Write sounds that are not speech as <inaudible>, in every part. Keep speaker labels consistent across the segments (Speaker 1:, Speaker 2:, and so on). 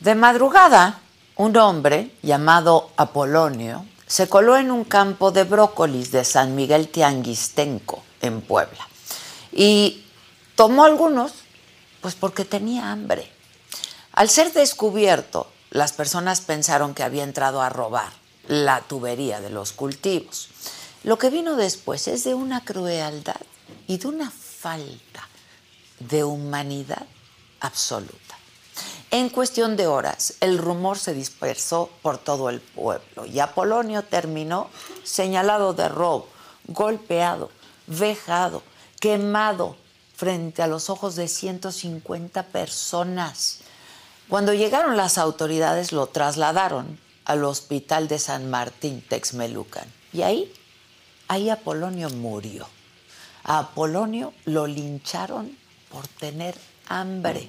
Speaker 1: De madrugada, un hombre llamado Apolonio se coló en un campo de brócolis de San Miguel Tianguistenco, en Puebla. Y tomó algunos, pues porque tenía hambre. Al ser descubierto, las personas pensaron que había entrado a robar la tubería de los cultivos. Lo que vino después es de una crueldad y de una falta de humanidad absoluta. En cuestión de horas, el rumor se dispersó por todo el pueblo y Apolonio terminó señalado de robo, golpeado, vejado, quemado frente a los ojos de 150 personas. Cuando llegaron las autoridades lo trasladaron al hospital de San Martín Texmelucan y ahí, ahí Apolonio murió. A Apolonio lo lincharon por tener hambre.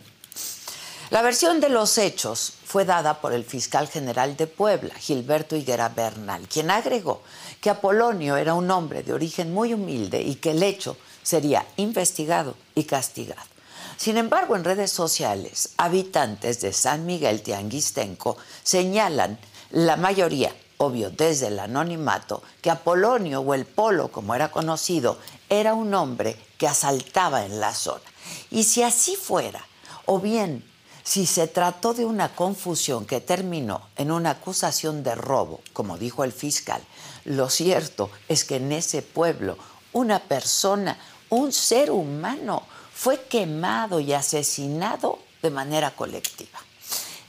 Speaker 1: La versión de los hechos fue dada por el fiscal general de Puebla, Gilberto Higuera Bernal, quien agregó que Apolonio era un hombre de origen muy humilde y que el hecho sería investigado y castigado. Sin embargo, en redes sociales, habitantes de San Miguel Tianguistenco señalan, la mayoría, obvio desde el anonimato, que Apolonio o el Polo, como era conocido, era un hombre que asaltaba en la zona. Y si así fuera, o bien si se trató de una confusión que terminó en una acusación de robo, como dijo el fiscal, lo cierto es que en ese pueblo una persona, un ser humano, fue quemado y asesinado de manera colectiva.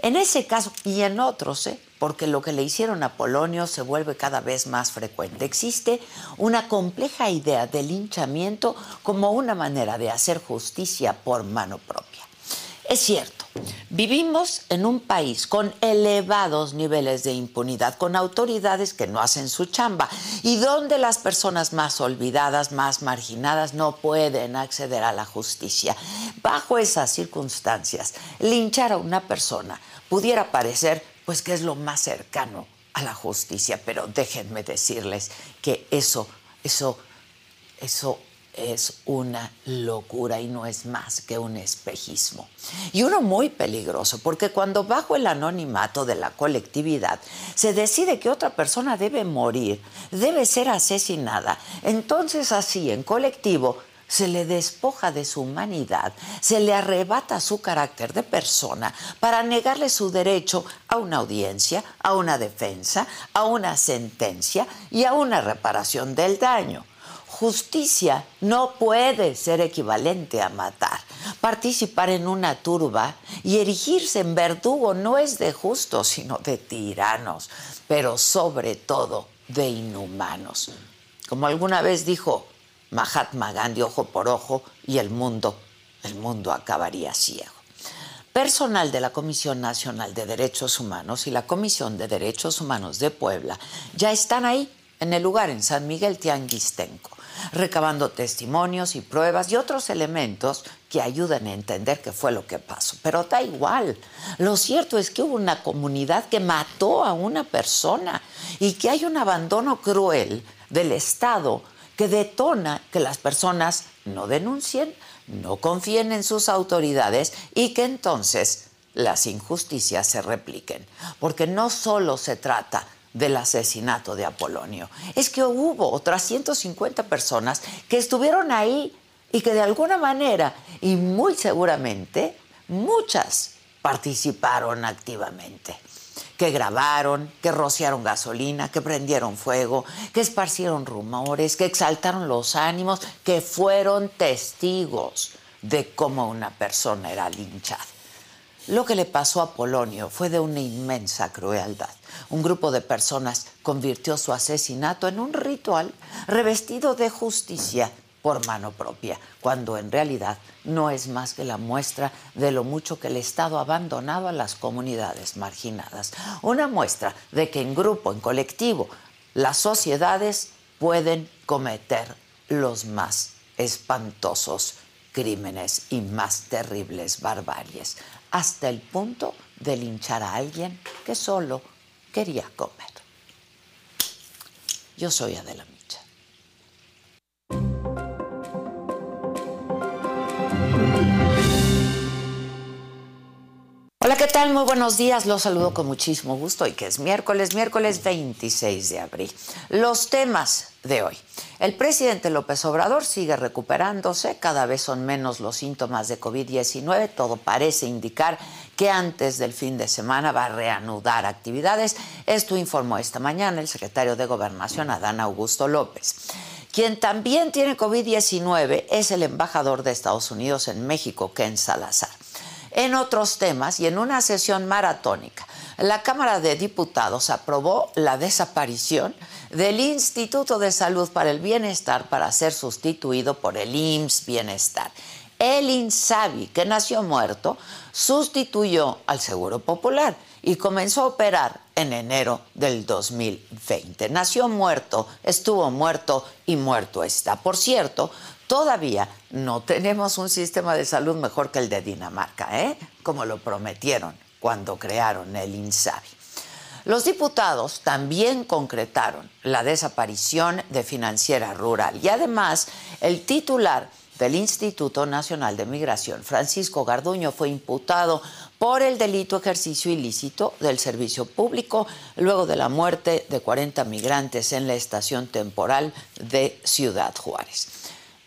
Speaker 1: En ese caso y en otros, ¿eh? porque lo que le hicieron a Polonio se vuelve cada vez más frecuente. Existe una compleja idea del linchamiento como una manera de hacer justicia por mano propia. Es cierto, vivimos en un país con elevados niveles de impunidad, con autoridades que no hacen su chamba y donde las personas más olvidadas, más marginadas, no pueden acceder a la justicia. Bajo esas circunstancias, linchar a una persona pudiera parecer pues que es lo más cercano a la justicia, pero déjenme decirles que eso, eso, eso es una locura y no es más que un espejismo. Y uno muy peligroso, porque cuando bajo el anonimato de la colectividad se decide que otra persona debe morir, debe ser asesinada, entonces así en colectivo se le despoja de su humanidad, se le arrebata su carácter de persona para negarle su derecho a una audiencia, a una defensa, a una sentencia y a una reparación del daño. Justicia no puede ser equivalente a matar. Participar en una turba y erigirse en verdugo no es de justos, sino de tiranos, pero sobre todo de inhumanos. Como alguna vez dijo Mahatma Gandhi ojo por ojo y el mundo, el mundo acabaría ciego. Personal de la Comisión Nacional de Derechos Humanos y la Comisión de Derechos Humanos de Puebla ya están ahí, en el lugar, en San Miguel Tianguistenco, recabando testimonios y pruebas y otros elementos que ayudan a entender qué fue lo que pasó. Pero da igual. Lo cierto es que hubo una comunidad que mató a una persona y que hay un abandono cruel del Estado que detona que las personas no denuncien, no confíen en sus autoridades y que entonces las injusticias se repliquen. Porque no solo se trata del asesinato de Apolonio. Es que hubo otras 150 personas que estuvieron ahí y que de alguna manera, y muy seguramente, muchas participaron activamente que grabaron, que rociaron gasolina, que prendieron fuego, que esparcieron rumores, que exaltaron los ánimos, que fueron testigos de cómo una persona era linchada. Lo que le pasó a Polonio fue de una inmensa crueldad. Un grupo de personas convirtió su asesinato en un ritual revestido de justicia por mano propia, cuando en realidad no es más que la muestra de lo mucho que el Estado ha abandonado a las comunidades marginadas. Una muestra de que en grupo, en colectivo, las sociedades pueden cometer los más espantosos crímenes y más terribles barbaries, hasta el punto de linchar a alguien que solo quería comer. Yo soy Adela Hola, ¿qué tal? Muy buenos días. Los saludo con muchísimo gusto y que es miércoles, miércoles 26 de abril. Los temas de hoy. El presidente López Obrador sigue recuperándose, cada vez son menos los síntomas de COVID-19, todo parece indicar que antes del fin de semana va a reanudar actividades. Esto informó esta mañana el secretario de Gobernación, Adán Augusto López. Quien también tiene COVID-19 es el embajador de Estados Unidos en México, Ken Salazar en otros temas y en una sesión maratónica. La Cámara de Diputados aprobó la desaparición del Instituto de Salud para el Bienestar para ser sustituido por el IMSS Bienestar. El INSABI, que nació muerto, sustituyó al Seguro Popular y comenzó a operar en enero del 2020. Nació muerto, estuvo muerto y muerto está. Por cierto, Todavía no tenemos un sistema de salud mejor que el de Dinamarca, ¿eh? como lo prometieron cuando crearon el INSABI. Los diputados también concretaron la desaparición de Financiera Rural y además el titular del Instituto Nacional de Migración, Francisco Garduño, fue imputado por el delito ejercicio ilícito del servicio público luego de la muerte de 40 migrantes en la estación temporal de Ciudad Juárez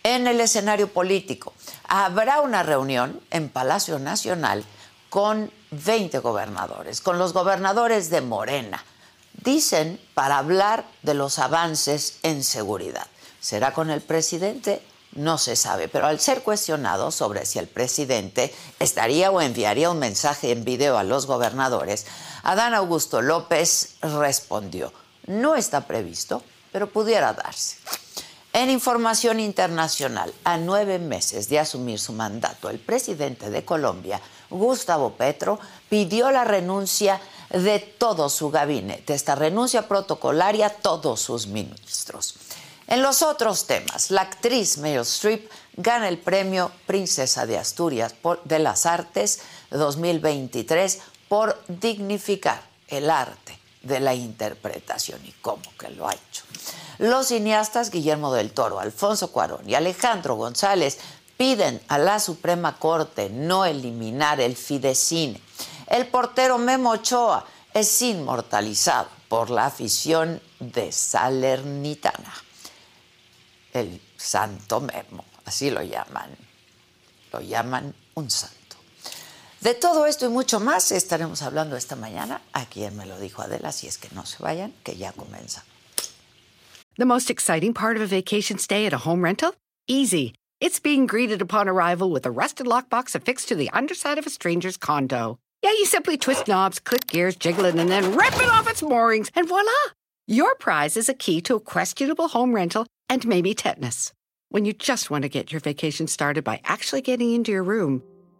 Speaker 1: en el escenario político. Habrá una reunión en Palacio Nacional con 20 gobernadores, con los gobernadores de Morena. Dicen para hablar de los avances en seguridad. ¿Será con el presidente? No se sabe, pero al ser cuestionado sobre si el presidente estaría o enviaría un mensaje en video a los gobernadores, Adán Augusto López respondió, no está previsto, pero pudiera darse. En información internacional, a nueve meses de asumir su mandato, el presidente de Colombia, Gustavo Petro, pidió la renuncia de todo su gabinete, esta renuncia protocolaria, todos sus ministros. En los otros temas, la actriz Meryl Streep gana el premio Princesa de Asturias de las Artes 2023 por dignificar el arte de la interpretación y cómo que lo ha hecho. Los cineastas Guillermo del Toro, Alfonso Cuarón y Alejandro González piden a la Suprema Corte no eliminar el fidecine. El portero Memo Ochoa es inmortalizado por la afición de Salernitana. El Santo Memo, así lo llaman. Lo llaman un santo. De todo esto y mucho más estaremos hablando esta mañana. A quien me lo dijo Adela, si es que no se vayan, que ya comienza.
Speaker 2: The most exciting part of a vacation stay at a home rental? Easy. It's being greeted upon arrival with a rusted lockbox affixed to the underside of a stranger's condo. Yeah, you simply twist knobs, click gears, jiggle it, and then rip it off its moorings, and voila! Your prize is a key to a questionable home rental and maybe tetanus. When you just want to get your vacation started by actually getting into your room,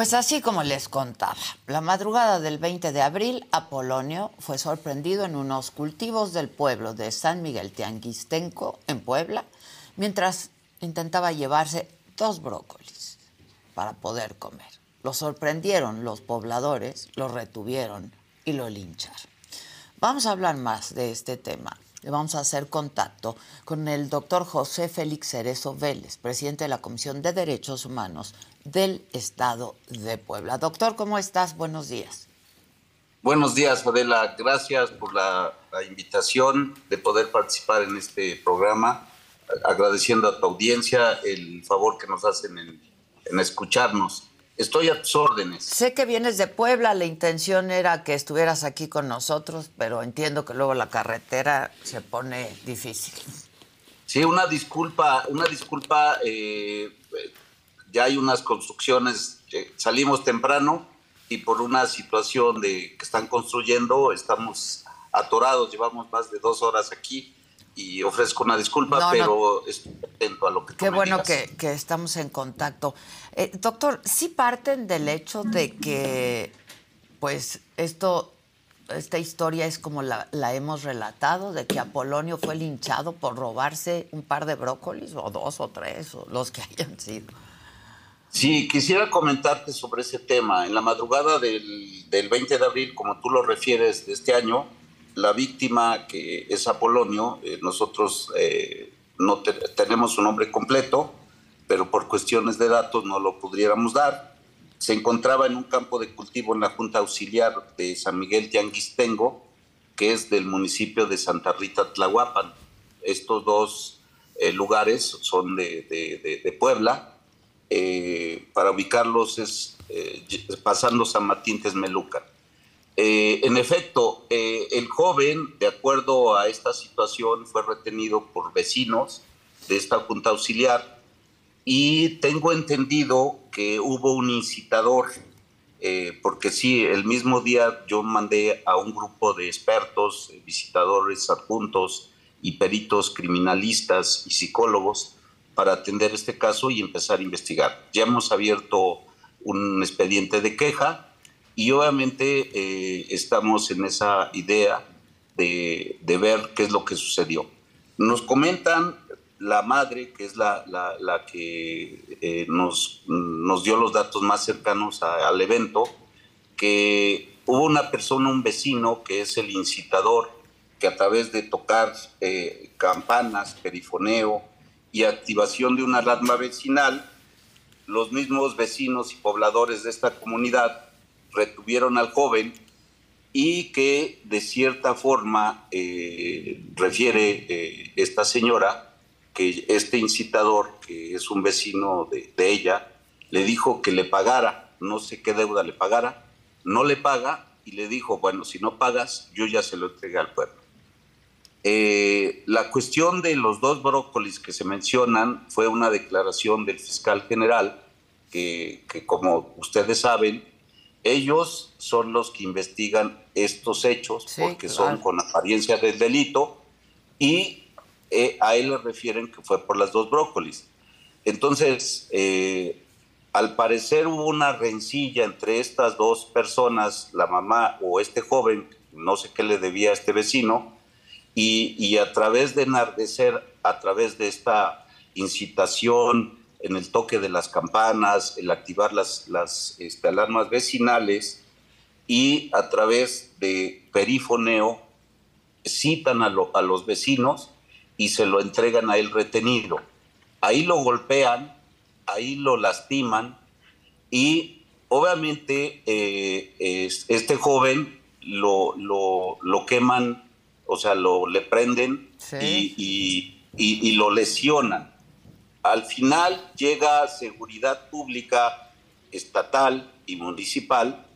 Speaker 1: Pues así como les contaba, la madrugada del 20 de abril, Apolonio fue sorprendido en unos cultivos del pueblo de San Miguel Tianguistenco, en Puebla, mientras intentaba llevarse dos brócolis para poder comer. Lo sorprendieron los pobladores, lo retuvieron y lo lincharon. Vamos a hablar más de este tema. Vamos a hacer contacto con el doctor José Félix Cerezo Vélez, presidente de la Comisión de Derechos Humanos del Estado de Puebla. Doctor, ¿cómo estás? Buenos días.
Speaker 3: Buenos días, Adela. Gracias por la, invitación de poder participar en este programa, agradeciendo a tu audiencia el favor que nos hacen en, escucharnos. Estoy a tus órdenes.
Speaker 1: Sé que vienes de Puebla, la intención era que estuvieras aquí con nosotros, pero entiendo que luego la carretera se pone difícil.
Speaker 3: Sí, una disculpa, una disculpa. Eh, ya hay unas construcciones, salimos temprano y por una situación de que están construyendo estamos atorados, llevamos más de dos horas aquí y ofrezco una disculpa, pero estoy atento a lo que
Speaker 1: Qué bueno que, que, estamos en contacto. Eh, doctor, ¿sí parten del hecho de que, pues, esto, esta historia es como la, la hemos relatado, de que Apolonio fue linchado por robarse un par de brócolis, o dos o tres, o los que hayan sido?
Speaker 3: Sí, quisiera comentarte sobre ese tema. En la madrugada del, del 20 de abril, como tú lo refieres de este año, la víctima, que es Apolonio, eh, nosotros eh, no tenemos su nombre completo, pero por cuestiones de datos no lo pudiéramos dar. Se encontraba en un campo de cultivo en la Junta Auxiliar de San Miguel Tianguistengo, que es del municipio de Santa Rita Tlahuapan. Estos dos eh, lugares son de, Puebla eh, para ubicarlos es pasando San Martín Texmelucan. Eh, en efecto, el joven, de acuerdo a esta situación, fue retenido por vecinos de esta junta auxiliar y tengo entendido que hubo un incitador, porque sí, el mismo día yo mandé a un grupo de expertos, visitadores adjuntos y peritos criminalistas y psicólogos para atender este caso y empezar a investigar. Ya hemos abierto un expediente de queja y obviamente eh, estamos en esa idea de, ver qué es lo que sucedió. Nos comentan la madre, que es la, que eh, nos, nos dio los datos más cercanos al evento, que hubo una persona, un vecino, que es el incitador, que a través de tocar eh, campanas, perifoneo, y activación de una alarma vecinal, los mismos vecinos y pobladores de esta comunidad retuvieron al joven y que de cierta forma eh, refiere eh, esta señora que este incitador, que es un vecino de, ella, le dijo que le pagara, no sé qué deuda le pagara, no le paga y le dijo, bueno, si no pagas, yo ya se lo entregué al pueblo. Eh, la cuestión de los dos brócolis que se mencionan fue una declaración del fiscal general que, como ustedes saben, ellos son los que investigan estos hechos porque son con apariencia del delito y eh, a él le refieren que fue por las dos brócolis. Entonces, eh, al parecer hubo una rencilla entre estas dos personas, la mamá o este joven, no sé qué le debía a este vecino, y, a través de enardecer, a través de esta incitación en el toque de las campanas, el activar las, las este, alarmas vecinales y a través de perifoneo citan a, a los vecinos y se lo entregan a él retenido. Ahí lo golpean, ahí lo lastiman y obviamente eh, este joven lo, lo, queman, o sea, lo le prenden y, y, lo lesionan. Al final llega seguridad pública estatal y municipal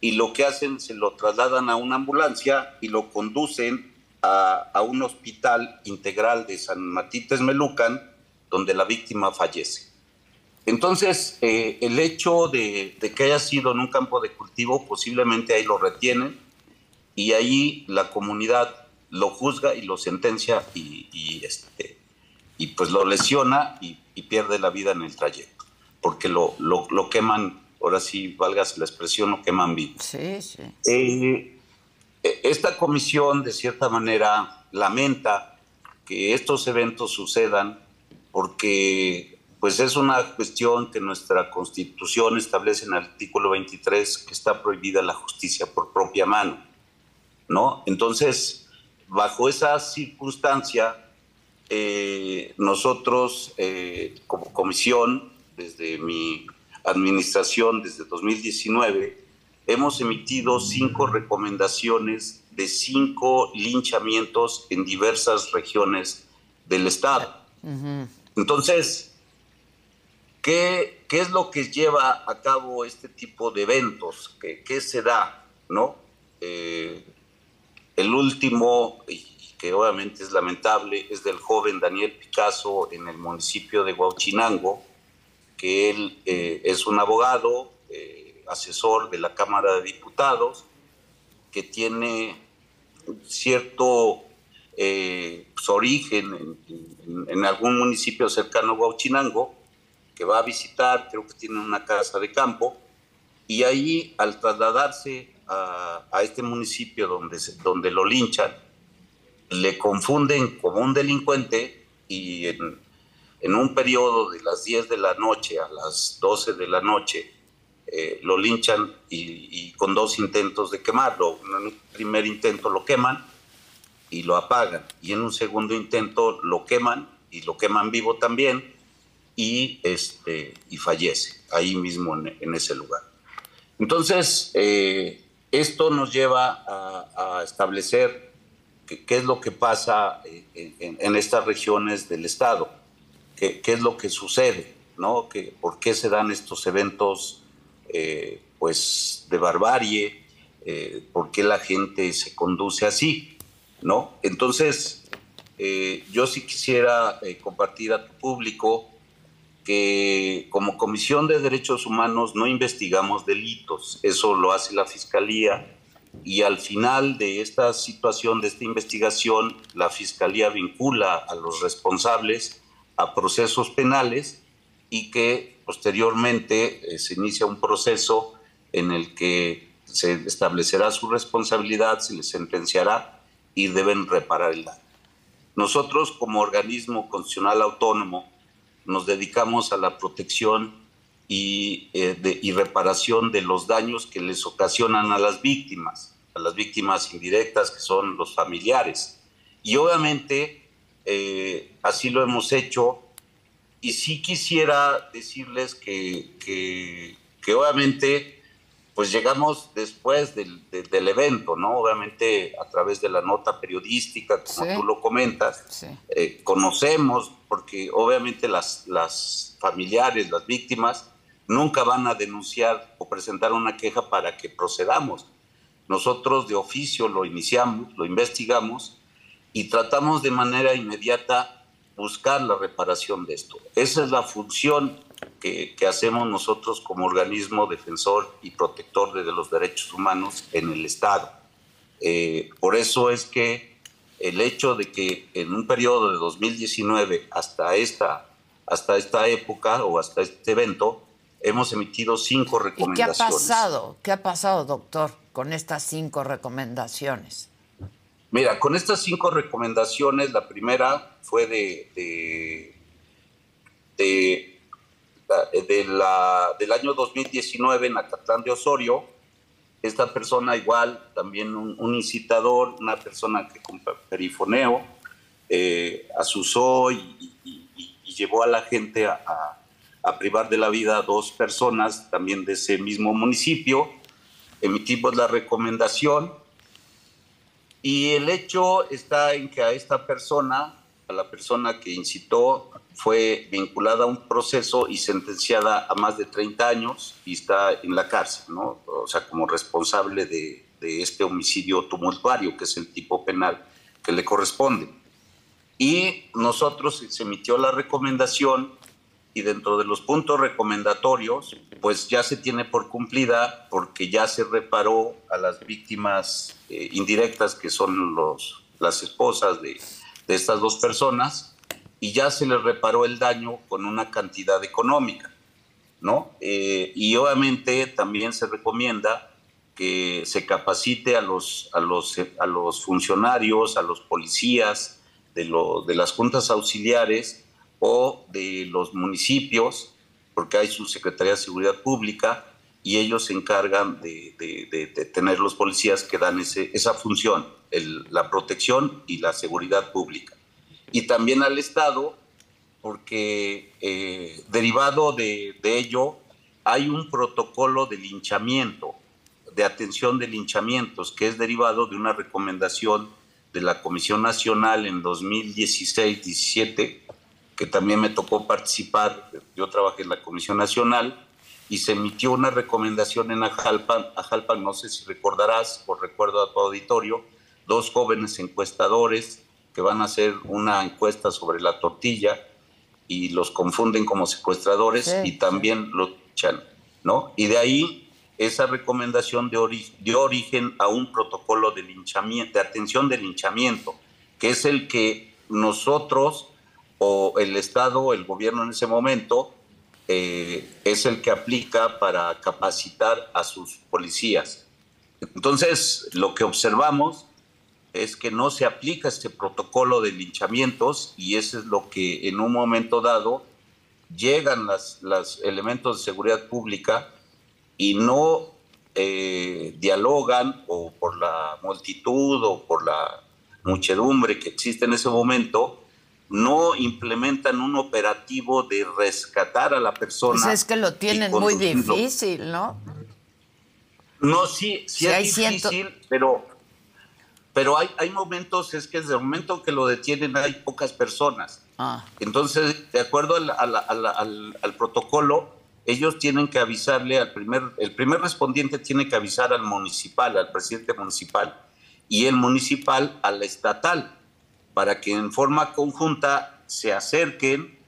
Speaker 3: y lo que hacen se lo trasladan a una ambulancia y lo conducen a, a un hospital integral de San Matites Melucan, donde la víctima fallece. Entonces, eh, el hecho de, que haya sido en un campo de cultivo, posiblemente ahí lo retienen y ahí la comunidad lo juzga y lo sentencia y, este, y pues lo lesiona y, pierde la vida en el trayecto, porque lo, lo, queman, ahora sí, válgase la expresión, lo queman vivo.
Speaker 1: Sí, sí.
Speaker 3: Eh, esta comisión, de cierta manera, lamenta que estos eventos sucedan porque pues es una cuestión que nuestra constitución establece en el artículo 23 que está prohibida la justicia por propia mano, ¿no? Entonces, bajo esa circunstancia, eh, nosotros eh, como comisión, desde mi administración, desde 2019, hemos emitido cinco recomendaciones de cinco linchamientos en diversas regiones del Estado. Entonces, ¿qué, ¿qué, es lo que lleva a cabo este tipo de eventos? ¿Qué, qué se da? ¿no? Eh, el último, que obviamente es lamentable, es del joven Daniel Picasso en el municipio de Huachinango, que él eh, es un abogado, eh, asesor de la Cámara de Diputados, que tiene cierto eh, su origen en, algún municipio cercano a Huachinango, que va a visitar, creo que tiene una casa de campo, y ahí al trasladarse a, este municipio donde, donde lo linchan, le confunden como un delincuente y en, un periodo de las 10 de la noche a las 12 de la noche eh, lo linchan y, con dos intentos de quemarlo. En un primer intento lo queman y lo apagan. Y en un segundo intento lo queman y lo queman vivo también y, este, y fallece ahí mismo en, ese lugar. Entonces, eh, esto nos lleva a, establecer qué, es lo que pasa en, estas regiones del Estado, qué, qué, es lo que sucede, ¿no? Que, ¿Por qué se dan estos eventos eh, pues, de barbarie? Eh, ¿Por qué la gente se conduce así? ¿no? Entonces, eh, yo sí quisiera eh, compartir a tu público que como Comisión de Derechos Humanos no investigamos delitos, eso lo hace la Fiscalía y al final de esta situación, de esta investigación, la Fiscalía vincula a los responsables a procesos penales y que posteriormente eh, se inicia un proceso en el que se establecerá su responsabilidad, se les sentenciará y deben reparar el daño. Nosotros como organismo constitucional autónomo nos dedicamos a la protección y, eh, y reparación de los daños que les ocasionan a las víctimas, a las víctimas indirectas que son los familiares. Y obviamente eh, así lo hemos hecho y sí quisiera decirles que, que, que obviamente pues llegamos después del, evento, ¿no? Obviamente a través de la nota periodística, como tú lo comentas, eh, conocemos, porque obviamente las, las familiares, las víctimas, nunca van a denunciar o presentar una queja para que procedamos. Nosotros de oficio lo iniciamos, lo investigamos y tratamos de manera inmediata buscar la reparación de esto. Esa es la función que, hacemos nosotros como organismo defensor y protector de, los derechos humanos en el Estado. Eh, por eso es que el hecho de que en un periodo de 2019 hasta esta, hasta esta época o hasta este evento, hemos emitido cinco recomendaciones.
Speaker 1: ¿Y qué ha pasado? ¿Qué ha pasado, doctor, con estas cinco recomendaciones?
Speaker 3: Mira, con estas cinco recomendaciones, la primera fue de, de de la, del año 2019 en Acatlán de Osorio. Esta persona igual, también un, incitador, una persona que con perifoneo eh, asusó y, llevó a la gente a, a, privar de la vida a dos personas también de ese mismo municipio. Emitimos la recomendación y el hecho está en que a esta persona, a la persona que incitó, fue vinculada a un proceso y sentenciada a más de 30 años y está en la cárcel, ¿no? O sea, como responsable de, este homicidio tumultuario, que es el tipo penal que le corresponde. Y nosotros se emitió la recomendación y dentro de los puntos recomendatorios, pues ya se tiene por cumplida porque ya se reparó a las víctimas eh, indirectas que son los, las esposas de, de estas dos personas y ya se les reparó el daño con una cantidad económica, ¿no? Eh, y obviamente también se recomienda que se capacite a los, a los, a los funcionarios, a los policías de, de las juntas auxiliares o de los municipios, porque hay su Secretaría de Seguridad Pública y ellos se encargan de, de, tener los policías que dan ese, esa función, la protección y la seguridad pública. Y también al Estado, porque eh, derivado de, ello hay un protocolo de linchamiento, de atención de linchamientos, que es derivado de una recomendación de la Comisión Nacional en 2016-17, que también me tocó participar, yo trabajé en la Comisión Nacional, y se emitió una recomendación en Ajalpan, Ajalpan no sé si recordarás, por recuerdo a tu auditorio, dos jóvenes encuestadores que van a hacer una encuesta sobre la tortilla y los confunden como secuestradores y también lo echan, ¿no? Y de ahí esa recomendación dio origen a un protocolo de linchamiento, de atención de linchamiento, que es el que nosotros o el Estado, el gobierno en ese momento, eh, es el que aplica para capacitar a sus policías. Entonces, lo que observamos es que no se aplica este protocolo de linchamientos y eso es lo que en un momento dado llegan los elementos de seguridad pública y no eh, dialogan o por la multitud o por la muchedumbre que existe en ese momento, no implementan un operativo de rescatar a la persona.
Speaker 1: Pues es que lo tienen muy difícil, ¿no?
Speaker 3: No, sí, sí, es difícil, pero pero hay, hay momentos, es que desde el momento que lo detienen hay pocas personas. Ah. Entonces, de acuerdo al, al, protocolo, ellos tienen que avisarle al primer, el primer respondiente tiene que avisar al municipal, al presidente municipal, y el municipal al estatal, para que en forma conjunta se acerquen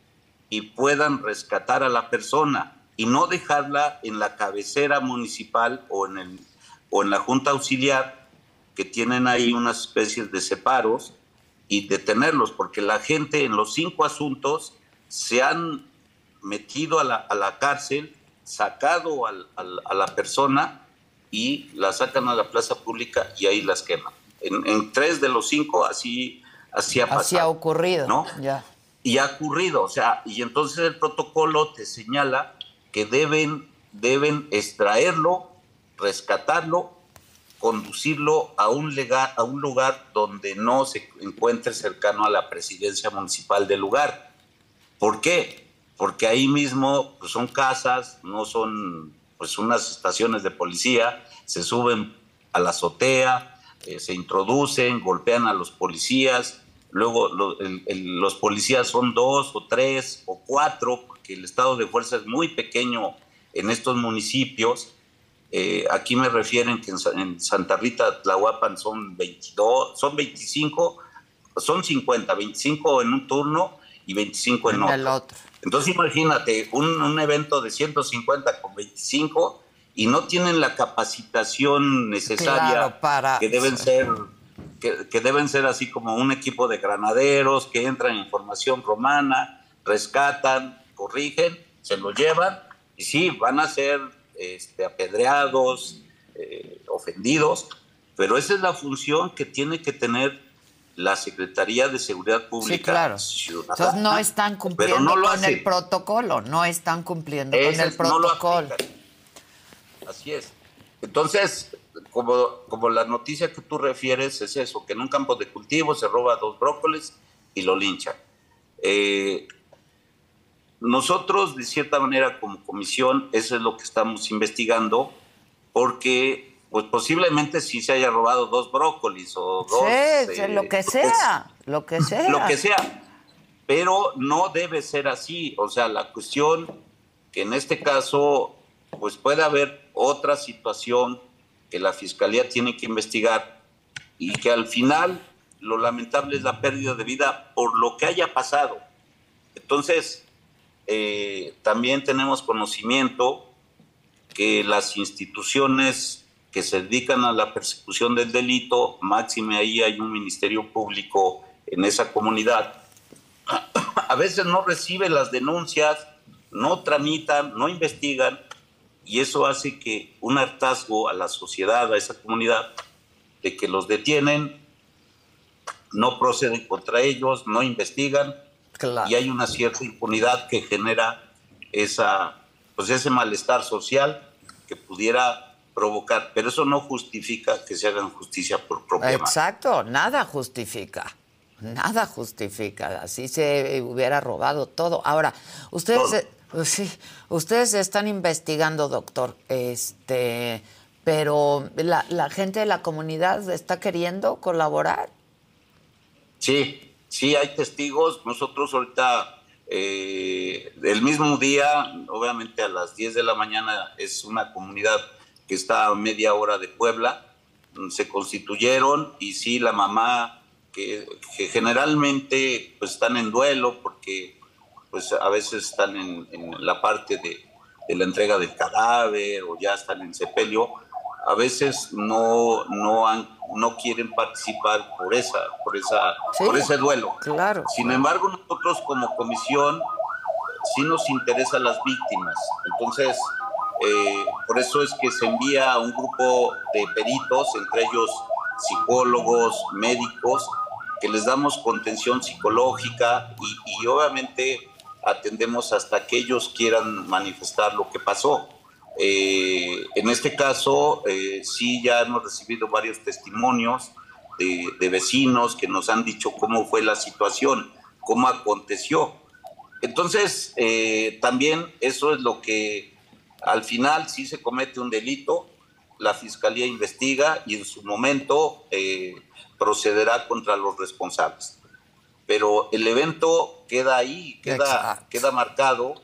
Speaker 3: y puedan rescatar a la persona y no dejarla en la cabecera municipal o en, el, o en la junta auxiliar que tienen ahí unas especies de separos y detenerlos, porque la gente en los cinco asuntos se han metido a la, a la cárcel, sacado a la persona y la sacan a la plaza pública y ahí las queman. En tres de los cinco así, así ha pasado.
Speaker 1: Así ha ocurrido.
Speaker 3: ¿no?
Speaker 1: Ya.
Speaker 3: Y ha ocurrido, o sea, y entonces el protocolo te señala que deben, deben extraerlo, rescatarlo conducirlo a un, lugar, a un lugar donde no se encuentre cercano a la presidencia municipal del lugar. ¿Por qué? Porque ahí mismo pues, son casas, no son pues unas estaciones de policía, se suben a la azotea, eh, se introducen, golpean a los policías, luego los policías son dos o tres o cuatro, porque el estado de fuerza es muy pequeño en estos municipios, eh, aquí me refieren que en, Santa Rita, Tlahuapan son 22, son 25, son 50, 25 en un turno y 25 en, otro. Entonces imagínate, un, evento de 150 con 25 y no tienen la capacitación necesaria
Speaker 1: para...
Speaker 3: que deben ser que, que, deben ser así como un equipo de granaderos que entran en formación romana, rescatan, corrigen, se lo llevan y sí, van a ser este, apedreados, eh, ofendidos, pero esa es la función que tiene que tener la Secretaría de Seguridad Pública.
Speaker 1: Sí, claro. Entonces no están cumpliendo con el protocolo, no están cumpliendo con el protocolo.
Speaker 3: Así es. Entonces, como, como la noticia que tú refieres es eso, que en un campo de cultivo se roba dos brócolis y lo linchan. Eh, nosotros, de cierta manera, como comisión, eso es lo que estamos investigando, porque pues posiblemente sí se haya robado dos brócolis o dos...
Speaker 1: Sí, eh, lo que sea, lo que sea.
Speaker 3: Lo que sea, pero no debe ser así. O sea, la cuestión que en este caso, pues puede haber otra situación que la Fiscalía tiene que investigar y que al final lo lamentable es la pérdida de vida por lo que haya pasado. Entonces, eh, también tenemos conocimiento que las instituciones que se dedican a la persecución del delito, máxime ahí hay un ministerio público en esa comunidad, <clears throat> a veces no recibe las denuncias, no tramitan, no investigan, y eso hace que un hartazgo a la sociedad, a esa comunidad, de que los detienen, no proceden contra ellos, no investigan, y hay una cierta impunidad que genera esa, pues ese malestar social que pudiera provocar, pero eso no justifica que se hagan justicia por propia
Speaker 1: Exacto, nada justifica. Nada justifica, así se hubiera robado todo. Ahora, ustedes pues sí, ustedes están investigando, doctor, este, pero la, gente de la comunidad está queriendo colaborar.
Speaker 3: Sí, Sí, hay testigos. Nosotros ahorita, eh, el mismo día, obviamente a las 10 de la mañana, es una comunidad que está a media hora de Puebla. Se constituyeron y sí, la mamá, que, generalmente pues están en duelo porque pues a veces están en, la parte de, de, la entrega del cadáver o ya están en sepelio, a veces no, no, han, no quieren participar por, esa, por, esa, por ese duelo.
Speaker 1: Claro.
Speaker 3: Sin embargo, nosotros como comisión sí nos interesan las víctimas. Entonces, eh, por eso es que se envía a un grupo de peritos, entre ellos psicólogos, médicos, que les damos contención psicológica y, y obviamente atendemos hasta que ellos quieran manifestar lo que pasó. Eh, en este caso, eh, sí ya hemos recibido varios testimonios de, vecinos que nos han dicho cómo fue la situación, cómo aconteció. Entonces, eh, también eso es lo que al final sí se comete un delito, la fiscalía investiga y en su momento procederá contra los responsables. Pero el evento queda ahí, queda, queda marcado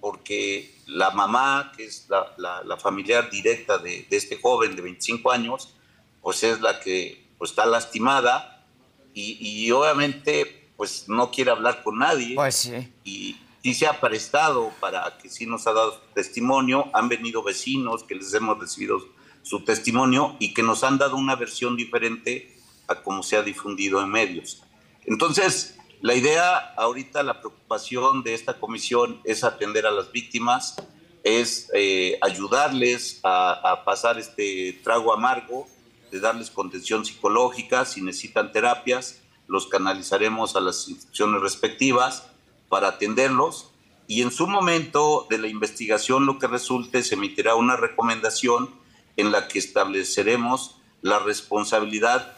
Speaker 3: porque la mamá, que es la, familiar directa de, este joven de 25 años, pues es la que pues, está lastimada y, obviamente pues no quiere hablar con nadie.
Speaker 1: Pues sí.
Speaker 3: Y, sí se ha prestado para que sí nos ha dado testimonio. Han venido vecinos que les hemos recibido su testimonio y que nos han dado una versión diferente a cómo se ha difundido en medios. Entonces, la idea ahorita, la preocupación de esta comisión es atender a las víctimas, es eh, ayudarles a, pasar este trago amargo, de darles contención psicológica, si necesitan terapias, los canalizaremos a las instituciones respectivas para atenderlos. Y en su momento de la investigación lo que resulte se emitirá una recomendación en la que estableceremos la responsabilidad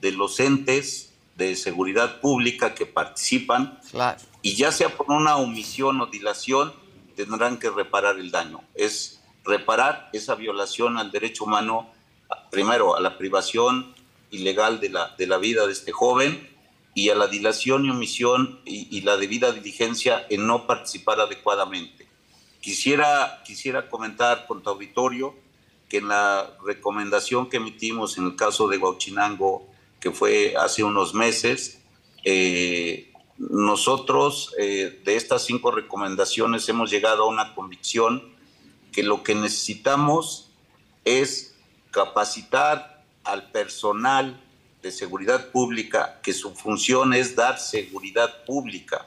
Speaker 3: de los entes de seguridad pública que participan y ya sea por una omisión o dilación tendrán que reparar el daño. Es reparar esa violación al derecho humano, primero a la privación ilegal de la, de la vida de este joven y a la dilación y omisión y, la debida diligencia en no participar adecuadamente. Quisiera, quisiera comentar con tu auditorio que en la recomendación que emitimos en el caso de Guachinango que fue hace unos meses. Eh, nosotros eh, de estas cinco recomendaciones hemos llegado a una convicción que lo que necesitamos es capacitar al personal de seguridad pública, que su función es dar seguridad pública.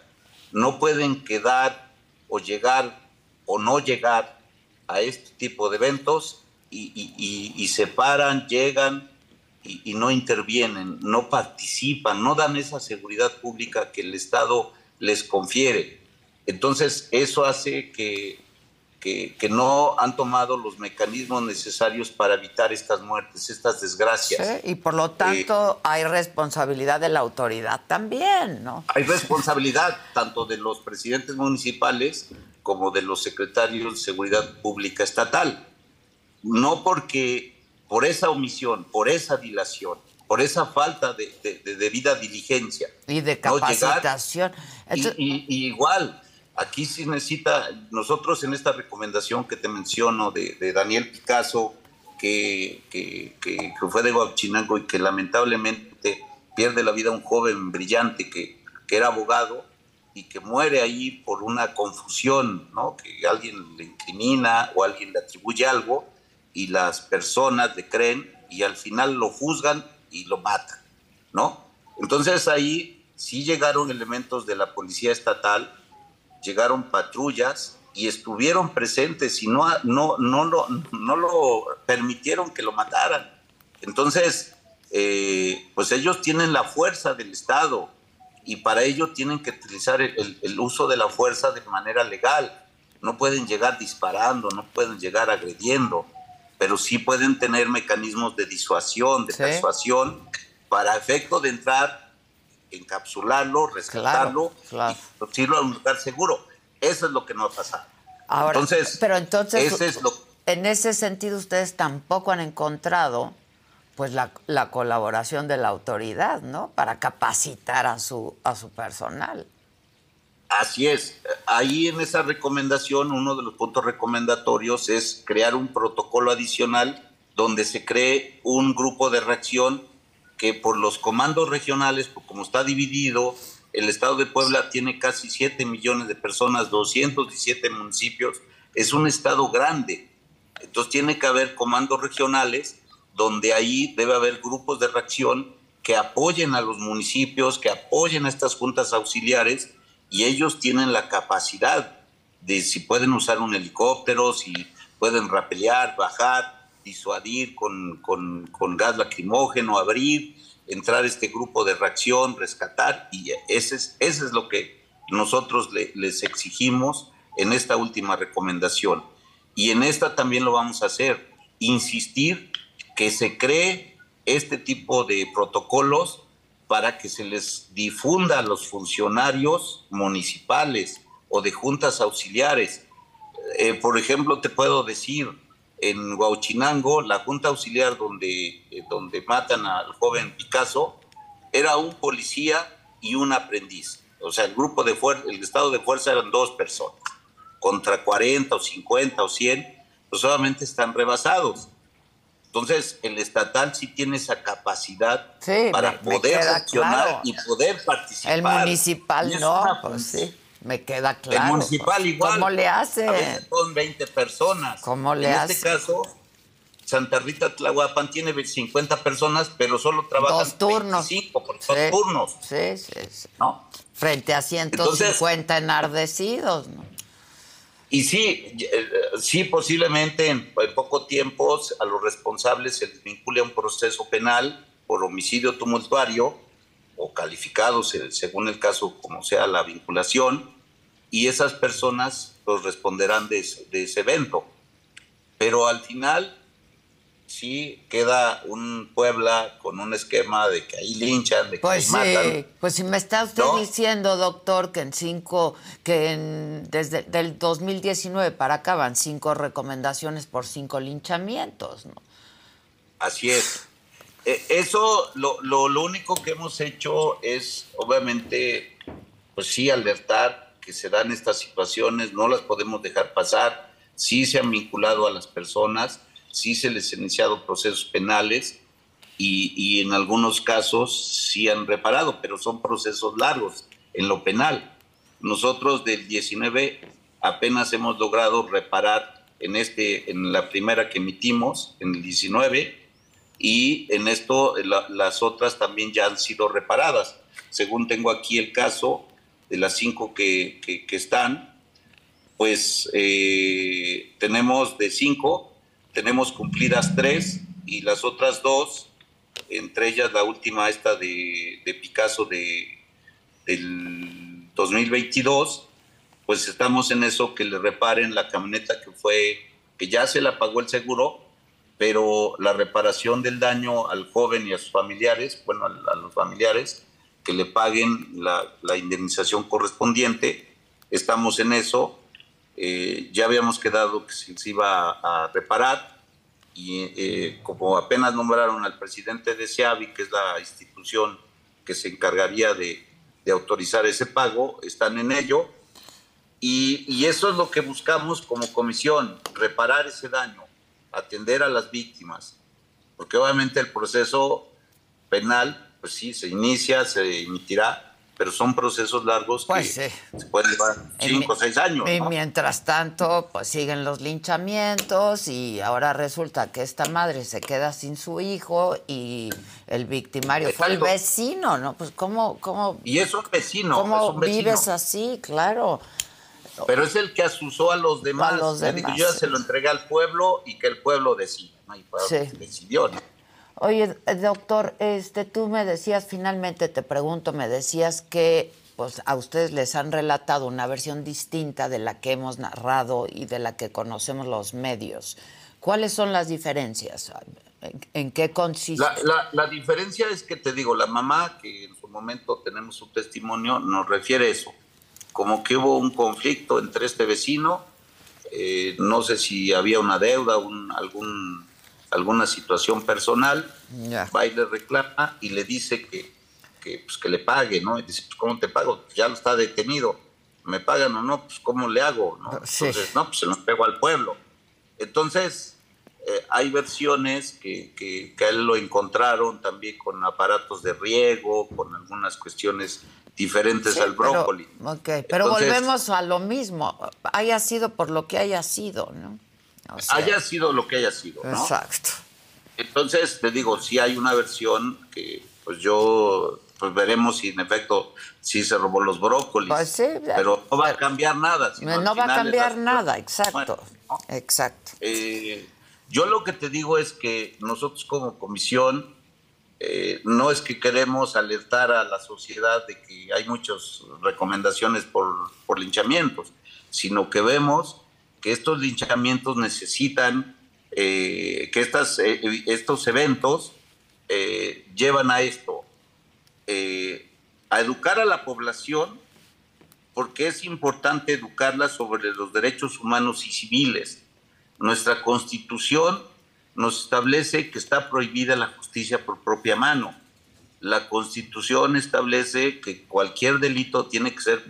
Speaker 3: No pueden quedar o llegar o no llegar a este tipo de eventos y, y se paran, llegan, y, no intervienen, no participan, no dan esa seguridad pública que el Estado les confiere. Entonces, eso hace que, que, no han tomado los mecanismos necesarios para evitar estas muertes, estas desgracias.
Speaker 1: y por lo tanto eh, hay responsabilidad de la autoridad también, ¿no?
Speaker 3: Hay responsabilidad tanto de los presidentes municipales como de los secretarios de Seguridad Pública Estatal. No porque por esa omisión, por esa dilación, por esa falta de, debida diligencia.
Speaker 1: Y de capacitación.
Speaker 3: y, igual, aquí sí necesita, nosotros en esta recomendación que te menciono de, Daniel Picasso, que, que, fue de Guachinango y que lamentablemente pierde la vida un joven brillante que, que era abogado y que muere ahí por una confusión, ¿no? que alguien le incrimina o alguien le atribuye algo y las personas le creen y al final lo juzgan y lo matan, ¿no? Entonces ahí sí llegaron elementos de la policía estatal, llegaron patrullas y estuvieron presentes y no, no, no, lo, no lo permitieron que lo mataran. Entonces, eh, pues ellos tienen la fuerza del Estado y para ello tienen que utilizar el, el uso de la fuerza de manera legal. No pueden llegar disparando, no pueden llegar agrediendo pero sí pueden tener mecanismos de disuasión, de persuasión, para efecto de entrar, encapsularlo, rescatarlo y conducirlo a un lugar seguro. Eso es lo que no ha pasado.
Speaker 1: Ahora, entonces, pero entonces, en ese sentido, ustedes tampoco han encontrado pues la, la, colaboración de la autoridad, ¿no? Para capacitar a su, a su personal.
Speaker 3: Así es. Ahí en esa recomendación, uno de los puntos recomendatorios es crear un protocolo adicional donde se cree un grupo de reacción que por los comandos regionales, como está dividido, el estado de Puebla tiene casi 7 millones de personas, 217 municipios, es un estado grande. Entonces tiene que haber comandos regionales donde ahí debe haber grupos de reacción que apoyen a los municipios, que apoyen a estas juntas auxiliares y ellos tienen la capacidad de si pueden usar un helicóptero, si pueden rapelear, bajar, disuadir con, con, gas lacrimógeno, abrir, entrar este grupo de reacción, rescatar, y ese es, ese es lo que nosotros les exigimos en esta última recomendación. Y en esta también lo vamos a hacer, insistir que se cree este tipo de protocolos para que se les difunda a los funcionarios municipales o de juntas auxiliares. Eh, por ejemplo, te puedo decir, en Huachinango, la junta auxiliar donde, eh, donde matan al joven Picasso, era un policía y un aprendiz. O sea, el grupo de fuerza, el estado de fuerza eran dos personas. Contra 40 o 50 o 100, pues solamente están rebasados. Entonces, el estatal sí tiene esa capacidad para poder accionar y poder participar.
Speaker 1: El municipal no, pues sí, me queda claro.
Speaker 3: El municipal igual.
Speaker 1: ¿Cómo le hace? A
Speaker 3: son 20 personas.
Speaker 1: ¿Cómo le hace?
Speaker 3: En este caso, Santa Rita Tlahuapan tiene 50 personas, pero solo trabajan
Speaker 1: dos turnos.
Speaker 3: 25 por dos turnos.
Speaker 1: Sí, sí, sí. ¿No? Frente a 150 enardecidos, ¿no?
Speaker 3: Y sí, eh, sí, posiblemente en, poco tiempo a los responsables se les vincule a un proceso penal por homicidio tumultuario o calificados, según el caso, como sea la vinculación, y esas personas pues, responderán de ese evento. Pero al final sí queda un Puebla con un esquema de que ahí linchan, de que
Speaker 1: pues
Speaker 3: sí,
Speaker 1: Pues si me está usted diciendo, doctor, que en cinco, que en, desde el 2019 para acá van cinco recomendaciones por cinco linchamientos, ¿no?
Speaker 3: Así es. E, eso, lo, lo, lo único que hemos hecho es, obviamente, pues sí, alertar que se dan estas situaciones, no las podemos dejar pasar, sí se han vinculado a las personas, sí se les ha iniciado procesos penales y, en algunos casos sí han reparado, pero son procesos largos en lo penal. Nosotros del 19 apenas hemos logrado reparar en, este, en la primera que emitimos, en el 19, y en esto las otras también ya han sido reparadas. Según tengo aquí el caso de las cinco que, que, están, pues eh, tenemos de cinco, tenemos cumplidas tres y las otras dos entre ellas la última esta de, Picasso de, del 2022, pues estamos en eso que le reparen la camioneta que fue, que ya se la pagó el seguro, pero la reparación del daño al joven y a sus familiares, bueno, a, los familiares, que le paguen la, indemnización correspondiente, estamos en eso, eh, ya habíamos quedado que se iba a reparar, y eh, como apenas nombraron al presidente de SEAVI, que es la institución que se encargaría de, autorizar ese pago, están en ello. Y, eso es lo que buscamos como comisión, reparar ese daño, atender a las víctimas, porque obviamente el proceso penal, pues sí, se inicia, se emitirá, pero son procesos largos
Speaker 1: pues
Speaker 3: que se pueden llevar cinco o seis años.
Speaker 1: Y mientras tanto, pues siguen los linchamientos y ahora resulta que esta madre se queda sin su hijo y el victimario fue el vecino, ¿no? Pues cómo, cómo...
Speaker 3: Y es un vecino.
Speaker 1: ¿Cómo vives así? Claro.
Speaker 3: Pero es el que asusó a los demás. A los demás. Yo ya se lo entregué al pueblo y que el pueblo decida. ¿no? Y sí. decidió, ¿no?
Speaker 1: Oye, doctor, este, tú me decías, finalmente te pregunto, me decías que pues a ustedes les han relatado una versión distinta de la que hemos narrado y de la que conocemos los medios. ¿Cuáles son las diferencias? ¿En, qué consiste?
Speaker 3: La, diferencia es que te digo, la mamá, que en su momento tenemos su testimonio, nos refiere eso, como que hubo un conflicto entre este vecino, eh, no sé si había una deuda, un, algún alguna situación personal, va y le reclama y le dice que, que, pues, que le pague, ¿no? Y dice, pues, ¿cómo te pago? Ya lo está detenido. ¿Me pagan o no? Pues, ¿cómo le hago? ¿no? Entonces, no, pues se lo pego al pueblo. Entonces, eh, hay versiones que, que, que, a él lo encontraron también con aparatos de riego, con algunas cuestiones diferentes al brócoli.
Speaker 1: Pero, ok, pero volvemos a lo mismo, haya sido por lo que haya sido, ¿no?
Speaker 3: Haya sido lo que haya sido. ¿no?
Speaker 1: Exacto.
Speaker 3: Entonces, te digo, si hay una versión que pues yo pues veremos si en efecto sí se robó los brócolis.
Speaker 1: Pues sí,
Speaker 3: pero no va a cambiar nada.
Speaker 1: no va a cambiar nada, exacto. Exacto.
Speaker 3: Eh, yo lo que te digo es que nosotros como comisión eh, no es que queremos alertar a la sociedad de que hay muchas recomendaciones por, por linchamientos, sino que vemos que estos linchamientos necesitan, eh, que estas, eh, estos eventos eh, llevan a esto, a educar a la población, porque es importante educarla sobre los derechos humanos y civiles. Nuestra constitución nos establece que está prohibida la justicia por propia mano. La constitución establece que cualquier delito tiene que ser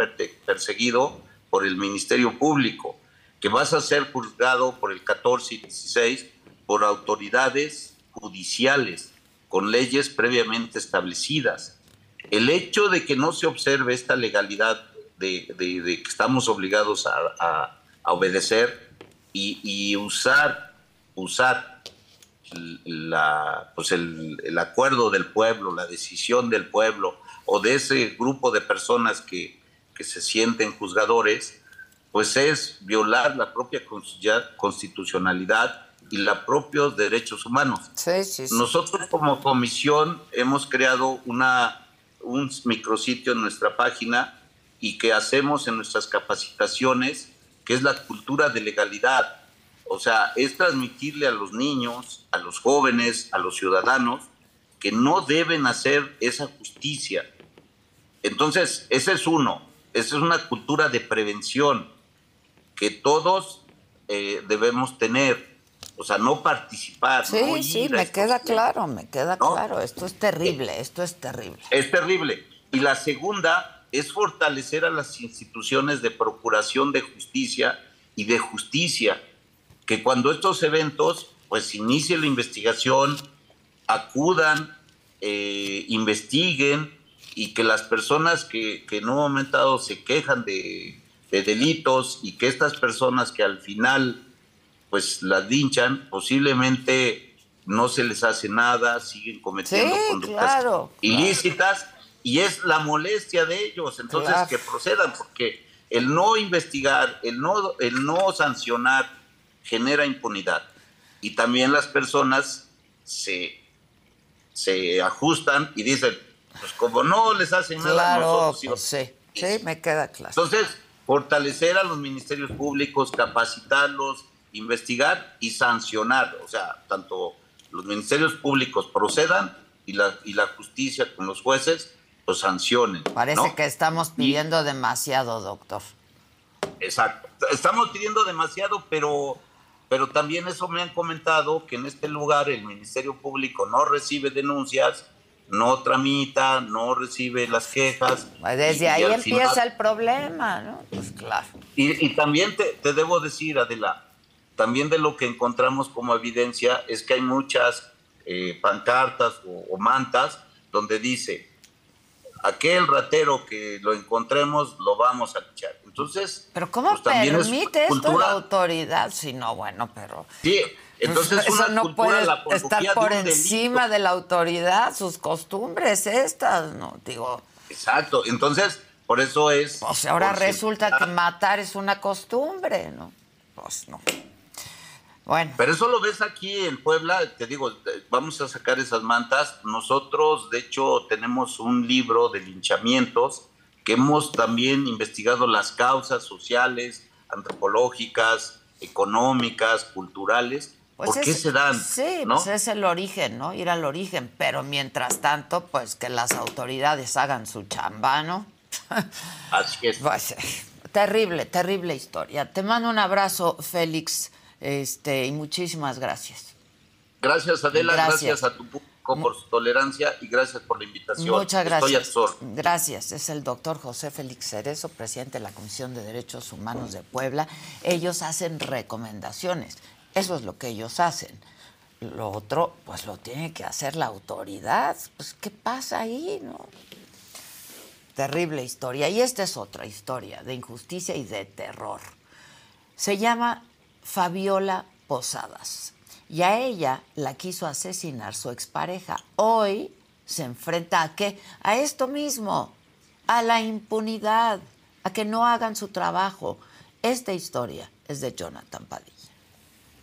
Speaker 3: perseguido por el Ministerio Público que vas a ser juzgado por el 14 y 16 por autoridades judiciales con leyes previamente establecidas. El hecho de que no se observe esta legalidad de, que estamos obligados a, obedecer y, usar, usar la, pues el, el, acuerdo del pueblo, la decisión del pueblo o de ese grupo de personas que, que se sienten juzgadores, pues es violar la propia constitucionalidad y los propios derechos humanos. Nosotros como comisión hemos creado una, un micrositio en nuestra página y que hacemos en nuestras capacitaciones, que es la cultura de legalidad. O sea, es transmitirle a los niños, a los jóvenes, a los ciudadanos, que no deben hacer esa justicia. Entonces, ese es uno, esa es una cultura de prevención que todos eh, debemos tener. O sea, no participar.
Speaker 1: Sí, sí, me queda claro, me queda claro. Esto es terrible, esto es terrible.
Speaker 3: Es terrible. Y la segunda es fortalecer a las instituciones de procuración de justicia y de justicia, que cuando estos eventos, pues inicie la investigación, acudan, eh, investiguen y que las personas que, que en un momento dado se quejan de de delitos y que estas personas que al final pues las linchan, posiblemente no se les hace nada, siguen cometiendo conductas ilícitas y es la molestia de ellos, entonces que procedan, porque el no investigar, el no, el no sancionar genera impunidad y también las personas se se ajustan y dicen, pues como no les hacen nada, nosotros
Speaker 1: pues sí. Sí, me queda claro.
Speaker 3: Entonces, fortalecer a los ministerios públicos, capacitarlos, investigar y sancionar. O sea, tanto los ministerios públicos procedan y la, y la justicia con los jueces los sancionen.
Speaker 1: Parece
Speaker 3: ¿no?
Speaker 1: que estamos pidiendo demasiado, doctor.
Speaker 3: Exacto. Estamos pidiendo demasiado, pero, pero también eso me han comentado que en este lugar el Ministerio Público no recibe denuncias, no tramita, no recibe las quejas.
Speaker 1: Pues Desde
Speaker 3: y- y
Speaker 1: ahí
Speaker 3: al
Speaker 1: empieza
Speaker 3: final-
Speaker 1: el problema, ¿no? Pues claro.
Speaker 3: Y, y también te, te debo decir, Adela, también de lo que encontramos como evidencia es que hay muchas eh, pancartas o, o mantas donde dice, aquel ratero que lo encontremos lo vamos a echar. Entonces,
Speaker 1: Pero ¿cómo
Speaker 3: pues,
Speaker 1: permite esto la autoridad? Sí, no, bueno, pero...
Speaker 3: Sí, entonces
Speaker 1: Pues
Speaker 3: una
Speaker 1: eso no
Speaker 3: cultura,
Speaker 1: puede
Speaker 3: la
Speaker 1: estar por encima de la autoridad, sus costumbres estas, ¿no? Digo,
Speaker 3: Exacto, entonces por eso es...
Speaker 1: pues ahora resulta que matar es una costumbre, ¿no? Pues no. Bueno,
Speaker 3: Pero eso lo ves aquí en Puebla, te digo, eh, vamos a sacar esas mantas. Nosotros, de hecho, tenemos un libro de linchamientos que hemos también investigado las causas sociales, antropológicas, económicas, culturales,
Speaker 1: pues
Speaker 3: por qué
Speaker 1: es-
Speaker 3: se dan,
Speaker 1: Sí,
Speaker 3: ¿no?
Speaker 1: pues es el origen, ¿no? Ir al origen, pero mientras tanto, pues que las autoridades hagan su chamba, ¿no? <laughs>
Speaker 3: Así es.
Speaker 1: Pues, eh, terrible, terrible historia. Te mando un abrazo, Félix, este, y muchísimas gracias.
Speaker 3: Gracias, Adela,
Speaker 1: Gracias.
Speaker 3: gracias, a tu público por su tolerancia y gracias por la invitación.
Speaker 1: Muchas gracias.
Speaker 3: Estoy.
Speaker 1: Gracias. Es el doctor José Félix Cerezo, presidente de la Comisión de Derechos Humanos de Puebla. Ellos hacen recomendaciones. Eso es lo que ellos hacen. Lo otro, pues lo tiene que hacer la autoridad. Pues, ¿qué pasa ahí, no? Terrible historia. Y esta es otra historia de injusticia y de terror. Se llama Fabiola Posadas. Y a ella la quiso asesinar su expareja. Hoy se enfrenta a qué? A esto mismo, a la impunidad, a que no hagan su trabajo. Esta historia es de Jonathan Padilla.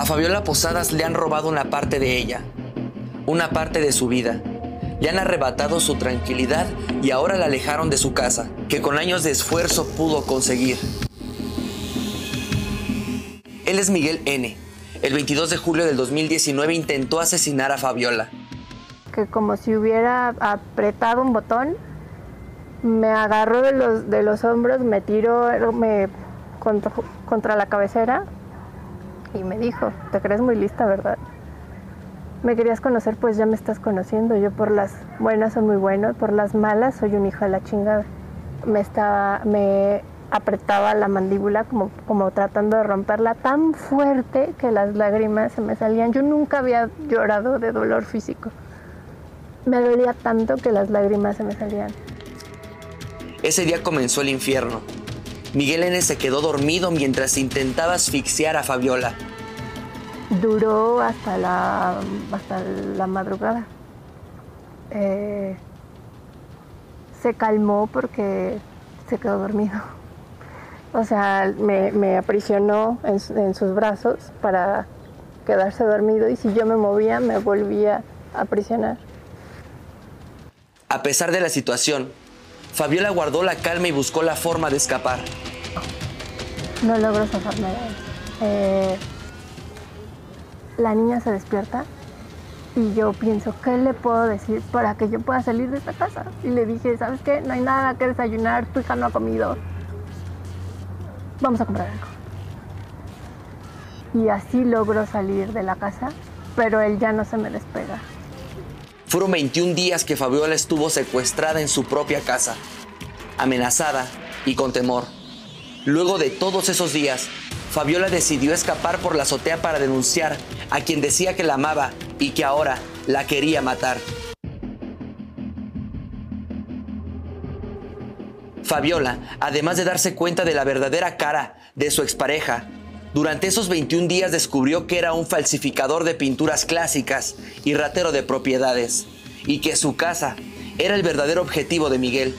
Speaker 4: A Fabiola Posadas le han robado una parte de ella, una parte de su vida. Le han arrebatado su tranquilidad y ahora la alejaron de su casa, que con años de esfuerzo pudo conseguir. Él es Miguel N. El 22 de julio del 2019 intentó asesinar a Fabiola.
Speaker 5: que como si hubiera apretado un botón, me agarró de los, de los hombros, me tiró me, contra, contra la cabecera y me dijo, te crees muy lista, ¿verdad? Me querías conocer, pues ya me estás conociendo. Yo por las buenas soy muy bueno, por las malas soy un hijo de la chingada. Me estaba, me apretaba la mandíbula como, como tratando de romperla tan fuerte que las lágrimas se me salían. Yo nunca había llorado de dolor físico. Me dolía tanto que las lágrimas se me salían.
Speaker 4: Ese día comenzó el infierno. Miguel N. se quedó dormido mientras intentaba asfixiar a Fabiola.
Speaker 5: Duró hasta la, hasta la madrugada. Eh, se calmó porque se quedó dormido. O sea, me, me aprisionó en, en sus brazos para quedarse dormido y si yo me movía me volvía a aprisionar.
Speaker 4: A pesar de la situación, Fabiola guardó la calma y buscó la forma de escapar.
Speaker 5: No logro zafarme de él. Eh, la niña se despierta y yo pienso, ¿qué le puedo decir para que yo pueda salir de esta casa? Y le dije, ¿sabes qué? No hay nada que desayunar, tu hija no ha comido. Vamos a comprar algo. Y así logro salir de la casa, pero él ya no se me despega.
Speaker 4: Fueron 21 días que Fabiola estuvo secuestrada en su propia casa, amenazada y con temor. Luego de todos esos días, Fabiola decidió escapar por la azotea para denunciar a quien decía que la amaba y que ahora la quería matar. Fabiola, además de darse cuenta de la verdadera cara de su expareja, durante esos 21 días descubrió que era un falsificador de pinturas clásicas y ratero de propiedades, y que su casa era el verdadero objetivo de Miguel.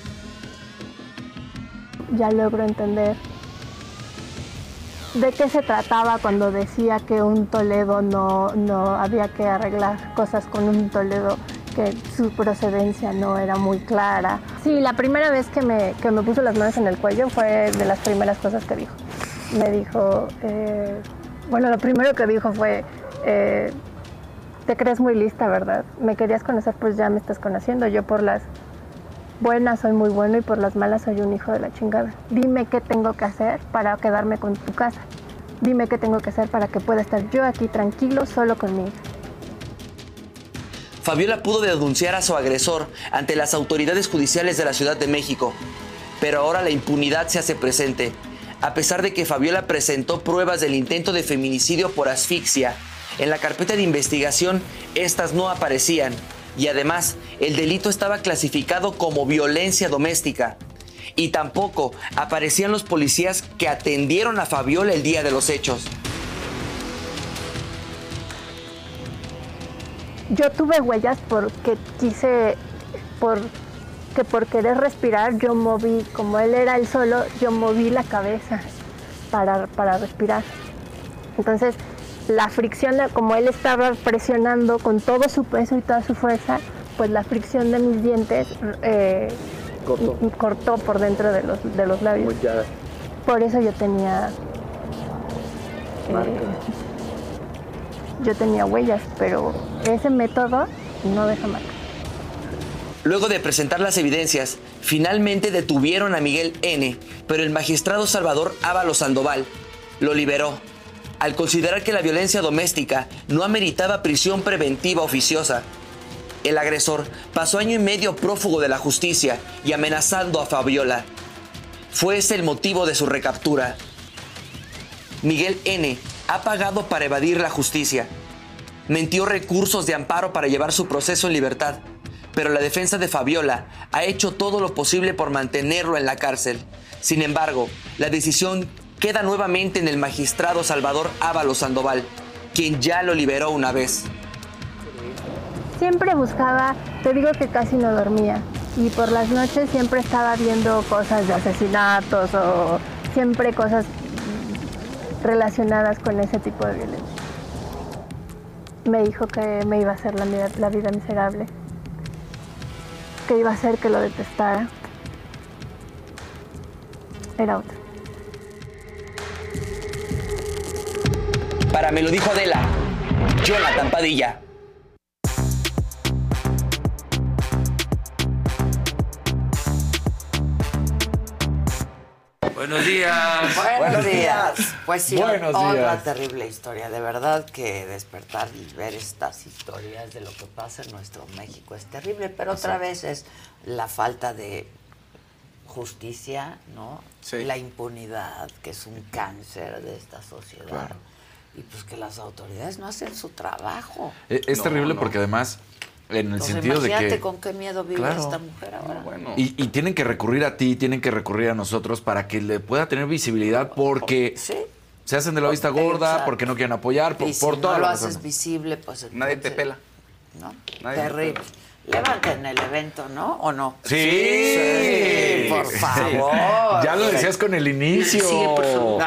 Speaker 5: Ya logro entender de qué se trataba cuando decía que un Toledo no, no había que arreglar cosas con un Toledo que su procedencia no era muy clara. Sí, la primera vez que me, que me puso las manos en el cuello fue de las primeras cosas que dijo. Me dijo, eh, bueno, lo primero que dijo fue, eh, te crees muy lista, ¿verdad? Me querías conocer, pues ya me estás conociendo. Yo por las buenas soy muy bueno y por las malas soy un hijo de la chingada. Dime qué tengo que hacer para quedarme con tu casa. Dime qué tengo que hacer para que pueda estar yo aquí tranquilo, solo conmigo.
Speaker 4: Fabiola pudo denunciar a su agresor ante las autoridades judiciales de la Ciudad de México, pero ahora la impunidad se hace presente. A pesar de que Fabiola presentó pruebas del intento de feminicidio por asfixia, en la carpeta de investigación estas no aparecían y además el delito estaba clasificado como violencia doméstica. Y tampoco aparecían los policías que atendieron a Fabiola el día de los hechos.
Speaker 5: Yo tuve huellas porque quise, por, que por querer respirar, yo moví, como él era el solo, yo moví la cabeza para, para respirar. Entonces, la fricción, como él estaba presionando con todo su peso y toda su fuerza, pues la fricción de mis dientes eh,
Speaker 6: Cortó.
Speaker 5: cortó por dentro de los, de los labios. Por eso yo tenía. eh,
Speaker 6: Marcas.
Speaker 5: yo tenía huellas, pero ese método no deja marca.
Speaker 4: Luego de presentar las evidencias, finalmente detuvieron a Miguel N., pero el magistrado Salvador Ábalos Sandoval lo liberó al considerar que la violencia doméstica no ameritaba prisión preventiva oficiosa. El agresor pasó año y medio prófugo de la justicia y amenazando a Fabiola. Fue ese el motivo de su recaptura. Miguel N. ha pagado para evadir la justicia. Mentió recursos de amparo para llevar su proceso en libertad, pero la defensa de Fabiola ha hecho todo lo posible por mantenerlo en la cárcel. Sin embargo, la decisión queda nuevamente en el magistrado Salvador Ábalos Sandoval, quien ya lo liberó una vez.
Speaker 5: Siempre buscaba, te digo que casi no dormía. Y por las noches siempre estaba viendo cosas de asesinatos o siempre cosas relacionadas con ese tipo de violencia. Me dijo que me iba a hacer la la vida miserable, que iba a hacer que lo detestara. Era otro.
Speaker 4: Para me lo dijo Adela, Jonathan Padilla.
Speaker 7: Buenos días.
Speaker 1: Buenos días. Pues sí,
Speaker 7: Buenos
Speaker 1: otra
Speaker 7: días.
Speaker 1: terrible historia. De verdad que despertar y ver estas historias de lo que pasa en nuestro México es terrible, pero otra vez es la falta de justicia, ¿no?
Speaker 7: Sí.
Speaker 1: La impunidad, que es un cáncer de esta sociedad.
Speaker 7: Claro.
Speaker 1: Y pues que las autoridades no hacen su trabajo.
Speaker 7: Eh, Es
Speaker 4: No,
Speaker 7: terrible
Speaker 4: no.
Speaker 7: porque además, en el
Speaker 1: Entonces,
Speaker 7: sentido de
Speaker 1: imagínate
Speaker 7: que...
Speaker 1: con qué miedo vive
Speaker 7: Claro.
Speaker 1: esta mujer ahora.
Speaker 7: Y, y tienen que recurrir a ti, tienen que recurrir a nosotros para que le pueda tener visibilidad porque
Speaker 1: Sí.
Speaker 7: Se hacen de la vista gorda,
Speaker 1: Exacto.
Speaker 7: porque no quieren apoyar, por,
Speaker 1: y si
Speaker 7: por
Speaker 1: no
Speaker 7: todas
Speaker 1: lo
Speaker 7: las
Speaker 1: haces visible, pues
Speaker 8: Nadie te pela.
Speaker 1: ¿no?
Speaker 8: Nadie te
Speaker 1: Terrible.
Speaker 8: pela.
Speaker 1: Levanten el evento, ¿no? ¿O no?
Speaker 7: Sí.
Speaker 1: Sí, por favor.
Speaker 7: Ya lo decías con el inicio.
Speaker 1: Sí, por favor.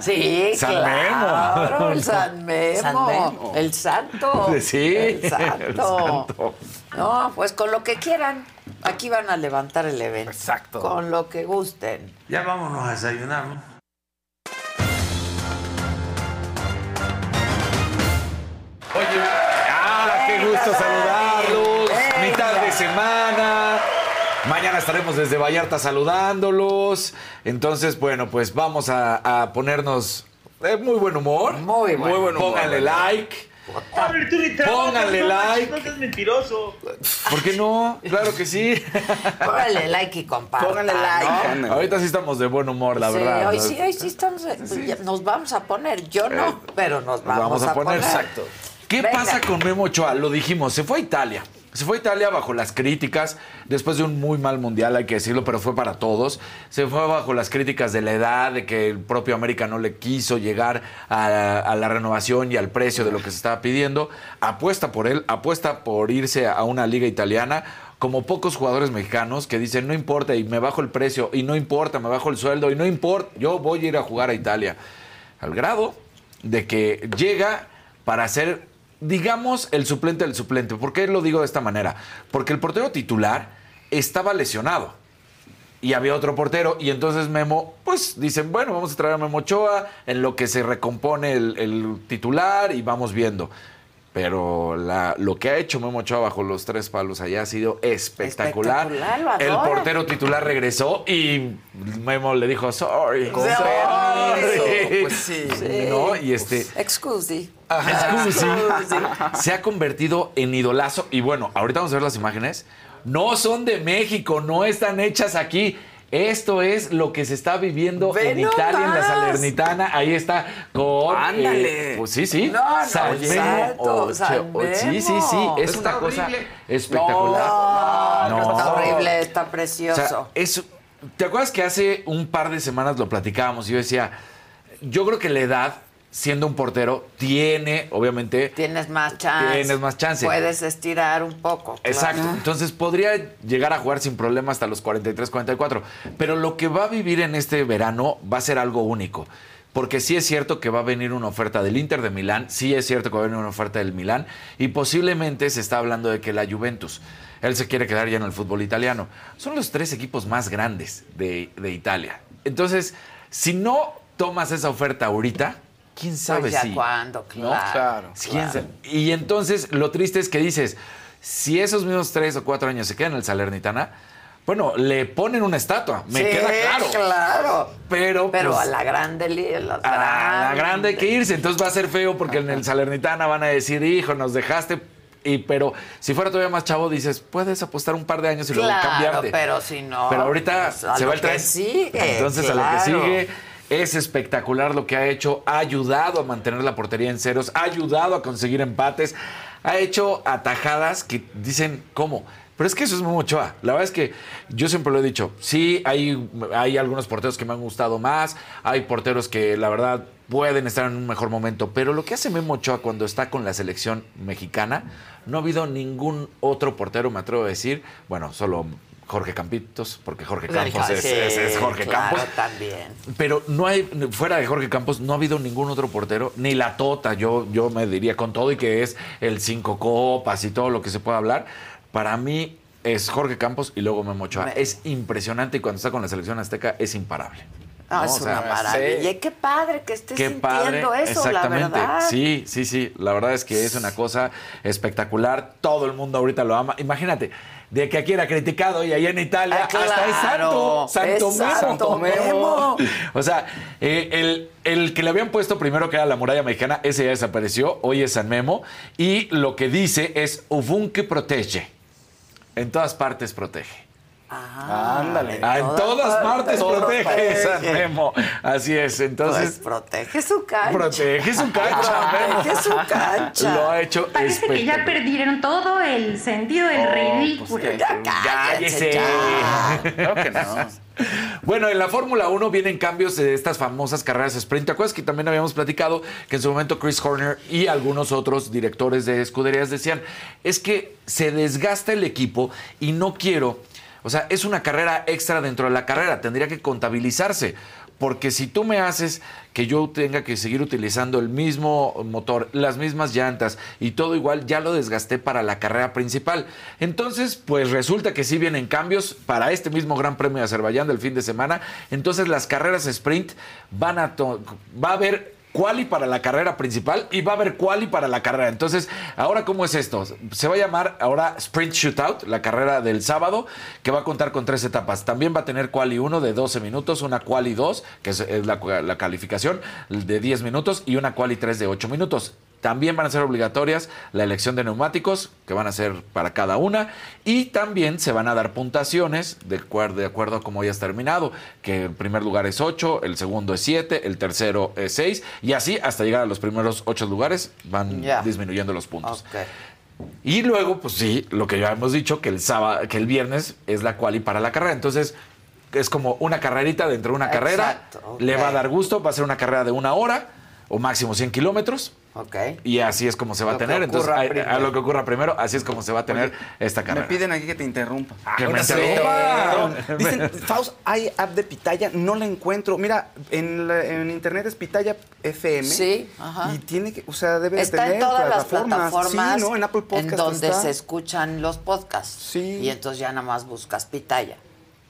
Speaker 1: Sí,
Speaker 7: San
Speaker 1: claro,
Speaker 7: Memo.
Speaker 1: el San <laughs> Memo.
Speaker 8: San Memo.
Speaker 1: El santo. <laughs>
Speaker 7: Sí,
Speaker 1: El santo.
Speaker 7: el santo.
Speaker 1: No, pues con lo que quieran. Aquí van a levantar el evento.
Speaker 8: Exacto.
Speaker 1: Con lo que gusten.
Speaker 9: Ya vámonos a desayunar, ¿no? Oye, ah, qué gusto saludarlos. Venga. Mitad de semana.
Speaker 7: Mañana estaremos desde Vallarta saludándolos. Entonces, bueno, pues vamos a, ponernos de muy buen humor.
Speaker 1: Muy, muy buen humor.
Speaker 7: Pónganle like. Pónganle like.
Speaker 6: No seas mentiroso.
Speaker 7: ¿Por qué no? Claro que sí.
Speaker 1: Pónganle like y compartan.
Speaker 8: Pónganle like.
Speaker 7: Ahorita sí estamos de buen humor, la verdad.
Speaker 1: Hoy sí, hoy sí estamos. Nos vamos a poner. Yo no, eh, pero nos vamos,
Speaker 7: vamos a, poner.
Speaker 1: Exacto.
Speaker 7: ¿Qué
Speaker 1: Venga.
Speaker 7: pasa con Memo Ochoa? Lo dijimos, se fue a Italia. Se fue a Italia bajo las críticas, después de un muy mal mundial, hay que decirlo, pero fue para todos. Se fue bajo las críticas de la edad, de que el propio América no le quiso llegar a, a la renovación y al precio de lo que se estaba pidiendo. Apuesta por él, apuesta por irse a una liga italiana, como pocos jugadores mexicanos que dicen, no importa, y me bajo el precio, y no importa, me bajo el sueldo, y no importa, yo voy a ir a jugar a Italia. Al grado de que llega para ser, digamos, el suplente del suplente. ¿Por qué lo digo de esta manera? Porque el portero titular estaba lesionado. Y había otro portero, y entonces Memo, pues dicen, bueno, vamos a traer a Memo Ochoa en lo que se recompone el, el titular y vamos viendo. Pero la- lo que ha hecho Memo Ochoa bajo los tres palos allá ha sido espectacular.
Speaker 1: Espectacular, lo
Speaker 7: el portero titular regresó y Memo le dijo, sorry.
Speaker 8: Con
Speaker 7: sorry".
Speaker 8: Pues sí.
Speaker 7: ¿No? Y este...
Speaker 1: Excusi.
Speaker 7: Excusi, se ha convertido en idolazo. Y bueno, ahorita vamos a ver las imágenes. No son de México, no están hechas aquí. Esto es lo que se está viviendo
Speaker 1: Ve
Speaker 7: en Italia, en la. Salernitana. Ahí está con.
Speaker 8: Ándale.
Speaker 7: eh, pues sí, sí.
Speaker 1: No, no,
Speaker 7: Sí, sí, sí. Es
Speaker 8: Está
Speaker 7: una cosa
Speaker 8: horrible.
Speaker 7: espectacular.
Speaker 1: No, no, está horrible, está
Speaker 7: O
Speaker 1: precioso.
Speaker 7: sea, es- ¿Te acuerdas que hace un par de semanas lo platicábamos y yo decía, yo creo que la edad, siendo un portero, tiene, obviamente,
Speaker 1: Tienes más chance.
Speaker 7: Tienes más chance.
Speaker 1: Puedes estirar un poco. claro.
Speaker 7: Exacto. Entonces podría llegar a jugar sin problema hasta los 43, 44. Pero lo que va a vivir en este verano va a ser algo único. Porque sí es cierto que va a venir una oferta del Inter de Milán, sí es cierto que va a venir una oferta del Milán y posiblemente se está hablando de que la Juventus, él se quiere quedar ya en el fútbol italiano. Son los tres equipos más grandes de, de Italia. Entonces, si no tomas esa oferta ahorita, quién sabe
Speaker 1: Pues ya
Speaker 7: si...
Speaker 1: cuándo,
Speaker 7: ¿no?
Speaker 1: claro.
Speaker 8: Claro.
Speaker 7: ¿Quién sabe? Y entonces lo triste es que dices, si esos mismos tres o cuatro años se quedan en el Salernitana, bueno, le ponen una estatua, me
Speaker 1: Sí,
Speaker 7: queda claro.
Speaker 1: claro.
Speaker 7: Pero,
Speaker 1: Pero
Speaker 7: pues,
Speaker 1: a la grande, la
Speaker 7: a la grande hay que irse. Entonces va a ser feo porque en el Salernitana van a decir, hijo, nos dejaste. Y, pero si fuera todavía más chavo, dices, puedes apostar un par de años y luego
Speaker 1: Claro,
Speaker 7: cambiarte.
Speaker 1: pero si no,
Speaker 7: Pero ahorita
Speaker 1: pues, a
Speaker 7: se va el tren.
Speaker 1: sigue,
Speaker 7: Entonces a lo
Speaker 1: claro.
Speaker 7: que sigue. Es espectacular lo que ha hecho. Ha ayudado a mantener la portería en ceros. Ha ayudado a conseguir empates. Ha hecho atajadas que dicen, ¿cómo? Pero es que eso es Memo Ochoa. La verdad es que yo siempre lo he dicho. Sí, hay, hay algunos porteros que me han gustado más. Hay porteros que la verdad pueden estar en un mejor momento. Pero lo que hace Memo Ochoa cuando está con la selección mexicana, no ha habido ningún otro portero, me atrevo a decir. Bueno, solo Jorge Campitos, porque Jorge Campos es,
Speaker 1: Sí,
Speaker 7: es- es Jorge
Speaker 1: claro,
Speaker 7: Campos.
Speaker 1: también.
Speaker 7: Pero no hay, fuera de Jorge Campos, no ha habido ningún otro portero, ni la Tota, yo, yo me diría con todo y que es el cinco copas y todo lo que se pueda hablar. Para mí es Jorge Campos y luego Memo Ochoa.
Speaker 1: Me-
Speaker 7: Es impresionante y cuando está con la selección azteca es imparable.
Speaker 1: No,
Speaker 7: ¿no?
Speaker 1: es
Speaker 7: O sea,
Speaker 1: una maravilla.
Speaker 8: sí.
Speaker 1: Y qué padre que estés
Speaker 7: Qué padre,
Speaker 1: sintiendo eso, la verdad.
Speaker 7: Sí, sí, sí. La verdad es que es una cosa espectacular. Todo el mundo ahorita lo ama. Imagínate, de que aquí era criticado y allá en Italia
Speaker 1: Ah,
Speaker 7: hasta es
Speaker 1: claro,
Speaker 7: santo, santo
Speaker 1: es
Speaker 7: Memo.
Speaker 1: Santo Memo. <laughs>
Speaker 7: O sea, eh, el, el que le habían puesto primero que era la muralla mexicana, ese ya desapareció. Hoy es San Memo. Y lo que dice es Ovunque protege. En todas partes protege.
Speaker 1: Ah,
Speaker 8: Ándale.
Speaker 7: Ah, en todas partes protege
Speaker 1: protege.
Speaker 7: San Memo. Así es.
Speaker 1: Pues
Speaker 7: Entonces,
Speaker 1: protege su cancha.
Speaker 7: protege su cancha, <laughs> Memo.
Speaker 1: Protege su cancha.
Speaker 7: Lo ha hecho
Speaker 9: Parece que ya perdieron todo el sentido del ridículo.
Speaker 8: que-
Speaker 1: Ya
Speaker 7: Cállese.
Speaker 1: ya.
Speaker 8: Claro que no.
Speaker 7: Bueno, en la Fórmula 1 vienen cambios de estas famosas carreras sprint. ¿Te acuerdas que también habíamos platicado que en su momento Chris Horner y algunos otros directores de escuderías decían, es que se desgasta el equipo y no quiero, o sea, es una carrera extra dentro de la carrera, tendría que contabilizarse. Porque si tú me haces que yo tenga que seguir utilizando el mismo motor, las mismas llantas y todo igual, ya lo desgasté para la carrera principal. Entonces, pues resulta que sí vienen cambios para este mismo Gran Premio de Azerbaiyán del fin de semana. Entonces, las carreras sprint van a... Va a haber quali para la carrera principal y va a haber quali para la carrera. Entonces, ahora cómo es esto? Se va a llamar ahora Sprint Shootout, la carrera del sábado, que va a contar con tres etapas. También va a tener quali 1 de 12 minutos, una quali 2, que es, la, la calificación de 10 minutos y una quali 3 de 8 minutos. También van a ser obligatorias la elección de neumáticos, que van a ser para cada una, y también se van a dar puntuaciones de acuerdo, de acuerdo a cómo hayas terminado, que el primer lugar es 8, el segundo es 7, el tercero es 6, y así hasta llegar a los primeros 8 lugares van disminuyendo los puntos. Y luego, pues sí, lo que ya hemos dicho, que el sábado, que el viernes es la quali para la carrera. Entonces, es como una carrerita dentro de una carrera. Le va a dar gusto, va a ser una carrera de una hora o máximo 100 kilómetros.
Speaker 1: Ok.
Speaker 7: Y así es como se va
Speaker 1: Lo
Speaker 7: a tener. Entonces, a, lo que ocurra primero, así es como se va a tener esta
Speaker 8: Me
Speaker 7: carrera.
Speaker 8: piden aquí que te interrumpa.
Speaker 7: Que me
Speaker 8: sí.
Speaker 7: interrumpa.
Speaker 8: Dicen, Faust, hay app de Pitaya, no la encuentro. Mira, en, la- en internet es Pitaya FM.
Speaker 1: Sí, ajá.
Speaker 8: Y tiene que, o sea, debe de
Speaker 1: Está
Speaker 8: tener
Speaker 1: en todas las
Speaker 8: plataformas.
Speaker 1: plataformas
Speaker 8: Sí, ¿no? En Apple Podcast
Speaker 1: en donde
Speaker 8: está.
Speaker 1: se escuchan los podcasts.
Speaker 8: Sí.
Speaker 1: Y entonces ya nada más buscas Pitaya.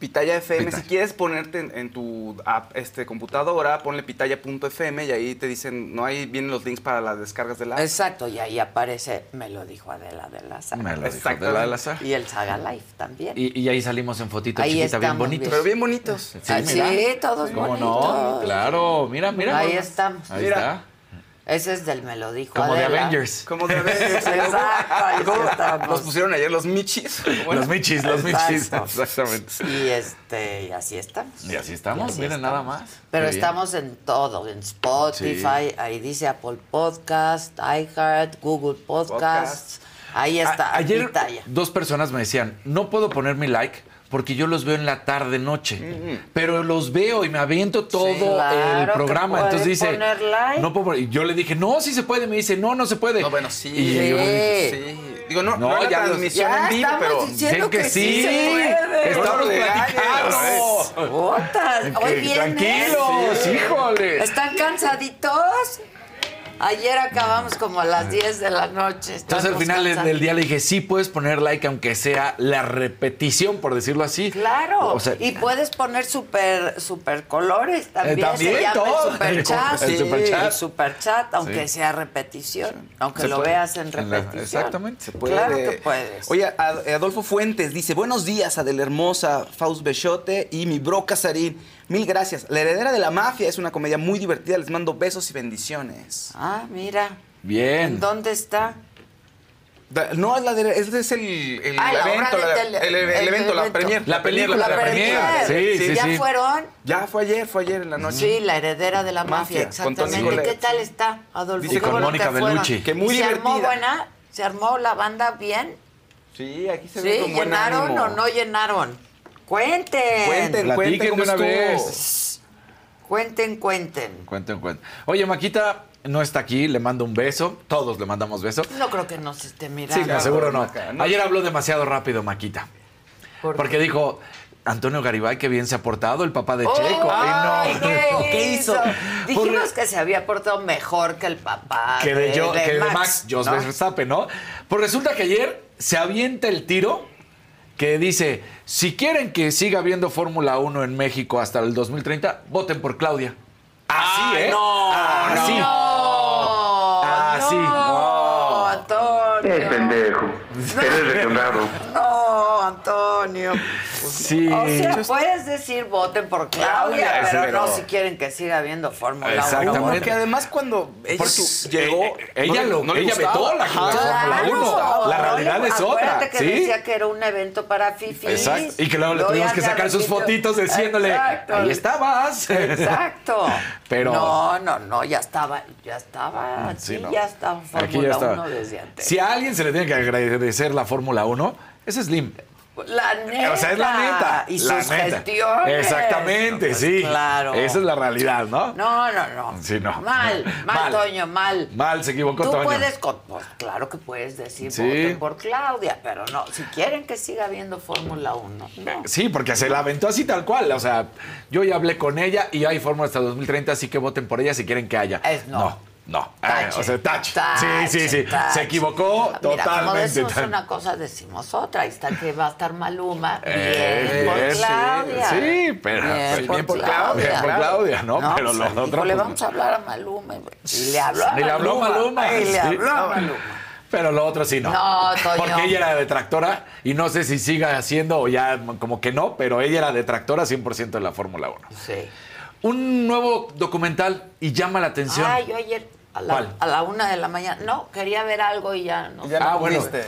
Speaker 8: Pitaya FM.
Speaker 7: Pitaya.
Speaker 8: Si quieres ponerte en, en tu app, este, computadora, ponle pitaya.fm y ahí te dicen, no, ahí vienen los links para las descargas de la app.
Speaker 1: Exacto, y ahí aparece, me lo dijo Adela de la Saga.
Speaker 7: Me lo dijo
Speaker 8: Exactamente.
Speaker 7: de la de la Saga.
Speaker 1: Y el Saga Live también.
Speaker 7: Y, y ahí salimos en fotito
Speaker 1: Ahí
Speaker 7: chiquita, bien bonitos.
Speaker 1: bien.
Speaker 8: Pero bien bonitos.
Speaker 1: Ah, sí, todos
Speaker 7: ¿Cómo
Speaker 1: bonitos.
Speaker 7: no? Claro, mira, mira.
Speaker 1: Ahí estamos.
Speaker 7: Ahí
Speaker 8: Mira.
Speaker 7: está.
Speaker 1: Ese es del me lo dijo
Speaker 7: Como de
Speaker 1: Adela.
Speaker 7: Avengers.
Speaker 8: Como de Avengers. <laughs>
Speaker 1: Exacto, sí
Speaker 8: ¿Cómo
Speaker 1: estamos.
Speaker 8: Los pusieron ayer los michis. Bueno,
Speaker 7: Los michis, los michis.
Speaker 1: Exacto.
Speaker 7: Exactamente.
Speaker 1: Y este, y así estamos.
Speaker 7: Y así estamos,
Speaker 1: Y así
Speaker 7: miren,
Speaker 1: estamos.
Speaker 7: nada más.
Speaker 1: Pero
Speaker 7: bien.
Speaker 1: estamos en todo, en Spotify, ahí dice Apple Podcast, iHeart, Google Podcasts. Ahí está,
Speaker 7: A- ayer
Speaker 1: Pitaya.
Speaker 7: dos personas me decían, no puedo poner mi like porque yo los veo en la tarde noche, pero los veo y me aviento todo
Speaker 1: Claro
Speaker 7: el programa. Entonces dice,
Speaker 1: poner like.
Speaker 7: no puedo poner". Y yo le dije, no, sí se puede. Me dice, no, no se puede.
Speaker 8: No, bueno, sí.
Speaker 7: Y yo le dije,
Speaker 8: Sí. Digo, no,
Speaker 7: No,
Speaker 8: no, la
Speaker 7: ya los-
Speaker 8: transmisión
Speaker 1: Ya
Speaker 8: en vivo, pero...
Speaker 1: diciendo
Speaker 7: que,
Speaker 1: que
Speaker 7: sí.
Speaker 1: sí se puede.
Speaker 7: Estamos platicando.
Speaker 1: Botas, hoy vienen.
Speaker 7: Tranquilos, híjole.
Speaker 1: ¿Están cansaditos? Ayer acabamos como a las 10 de la noche.
Speaker 7: Entonces al final del-
Speaker 1: cansados.
Speaker 7: del día le dije, sí puedes poner like aunque sea la repetición, por decirlo así.
Speaker 1: Claro,
Speaker 7: O sea,
Speaker 1: y puedes poner super, super colores también.
Speaker 7: Eh, también,
Speaker 1: se llama
Speaker 7: todo. <laughs>
Speaker 1: el super chat.
Speaker 7: El.
Speaker 1: El superchat, aunque
Speaker 7: Sí.
Speaker 1: sea repetición, aunque
Speaker 7: Se
Speaker 1: lo
Speaker 7: puede.
Speaker 1: veas en
Speaker 7: En la-
Speaker 1: repetición.
Speaker 7: exactamente.
Speaker 8: Se puede.
Speaker 1: Claro que puedes.
Speaker 8: Oye, Ad- Adolfo Fuentes dice, buenos días, Adela Hermosa, Faust Bechote y mi bro Casarín. Mil gracias. La heredera de la mafia es una comedia muy divertida. Les mando besos y bendiciones.
Speaker 1: Ah, mira.
Speaker 7: Bien.
Speaker 1: ¿En dónde está?
Speaker 8: No, es la de, este es el, el
Speaker 1: Ah, la
Speaker 8: evento, la- el, el
Speaker 1: el
Speaker 8: evento, la premier.
Speaker 7: La
Speaker 8: premier,
Speaker 7: película, la
Speaker 1: premier.
Speaker 7: premier. Sí, sí,
Speaker 1: ¿Ya
Speaker 7: sí.
Speaker 1: fueron?
Speaker 8: Ya fue ayer, fue ayer en la noche.
Speaker 1: Sí, la heredera de la mafia,
Speaker 8: con Tony
Speaker 1: exactamente.
Speaker 8: Collette.
Speaker 1: ¿Qué tal está, Adolfo?
Speaker 8: Dice con
Speaker 7: Mónica. Bellucci.
Speaker 8: Que muy
Speaker 1: ¿Y ¿Se armó buena? ¿Se armó la banda bien?
Speaker 8: Sí, aquí se ve
Speaker 1: ¿Sí?
Speaker 8: con buen
Speaker 1: ¿Llenaron
Speaker 8: ánimo.
Speaker 1: o no llenaron? Cuenten.
Speaker 8: Cuenten, cuenten cómo
Speaker 7: de una vez.
Speaker 1: Cuenten, cuenten.
Speaker 7: Cuenten, cuenten. Oye, Maquita no está aquí, le mando un beso. Todos le mandamos beso.
Speaker 1: No creo que nos esté mirando.
Speaker 7: Sí, no, seguro no. Ayer habló demasiado rápido, Maquita.
Speaker 1: ¿Por
Speaker 7: Porque dijo, Antonio Garibay, qué bien se ha portado, el papá de Checo.
Speaker 1: Ay,
Speaker 7: Y no.
Speaker 1: ¿qué, <laughs>
Speaker 8: ¿Qué hizo?
Speaker 1: Dijimos
Speaker 7: Por-
Speaker 1: que se había portado mejor que el papá
Speaker 7: que de, yo, que de
Speaker 1: Max,
Speaker 7: Max, Jos
Speaker 1: ¿no?
Speaker 7: Verstappen, ¿no? Pues resulta que ayer se avienta el tiro que dice, si quieren que siga habiendo Fórmula 1 en México hasta el 2030, voten por Claudia. Así,
Speaker 8: Ay,
Speaker 7: ¿eh?
Speaker 8: no,
Speaker 7: Así.
Speaker 1: No,
Speaker 7: Ah, sí.
Speaker 1: no, Antonio.
Speaker 10: ¡Qué pendejo! Eres retornado.
Speaker 1: No, Antonio.
Speaker 7: Sí.
Speaker 1: O sea, puedes decir voten por Claudia,
Speaker 7: Claudia,
Speaker 1: pero
Speaker 7: pero-
Speaker 1: no si quieren que siga habiendo Fórmula 1.
Speaker 7: Exactamente.
Speaker 8: Porque además cuando ella su- llegó...
Speaker 7: eh, eh, ella
Speaker 8: no le-
Speaker 7: lo-
Speaker 8: no
Speaker 7: ella vetó la. Fórmula
Speaker 1: Claro,
Speaker 7: uno. La realidad
Speaker 1: no
Speaker 7: es otra,
Speaker 1: Acuérdate que
Speaker 7: ¿sí?
Speaker 1: decía que era un evento para fifis.
Speaker 7: Exacto. Y que luego le tuvimos que sacar sus fotitos diciéndole,
Speaker 1: Exacto.
Speaker 7: ahí estabas.
Speaker 1: Exacto. <laughs>
Speaker 7: Pero-
Speaker 1: No, no, no, ya estaba, ya estaba,
Speaker 7: Sí,
Speaker 1: sí,
Speaker 7: no.
Speaker 1: ya estaba
Speaker 7: Aquí ya
Speaker 1: Fórmula
Speaker 7: estaba.
Speaker 1: 1 desde antes.
Speaker 7: Si a alguien se le tiene que agradecer la Fórmula 1, es Slim.
Speaker 1: La neta.
Speaker 7: O sea, es la neta.
Speaker 1: Y
Speaker 7: la
Speaker 1: sus
Speaker 7: neta.
Speaker 1: gestiones.
Speaker 7: Exactamente,
Speaker 1: Pues
Speaker 7: sí.
Speaker 1: Claro.
Speaker 7: Esa es la realidad, ¿no?
Speaker 1: No, no, no.
Speaker 7: Sí, no.
Speaker 1: Mal, mal,
Speaker 7: Mal.
Speaker 1: Toño, mal.
Speaker 7: Mal, se equivocó
Speaker 1: Tú
Speaker 7: Toño.
Speaker 1: puedes, con- pues claro que puedes decir
Speaker 7: Sí.
Speaker 1: voten por Claudia, pero no, si quieren que siga habiendo Fórmula 1, no.
Speaker 7: Sí, porque se la aventó así tal cual. O sea, yo ya hablé con ella y hay fórmula hasta 2030, así que voten por ella si quieren que haya.
Speaker 1: Es no.
Speaker 7: No,
Speaker 1: Tache,
Speaker 7: Eh, o sea, touch.
Speaker 1: tache,
Speaker 7: sí, sí, sí.
Speaker 1: tache.
Speaker 7: Se equivocó
Speaker 1: Mira, como
Speaker 7: totalmente.
Speaker 1: decimos una cosa, decimos otra. Ahí está que va a estar Maluma.
Speaker 7: Eh,
Speaker 1: bien por
Speaker 7: sí,
Speaker 1: Claudia.
Speaker 7: sí, pero-
Speaker 1: Bien, por,
Speaker 7: bien por
Speaker 1: Claudia.
Speaker 7: Claudia, por Claudia, ¿no? Pero
Speaker 1: pues,
Speaker 7: lo
Speaker 1: dijo,
Speaker 7: otro,
Speaker 1: le
Speaker 7: pues,
Speaker 1: vamos a hablar a Maluma. Y le habló a
Speaker 7: Y le habló Maluma.
Speaker 1: Y le habló a Maluma.
Speaker 7: Pero lo otro sí no.
Speaker 1: No, Toño.
Speaker 7: Porque ella era detractora y no sé si siga haciendo o ya como que no, pero ella era detractora 100% de la Fórmula 1.
Speaker 1: Sí.
Speaker 7: Un nuevo documental y llama la atención.
Speaker 1: Ah, yo ayer a la,
Speaker 7: ¿Cuál?
Speaker 1: a la una de la mañana. No, quería ver algo y ya no.
Speaker 8: Ya no
Speaker 7: Ah, bueno.
Speaker 8: pudiste.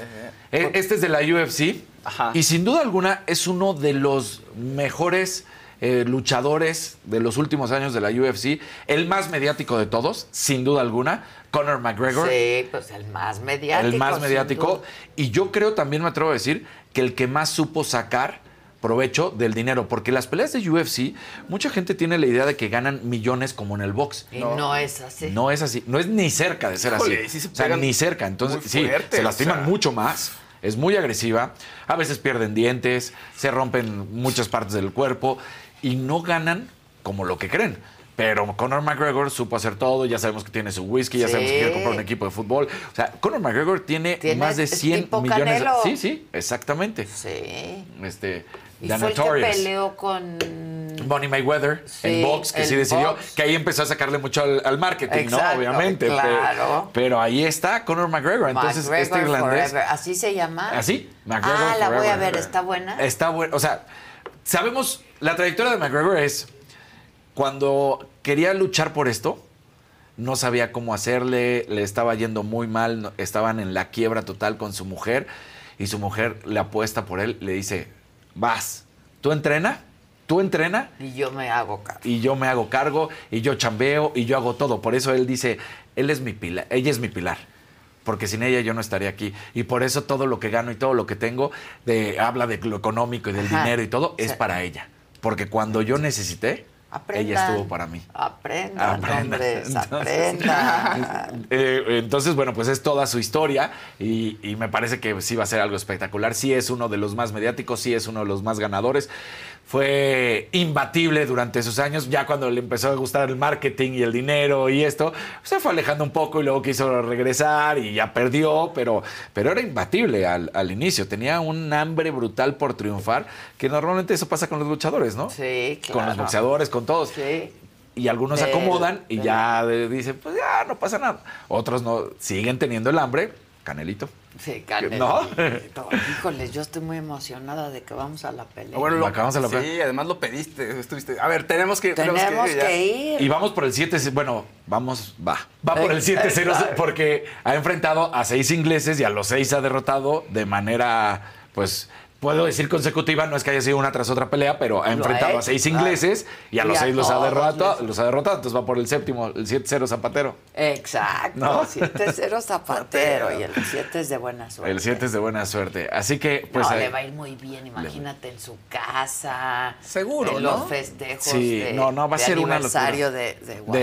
Speaker 7: Eh, Este es de la UFC.
Speaker 8: Ajá.
Speaker 7: Y sin duda alguna es uno de los mejores eh, luchadores de los últimos años de la UFC. El más mediático de todos, sin duda alguna. Conor McGregor.
Speaker 1: Sí, pues el más mediático.
Speaker 7: el más mediático. Y yo creo también me atrevo a decir que el que más supo sacar provecho del dinero. Porque las peleas de UFC, mucha gente tiene la idea de que ganan millones como en el box.
Speaker 1: Y no, es así.
Speaker 7: No es así, no es ni cerca de ser
Speaker 8: Híjole,
Speaker 7: así.
Speaker 8: sí se
Speaker 7: o sea, ni cerca. Entonces, sí, se
Speaker 8: o
Speaker 7: lastiman
Speaker 8: sea.
Speaker 7: mucho más. Es muy agresiva. A veces pierden dientes, se rompen muchas partes del cuerpo y no ganan como lo que creen. Pero Conor McGregor supo hacer todo, ya sabemos que tiene su whisky, ya sabemos que quiere comprar un equipo de fútbol. O sea, Conor McGregor tiene,
Speaker 1: Tiene-
Speaker 7: más de
Speaker 1: es
Speaker 7: 100
Speaker 1: tipo
Speaker 7: millones.
Speaker 1: Canelo.
Speaker 7: Sí, sí, exactamente.
Speaker 1: Sí.
Speaker 7: Este,
Speaker 1: Y
Speaker 7: The
Speaker 1: fue el que
Speaker 7: Notorious.
Speaker 1: peleó con.
Speaker 7: Bonnie Mayweather
Speaker 1: Sí,
Speaker 7: en box, que sí decidió,
Speaker 1: box.
Speaker 7: que ahí empezó a sacarle mucho al, al marketing,
Speaker 1: Exacto,
Speaker 7: ¿no? Obviamente.
Speaker 1: claro.
Speaker 7: Pero, ahí está Conor McGregor. Entonces,
Speaker 1: McGregor
Speaker 7: este irlandés.
Speaker 1: Forever. ¿Así se llama?
Speaker 7: Así, McGregor.
Speaker 1: Ah, la voy a ver, ¿está buena?
Speaker 7: Está buena. O sea, sabemos, la trayectoria de McGregor es cuando quería luchar por esto, no sabía cómo hacerle, le estaba yendo muy mal, estaban en la quiebra total con su mujer y su mujer le apuesta por él, le dice, vas, tú entrena, tú entrena
Speaker 1: Y yo me hago cargo.
Speaker 7: y yo me hago cargo y yo chambeo y yo hago todo. Por eso él dice, él es mi pilar, ella es mi pilar. Porque sin ella yo no estaría aquí. Y por eso todo lo que gano y todo lo que tengo, de, habla de lo económico y del
Speaker 1: Ajá.
Speaker 7: dinero y todo, es
Speaker 1: Sí.
Speaker 7: para ella. Porque cuando yo necesité,
Speaker 1: Aprendan.
Speaker 7: ella estuvo para mí.
Speaker 1: Aprendan,
Speaker 7: Aprendan.
Speaker 1: hombres, <laughs>
Speaker 7: Entonces-
Speaker 1: aprendan. <laughs>
Speaker 7: Eh, entonces, bueno, pues es toda su historia y, y me parece que sí va a ser algo espectacular. Sí es uno de los más mediáticos, sí es uno de los más ganadores. Fue imbatible durante esos años. Ya cuando le empezó a gustar el marketing y el dinero y esto, se fue alejando un poco y luego quiso regresar y ya perdió, pero, pero era imbatible al, al inicio. Tenía un hambre brutal por triunfar, que normalmente eso pasa con los luchadores, ¿no?
Speaker 1: Sí, claro.
Speaker 7: Con los boxeadores, con todos
Speaker 1: Sí.
Speaker 7: y algunos se acomodan y ya dicen, pues ya no pasa nada. Otros no, siguen teniendo el hambre, canelito.
Speaker 1: Sí, Canelo.
Speaker 7: ¿No?
Speaker 1: Híjole, yo estoy muy emocionada de que vamos a la pelea.
Speaker 8: Bueno, lo,
Speaker 7: Acabamos de la
Speaker 8: sí, además lo pediste, estuviste. A ver, tenemos que
Speaker 1: Tenemos
Speaker 8: ya.
Speaker 1: que ir.
Speaker 7: Y vamos por el 7, bueno, vamos, va. Va por el
Speaker 1: Eh,
Speaker 7: 7-0
Speaker 1: exacto.
Speaker 7: porque ha enfrentado a seis ingleses y a los seis ha derrotado de manera, pues, puedo decir consecutiva, no es que haya sido una tras otra pelea, pero ha
Speaker 1: Lo
Speaker 7: enfrentado
Speaker 1: ha
Speaker 7: a seis ingleses y a
Speaker 1: Y
Speaker 7: los
Speaker 1: a
Speaker 7: seis los ha, derrotado, los ha derrotado, entonces va por el séptimo, el 7-0 Zapatero.
Speaker 1: Exacto.
Speaker 7: ¿No?
Speaker 1: 7-0 <laughs> Zapatero y el 7 es de buena suerte.
Speaker 7: El 7 es de buena suerte. Así que, pues...
Speaker 1: no,
Speaker 7: ahí-
Speaker 1: le va a ir muy bien, imagínate en su casa.
Speaker 8: Seguro,
Speaker 1: en
Speaker 8: ¿no?
Speaker 1: los festejos
Speaker 7: Sí,
Speaker 1: de,
Speaker 7: no, no, va a
Speaker 1: de
Speaker 7: ser una
Speaker 1: aniversario
Speaker 7: locura.
Speaker 1: de,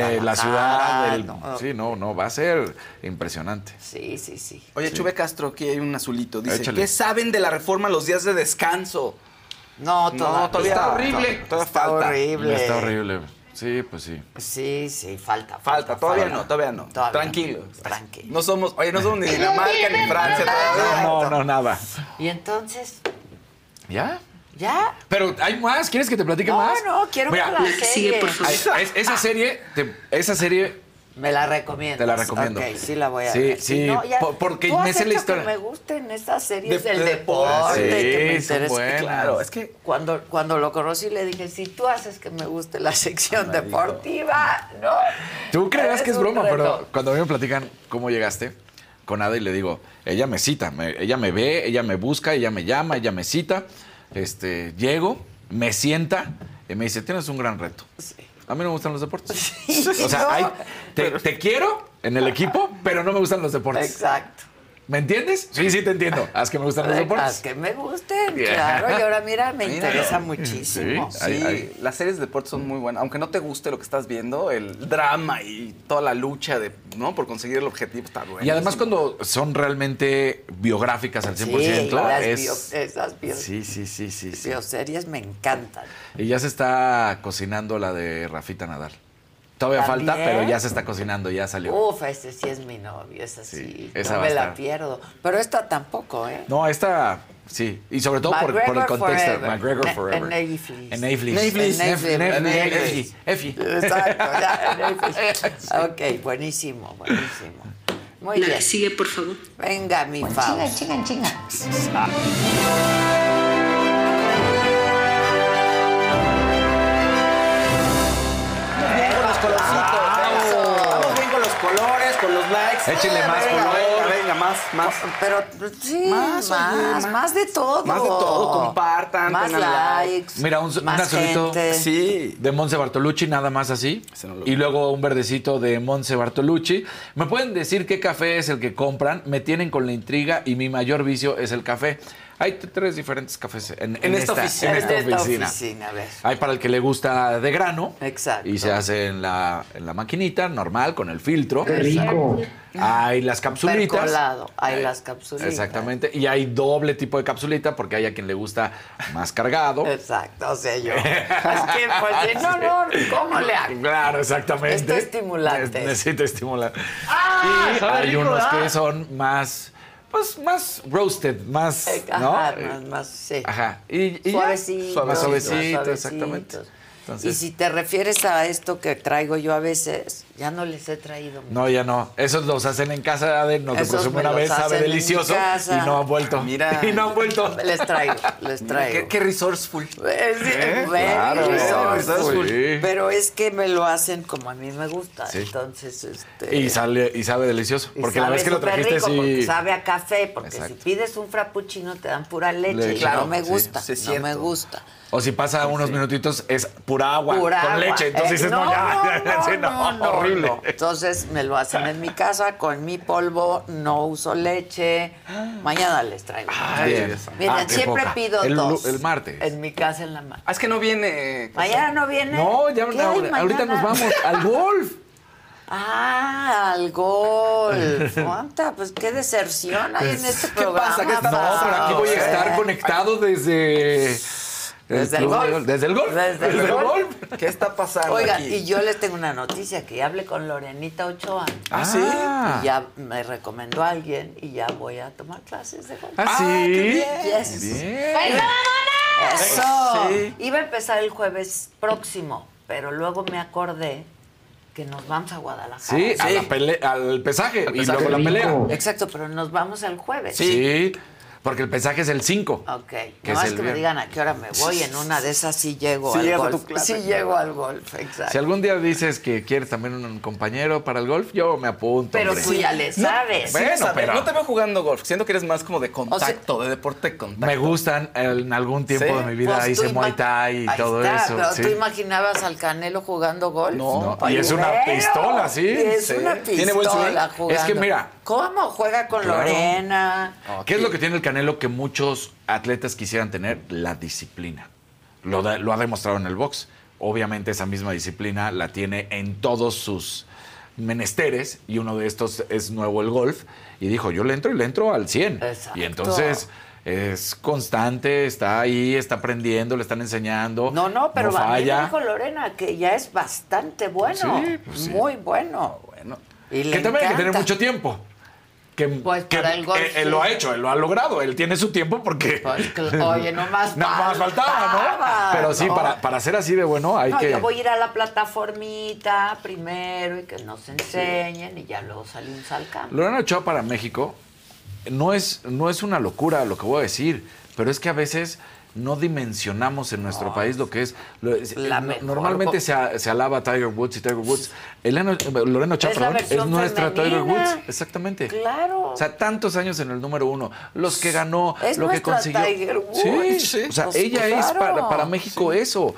Speaker 1: de
Speaker 7: de la ciudad, del-
Speaker 1: ¿no?
Speaker 7: sí, no, no, va a ser impresionante.
Speaker 1: Sí, sí, sí.
Speaker 8: Oye, Chube Castro, aquí hay un azulito. Dice,
Speaker 7: Échale.
Speaker 8: ¿qué saben de la reforma los días de descanso?
Speaker 1: No, todavía,
Speaker 8: todavía-
Speaker 1: está
Speaker 8: horrible. Todavía
Speaker 1: Está
Speaker 8: falta.
Speaker 1: horrible.
Speaker 7: Está horrible. Sí, pues sí.
Speaker 1: Sí, sí, falta.
Speaker 8: Falta, todavía
Speaker 1: falta.
Speaker 8: no, todavía no.
Speaker 1: Todavía
Speaker 8: Tranquilos.
Speaker 1: Tranquilo.
Speaker 8: No somos, oye, no somos ni Dinamarca ni Francia todavía.
Speaker 7: No, no, nada.
Speaker 1: Y entonces,
Speaker 7: ¿Ya?
Speaker 1: ¿ya?
Speaker 7: Pero hay más, ¿quieres que te platique
Speaker 1: No,
Speaker 7: más?
Speaker 1: no, quiero
Speaker 7: Mira,
Speaker 1: ver la serie.
Speaker 2: sigue, por favor.
Speaker 7: es- esa serie, te- esa serie
Speaker 1: Me la recomiendo.
Speaker 7: Te la recomiendo.
Speaker 1: Ok, sí la voy a
Speaker 7: Sí,
Speaker 1: ver.
Speaker 7: sí,
Speaker 1: ya-
Speaker 7: por- porque
Speaker 1: tú
Speaker 7: me sé la historia.
Speaker 1: que me gusten estas series
Speaker 8: De-
Speaker 1: del
Speaker 8: de
Speaker 1: deporte, que me
Speaker 7: Sí,
Speaker 1: interesa.
Speaker 8: Claro, es que
Speaker 1: Cuando, cuando lo conocí le dije, si tú haces que me guste la sección deportiva, ¿no?
Speaker 7: Tú creerás que es broma,
Speaker 1: reto.
Speaker 7: pero cuando a mí me platican cómo llegaste con Ada y le digo, ella me cita, me- ella me ve, ella me busca, ella me llama, ella me cita, este, llego, me sienta y me dice, tienes un gran reto. A mí no me gustan los deportes. o sea,
Speaker 1: no.
Speaker 7: hay- te, te quiero en el equipo, pero no me gustan los deportes.
Speaker 1: Exacto.
Speaker 7: ¿Me entiendes? Sí, sí te entiendo. Haz que me gustan los
Speaker 1: Las
Speaker 7: deportes.
Speaker 1: que me gusten,
Speaker 7: Yeah.
Speaker 1: claro. Y ahora mira, me <laughs>
Speaker 8: Mira.
Speaker 1: interesa muchísimo.
Speaker 7: Sí.
Speaker 8: Sí, las series de deporte son muy buenas. Aunque no te guste lo que estás viendo, el drama y toda la lucha de, ¿no? por conseguir el objetivo está bueno.
Speaker 7: Y además cuando son realmente biográficas al 100%,
Speaker 1: Sí, las
Speaker 7: es...
Speaker 1: bio- esas bio-
Speaker 7: Sí, sí, sí, sí, sí.
Speaker 1: bioseries me encantan.
Speaker 7: Y ya se está cocinando la de Rafita Nadal. Todavía falta,
Speaker 1: ¿También?
Speaker 7: pero ya se está cocinando, ya salió.
Speaker 1: Uf, ese sí es mi novio, esa sí.
Speaker 7: esa
Speaker 1: no me la pierdo. Pero esta tampoco, ¿eh?
Speaker 7: No, esta sí. Y sobre todo por, por el contexto.
Speaker 1: forever.
Speaker 7: McGregor Forever.
Speaker 1: en Netflix.
Speaker 7: En Netflix.
Speaker 8: Netflix.
Speaker 7: Efi.
Speaker 1: Exacto, ya. <laughs> Ok, buenísimo, buenísimo. Muy
Speaker 11: La
Speaker 1: bien.
Speaker 11: que sigue, por favor.
Speaker 1: Venga, mi
Speaker 2: Chinga,
Speaker 1: Faust.
Speaker 2: chinga, chinga.
Speaker 8: Con los likes.
Speaker 7: Échenle más
Speaker 8: venga,
Speaker 7: color.
Speaker 8: Venga, venga, más, más.
Speaker 1: Pero sí, más,
Speaker 8: Más, oye,
Speaker 1: más,
Speaker 8: más.
Speaker 1: de todo.
Speaker 8: Más de todo, compartan,
Speaker 1: Más likes.
Speaker 7: Mira, un, un
Speaker 1: más
Speaker 7: azulito
Speaker 1: gente.
Speaker 8: Sí.
Speaker 7: de Monse Bartolucci, nada más así.
Speaker 8: No
Speaker 7: Y luego un verdecito de Monse Bartolucci. ¿Me pueden decir qué café es el que compran? Me tienen con la intriga y mi mayor vicio es el café. Hay tres diferentes cafés en,
Speaker 8: En esta oficina.
Speaker 7: en esta
Speaker 1: En esta
Speaker 7: oficina.
Speaker 1: oficina, a ver.
Speaker 7: Hay para el que le gusta de grano.
Speaker 1: Exacto.
Speaker 7: Y se hace en la, en la maquinita, normal, con el filtro.
Speaker 10: ¡Qué rico!
Speaker 7: Hay las capsulitas.
Speaker 1: Percolado. Hay
Speaker 7: Eh,
Speaker 1: las capsulitas.
Speaker 7: Exactamente. Y hay doble tipo de capsulita porque hay a quien le gusta más cargado.
Speaker 1: Exacto, o sea, yo. <laughs> Es que, pues, no, no, ¿cómo le hago?
Speaker 7: Claro, exactamente.
Speaker 1: Esto estimulante.
Speaker 7: Ne- Necesita estimular.
Speaker 6: Ah,
Speaker 7: y hay
Speaker 6: rico,
Speaker 7: unos
Speaker 6: ¿verdad?
Speaker 7: que son más, pues más roasted, más,
Speaker 1: Eh,
Speaker 7: ¿no?
Speaker 1: Ajá, más, más, sí.
Speaker 7: Ajá. Y, y ya.
Speaker 1: Suavecito.
Speaker 7: Más suavecito,
Speaker 1: suavecitos.
Speaker 7: exactamente. Entonces,
Speaker 1: Y si te refieres a esto que traigo yo a veces, ya no les he traído.
Speaker 7: no, ya no. Esos los hacen en casa de nos lo
Speaker 1: me
Speaker 7: una vez, sabe delicioso y no han vuelto.
Speaker 8: Mira. <laughs>
Speaker 7: Y no han vuelto.
Speaker 1: Les traigo, les traigo.
Speaker 8: Qué, qué resourceful.
Speaker 1: Eh,
Speaker 8: ¿Eh?
Speaker 7: Claro,
Speaker 1: resourceful.
Speaker 7: sí.
Speaker 1: Pero es que me lo hacen como a mí me gusta.
Speaker 7: Sí.
Speaker 1: Entonces, este.
Speaker 7: Y sale y sabe delicioso,
Speaker 1: y
Speaker 7: porque la
Speaker 1: sabe
Speaker 7: vez que lo
Speaker 1: súper
Speaker 7: trajiste
Speaker 1: rico, porque
Speaker 7: sí
Speaker 1: sabe a café, porque
Speaker 7: Exacto.
Speaker 1: si pides un frappuccino te dan pura leche,
Speaker 7: Leche.
Speaker 1: y
Speaker 7: Claro,
Speaker 1: no me gusta,
Speaker 8: sí,
Speaker 1: no me gusta.
Speaker 7: O si pasa unos minutitos, es pura agua
Speaker 1: Pura
Speaker 7: con
Speaker 1: agua.
Speaker 7: leche. Entonces
Speaker 1: Eh,
Speaker 7: dices, no, ya,
Speaker 1: no, <laughs>
Speaker 7: sí,
Speaker 1: no,
Speaker 7: no,
Speaker 1: no,
Speaker 7: horrible.
Speaker 1: no. Entonces me lo hacen en mi casa con mi polvo, no uso leche. Mañana les traigo.
Speaker 7: Bien.
Speaker 1: Miren,
Speaker 7: Ah, qué
Speaker 1: siempre
Speaker 7: poca.
Speaker 1: pido
Speaker 7: el,
Speaker 1: dos.
Speaker 7: El martes.
Speaker 1: En mi casa en la mañana.
Speaker 8: Ah, es que no viene.
Speaker 1: Mañana no viene.
Speaker 7: No, ya
Speaker 1: ¿Qué
Speaker 7: ahorita
Speaker 1: mañana?
Speaker 7: nos vamos al golf.
Speaker 1: Ah, al golf. Aguanta, pues qué deserción hay en este programa.
Speaker 8: pasa? ¿Qué está
Speaker 7: No, pero aquí voy a estar conectado desde.
Speaker 1: Desde el golf.
Speaker 7: Desde el golf.
Speaker 1: Desde el golf.
Speaker 8: ¿Qué está pasando aquí?
Speaker 1: y yo les tengo una noticia, que ya hablé con Lorenita Ochoa.
Speaker 7: Ah, sí.
Speaker 1: Y ya me recomendó a alguien y ya voy a tomar clases de golf.
Speaker 7: Ah, sí.
Speaker 1: Yes.
Speaker 7: Bien.
Speaker 1: Eso.
Speaker 8: Sí.
Speaker 1: Iba a empezar el jueves próximo, pero luego me acordé que nos vamos a Guadalajara.
Speaker 7: Sí, a la pele- al pesaje y
Speaker 8: pesaje.
Speaker 7: luego la
Speaker 10: Qué
Speaker 7: pelea.
Speaker 1: Exacto, pero nos vamos el jueves.
Speaker 7: Sí. Porque el pesaje es el 5.
Speaker 1: Ok,
Speaker 7: Que
Speaker 1: que
Speaker 7: es
Speaker 1: que me digan a qué hora me voy, en una de esas sí llego
Speaker 8: Sí
Speaker 1: al golf.
Speaker 8: tu clase,
Speaker 1: sí llego al golf, exacto.
Speaker 7: Si algún día dices que quieres también un compañero para el golf, yo me apunto.
Speaker 1: Pero
Speaker 7: hombre.
Speaker 1: tú ya le sabes.
Speaker 7: Bueno,
Speaker 8: Sí,
Speaker 7: pero-
Speaker 8: No te veo jugando golf. Siento que eres más como de contacto, de deporte de contacto.
Speaker 7: Me gustan, en algún tiempo
Speaker 8: Sí.
Speaker 7: de mi vida
Speaker 1: Pues
Speaker 7: hice Muay Thai y
Speaker 1: Ahí
Speaker 7: todo
Speaker 1: está,
Speaker 7: eso.
Speaker 1: Pero
Speaker 7: sí.
Speaker 1: tú imaginabas al Canelo jugando golf.
Speaker 7: No,
Speaker 1: Ay,
Speaker 7: y es una pistola, sí.
Speaker 1: Es
Speaker 7: Sí.
Speaker 1: una
Speaker 7: Tiene buen
Speaker 1: pistola jugando.
Speaker 7: Es que mira.
Speaker 1: ¿Cómo juega con
Speaker 7: Claro.
Speaker 1: Lorena?
Speaker 7: ¿Qué es lo que tiene el Canelo que muchos atletas quisieran tener? La disciplina. Lo, da- lo ha demostrado en el box. Obviamente esa misma disciplina la tiene en todos sus menesteres y uno de estos es nuevo el golf y dijo yo le entro y le entro al 100
Speaker 1: Exacto.
Speaker 7: y entonces es constante está ahí está aprendiendo le están enseñando
Speaker 1: No, no, pero
Speaker 7: no
Speaker 1: a mí me
Speaker 7: falla
Speaker 1: dijo Lorena que ya es bastante bueno.
Speaker 7: Sí, pues sí.
Speaker 1: Muy bueno.
Speaker 8: Bueno.
Speaker 1: Y le
Speaker 7: que también hay que tener
Speaker 1: encanta.
Speaker 7: mucho tiempo. Que,
Speaker 1: Pues
Speaker 7: que-
Speaker 1: para el golf,
Speaker 7: eh, él
Speaker 1: sí.
Speaker 7: lo ha hecho, él lo ha logrado, él tiene su tiempo porque...
Speaker 1: Pues, oye, no más <laughs>
Speaker 7: Nada más faltaba, ¿no? Pero sí,
Speaker 1: ¿no?
Speaker 7: para, para ser así de bueno hay
Speaker 1: No,
Speaker 7: que...
Speaker 1: yo voy a ir a la plataformita primero y que nos enseñen y ya luego salimos al campo.
Speaker 7: Lorena Ochoa para México no es, no es una locura lo que voy a decir, pero es que a veces no dimensionamos en nuestro país lo que es. lo-
Speaker 1: La
Speaker 7: normalmente se, se alaba a Tiger Woods y Tiger Woods. Elena, Lorena Ochoa,
Speaker 1: Es
Speaker 7: nuestra Tiger. Woods. Exactamente.
Speaker 1: Claro.
Speaker 7: O sea, tantos años en el número uno, los que ganó,
Speaker 1: Es
Speaker 7: lo que consiguió.
Speaker 1: Tiger Woods.
Speaker 7: Sí,
Speaker 8: Sí.
Speaker 7: o sea,
Speaker 1: Pues
Speaker 7: ella es para, para México eso.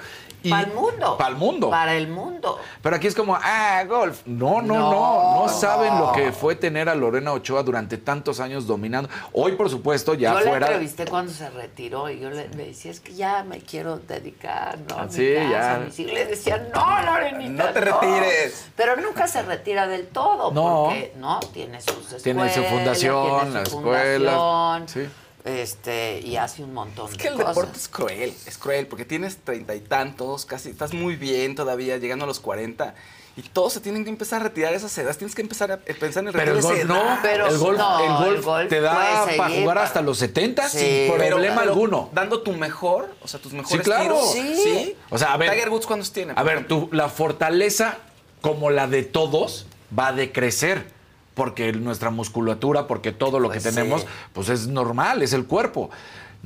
Speaker 1: Para el mundo.
Speaker 7: Para el mundo.
Speaker 1: Para el mundo.
Speaker 7: Pero aquí es como, ah, golf. No, no, no,
Speaker 1: No,
Speaker 7: no. saben
Speaker 1: no.
Speaker 7: lo que fue tener a Lorena Ochoa durante tantos años dominando. Hoy, por supuesto, ya
Speaker 1: yo
Speaker 7: fuera.
Speaker 1: la entrevisté cuando se retiró y yo le, le decía, es que ya me quiero dedicar, ¿no? A mi
Speaker 7: Sí,
Speaker 1: casa,
Speaker 7: ya.
Speaker 1: Le decía, no, Lorenita,
Speaker 8: No te retires.
Speaker 1: Pero nunca se retira del todo,
Speaker 7: No.
Speaker 1: porque, ¿no? Tiene sus escuelas.
Speaker 7: Tiene su fundación,
Speaker 1: tiene su
Speaker 7: la escuela,
Speaker 1: fundación,
Speaker 7: sí.
Speaker 1: Este, y hace un montón
Speaker 8: Es
Speaker 1: de
Speaker 8: que el
Speaker 1: cosas.
Speaker 8: deporte es cruel, es cruel, porque tienes treinta y tantos, casi estás muy bien todavía, llegando a los 40, Y todos se tienen que empezar a retirar esas edades. Tienes que empezar a pensar en el
Speaker 7: Pero el
Speaker 8: retiro
Speaker 7: golf no.
Speaker 8: edad.
Speaker 1: Pero
Speaker 7: el golf,
Speaker 1: no,
Speaker 7: el golf
Speaker 1: el golf
Speaker 7: te da para jugar hasta los 70
Speaker 1: Sí.
Speaker 7: sin
Speaker 8: Pero-
Speaker 7: problema
Speaker 8: pero
Speaker 7: alguno.
Speaker 8: Dando tu mejor, o sea, tus mejores
Speaker 7: claro.
Speaker 8: tiros.
Speaker 1: Sí.
Speaker 8: Sí.
Speaker 7: O sea, a ver.
Speaker 8: Tiger Woods, ¿cuántos tiene?
Speaker 7: A ver, tu, la fortaleza, como la de todos, va a decrecer. Porque nuestra musculatura, porque todo lo
Speaker 1: Pues
Speaker 7: que tenemos,
Speaker 1: sí.
Speaker 7: pues es normal, es el cuerpo.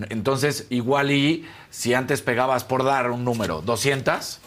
Speaker 7: Entonces, igual y si antes pegabas por dar un número 200,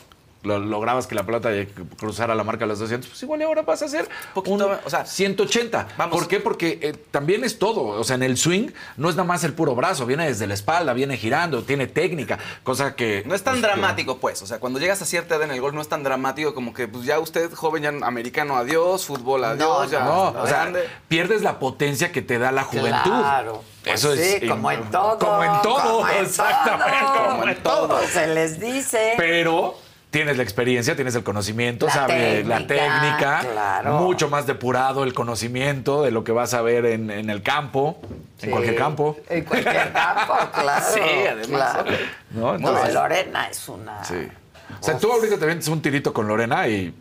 Speaker 7: lo- lograbas que la pelota cruzara la marca de los 200, pues igual ahora vas a hacer
Speaker 8: Poquito
Speaker 7: un
Speaker 8: más, o sea,
Speaker 7: 180.
Speaker 8: vamos.
Speaker 7: ¿Por qué? Porque eh, también es todo. O sea, en el swing no es nada más el puro brazo, viene desde la espalda, viene girando, tiene técnica, cosa que...
Speaker 8: No es tan
Speaker 7: pues, que-
Speaker 8: dramático, pues. O sea, cuando llegas a cierta edad en el golf no es tan dramático como que, pues ya usted, joven, ya americano, adiós, fútbol, adiós, ya.
Speaker 7: No, o sea,
Speaker 8: grande.
Speaker 7: pierdes la potencia que te da la juventud.
Speaker 1: Claro. Pues
Speaker 7: Eso es.
Speaker 1: sí, como en todo.
Speaker 7: Como en todo,
Speaker 1: como en <laughs>
Speaker 7: exactamente.
Speaker 1: todo,
Speaker 7: Como en todo.
Speaker 1: Se les dice.
Speaker 7: Pero tienes la experiencia, tienes el conocimiento,
Speaker 1: La
Speaker 7: sabes la
Speaker 1: técnica, claro.
Speaker 7: mucho más depurado el conocimiento de lo que vas a ver en, en el campo, en cualquier campo.
Speaker 1: En cualquier campo, <laughs> claro.
Speaker 8: Sí, además.
Speaker 1: claro.
Speaker 7: ¿No?
Speaker 1: No, Lorena es una.
Speaker 7: sí. O sea, tú ahorita te vienes un tirito con Lorena y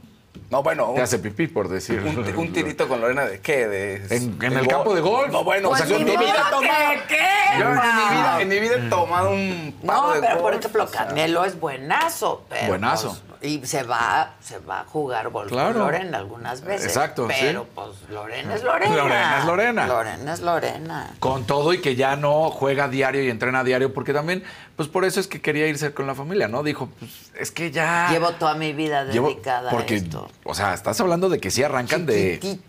Speaker 8: No, bueno,
Speaker 7: te
Speaker 8: un,
Speaker 7: hace pipí, por decir.
Speaker 8: un, un tirito con Lorena de qué? De,
Speaker 7: En- en
Speaker 8: de
Speaker 7: el campo de golf.
Speaker 8: No, bueno,
Speaker 1: Pues
Speaker 8: o sea,
Speaker 1: ni
Speaker 8: yo en mi vida he tomado.
Speaker 1: qué,
Speaker 8: Yo en mi vida, en mi vida he tomado un palo
Speaker 1: No,
Speaker 8: de
Speaker 1: pero por ejemplo,
Speaker 8: o sea.
Speaker 1: Canelo es buenazo, pero
Speaker 7: Buenazo.
Speaker 1: pues, y se va, se va a jugar golf
Speaker 7: Claro.
Speaker 1: con Lorena algunas veces.
Speaker 7: Exacto,
Speaker 1: Pero
Speaker 7: sí.
Speaker 1: pues Lorena es Lorena.
Speaker 7: Lorena es Lorena.
Speaker 1: Lorena es Lorena.
Speaker 7: con todo y que ya no juega diario y entrena diario, porque también, pues por eso es que quería irse con la familia, ¿no? Dijo, pues es que ya...
Speaker 1: Llevo toda mi vida
Speaker 7: Llevo-
Speaker 1: dedicada
Speaker 7: porque,
Speaker 1: a esto.
Speaker 7: o sea, estás hablando de que sí arrancan de... Sí.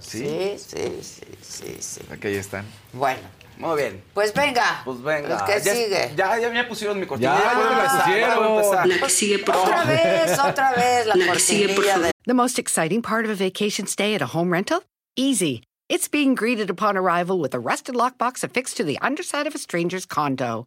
Speaker 1: Sí, sí, sí, sí, sí.
Speaker 7: Aquí ahí están.
Speaker 1: Bueno,
Speaker 8: Muy bien.
Speaker 1: pues venga.
Speaker 8: Pues venga.
Speaker 1: El que
Speaker 8: ya,
Speaker 1: sigue.
Speaker 8: Ya, ya me pusieron mi cortina.
Speaker 7: Ya,
Speaker 8: ya
Speaker 7: la
Speaker 9: sigue, por
Speaker 1: Otra
Speaker 9: favor.
Speaker 1: vez, otra vez la,
Speaker 9: La que sigue, por
Speaker 1: cortinilla
Speaker 9: favor.
Speaker 1: de
Speaker 2: The most exciting part of a vacation stay at a home rental? Easy. It's being greeted upon arrival with a rusted lockbox affixed to the underside of a stranger's condo.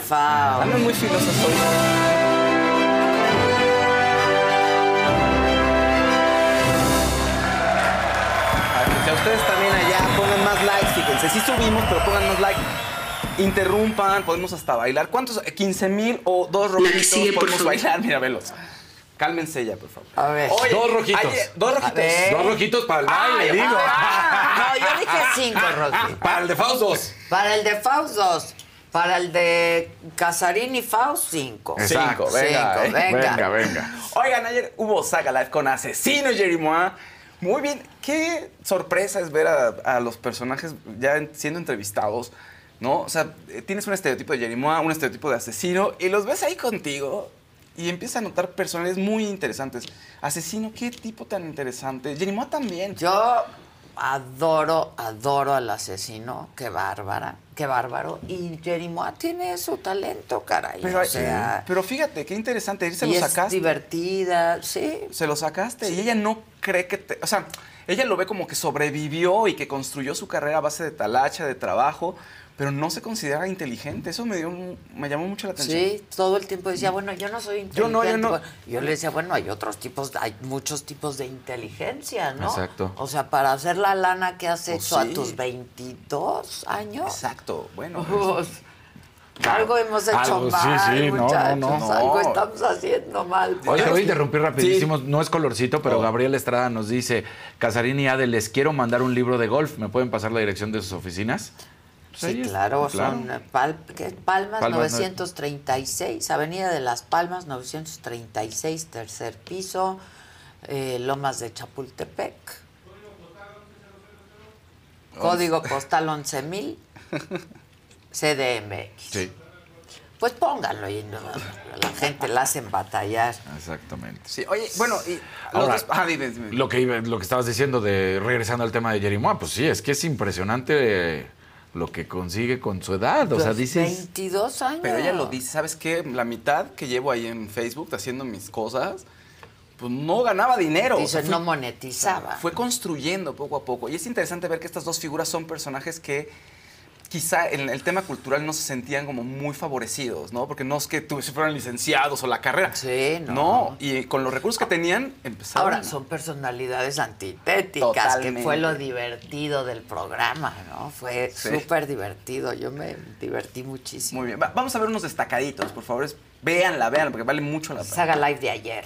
Speaker 1: Fao.
Speaker 8: Andan muy. Para que ustedes también allá pongan más likes, fíjense. Sí subimos, pero pongan más likes. Interrumpan, podemos hasta bailar. ¿Cuántos? ¿15 mil o dos rojitos
Speaker 9: sigue,
Speaker 8: podemos bailar? Mira, velos. Cálmense ya, por favor.
Speaker 1: A ver.
Speaker 8: Oye,
Speaker 7: Dos rojitos.
Speaker 8: ayer- dos rojitos.
Speaker 7: Dos rojitos para el
Speaker 8: Ay,
Speaker 7: baile, digo.
Speaker 1: Ah, no, yo dije cinco, Rosy.
Speaker 7: Para el de Faust dos.
Speaker 1: Para el de Faust, dos. Para el de Casarín y Faust, cinco.
Speaker 7: Exacto.
Speaker 8: Cinco, venga,
Speaker 1: Cinco,
Speaker 8: eh.
Speaker 1: venga.
Speaker 7: Venga, venga.
Speaker 8: Oigan, ayer hubo Saga Live con Asesino Jerry Mois. Muy bien, qué sorpresa es ver a, a los personajes ya en- siendo entrevistados, ¿no? O sea, eh, tienes un estereotipo de Jerry un estereotipo de asesino, y los ves ahí contigo y empiezas a notar personajes muy interesantes. Asesino, qué tipo tan interesante. Jerry también.
Speaker 1: Yo adoro, adoro al asesino. Qué bárbara, qué bárbaro. Y Jerimoa tiene su talento, caray.
Speaker 8: pero,
Speaker 1: o sea,
Speaker 8: pero fíjate, qué interesante. Se
Speaker 1: y
Speaker 8: lo
Speaker 1: es
Speaker 8: sacaste.
Speaker 1: divertida, sí.
Speaker 8: se lo sacaste y ella no cree que te, o sea, ella lo ve como que sobrevivió y que construyó su carrera a base de talacha, de trabajo, pero no se considera inteligente. Eso me dio me llamó mucho la atención.
Speaker 1: Sí, todo el tiempo decía, bueno, yo no soy inteligente.
Speaker 8: Yo no, yo no.
Speaker 1: Bueno, Yo le decía, bueno, hay otros tipos, hay muchos tipos de inteligencia, ¿no?
Speaker 7: Exacto.
Speaker 1: O sea, para hacer la lana que has
Speaker 8: Pues
Speaker 1: hecho
Speaker 8: sí.
Speaker 1: a tus 22 años.
Speaker 8: Exacto. Bueno,
Speaker 1: Pues, algo hemos hecho
Speaker 7: Algo, sí,
Speaker 1: mal,
Speaker 7: sí, no, no,
Speaker 1: muchachos.
Speaker 7: no.
Speaker 1: Algo estamos haciendo mal.
Speaker 7: Oye, te voy a interrumpir rapidísimo. No es colorcito, pero Gabriel Estrada nos dice, Casarín y Ade, les quiero mandar un libro de golf. ¿Me pueden pasar la dirección de sus oficinas? Pues
Speaker 1: Sí, claro,
Speaker 7: claro.
Speaker 1: son. Palmas,
Speaker 7: Palmas,
Speaker 1: 936, Avenida de las Palmas 936, tercer piso, eh, Lomas de Chapultepec. Código postal 11000. <laughs> CDMX.
Speaker 7: Sí,
Speaker 1: Pues pónganlo y no, la gente la hacen batallar.
Speaker 7: exactamente.
Speaker 8: Sí, oye, bueno, y...
Speaker 7: Ahora,
Speaker 8: dos- ah, dime, dime.
Speaker 7: Lo que, lo que estabas diciendo de regresando al tema de Jerimois, pues sí, es que es impresionante eh, lo que consigue con su edad. O sea, dices.
Speaker 1: 22 años.
Speaker 8: Pero ella lo dice, ¿sabes qué? La mitad que llevo ahí en Facebook haciendo mis cosas, pues no ganaba dinero.
Speaker 1: Dice,
Speaker 8: O sea,
Speaker 1: no monetizaba.
Speaker 8: Fue construyendo poco a poco. Y es interesante ver que estas dos figuras son personajes que quizá en el tema cultural no se sentían como muy favorecidos, ¿no? Porque no es que fueran licenciados o la carrera.
Speaker 1: Sí, no.
Speaker 8: No, y con los recursos que tenían, empezaron.
Speaker 1: Ahora son personalidades antitéticas, que fue lo divertido del programa, ¿no? Fue
Speaker 8: Sí.
Speaker 1: súper divertido. Yo me divertí muchísimo.
Speaker 8: Muy bien. Va- vamos a ver unos destacaditos, por favor. Véanla, véanla, porque vale mucho la pena.
Speaker 1: Saga Live de ayer.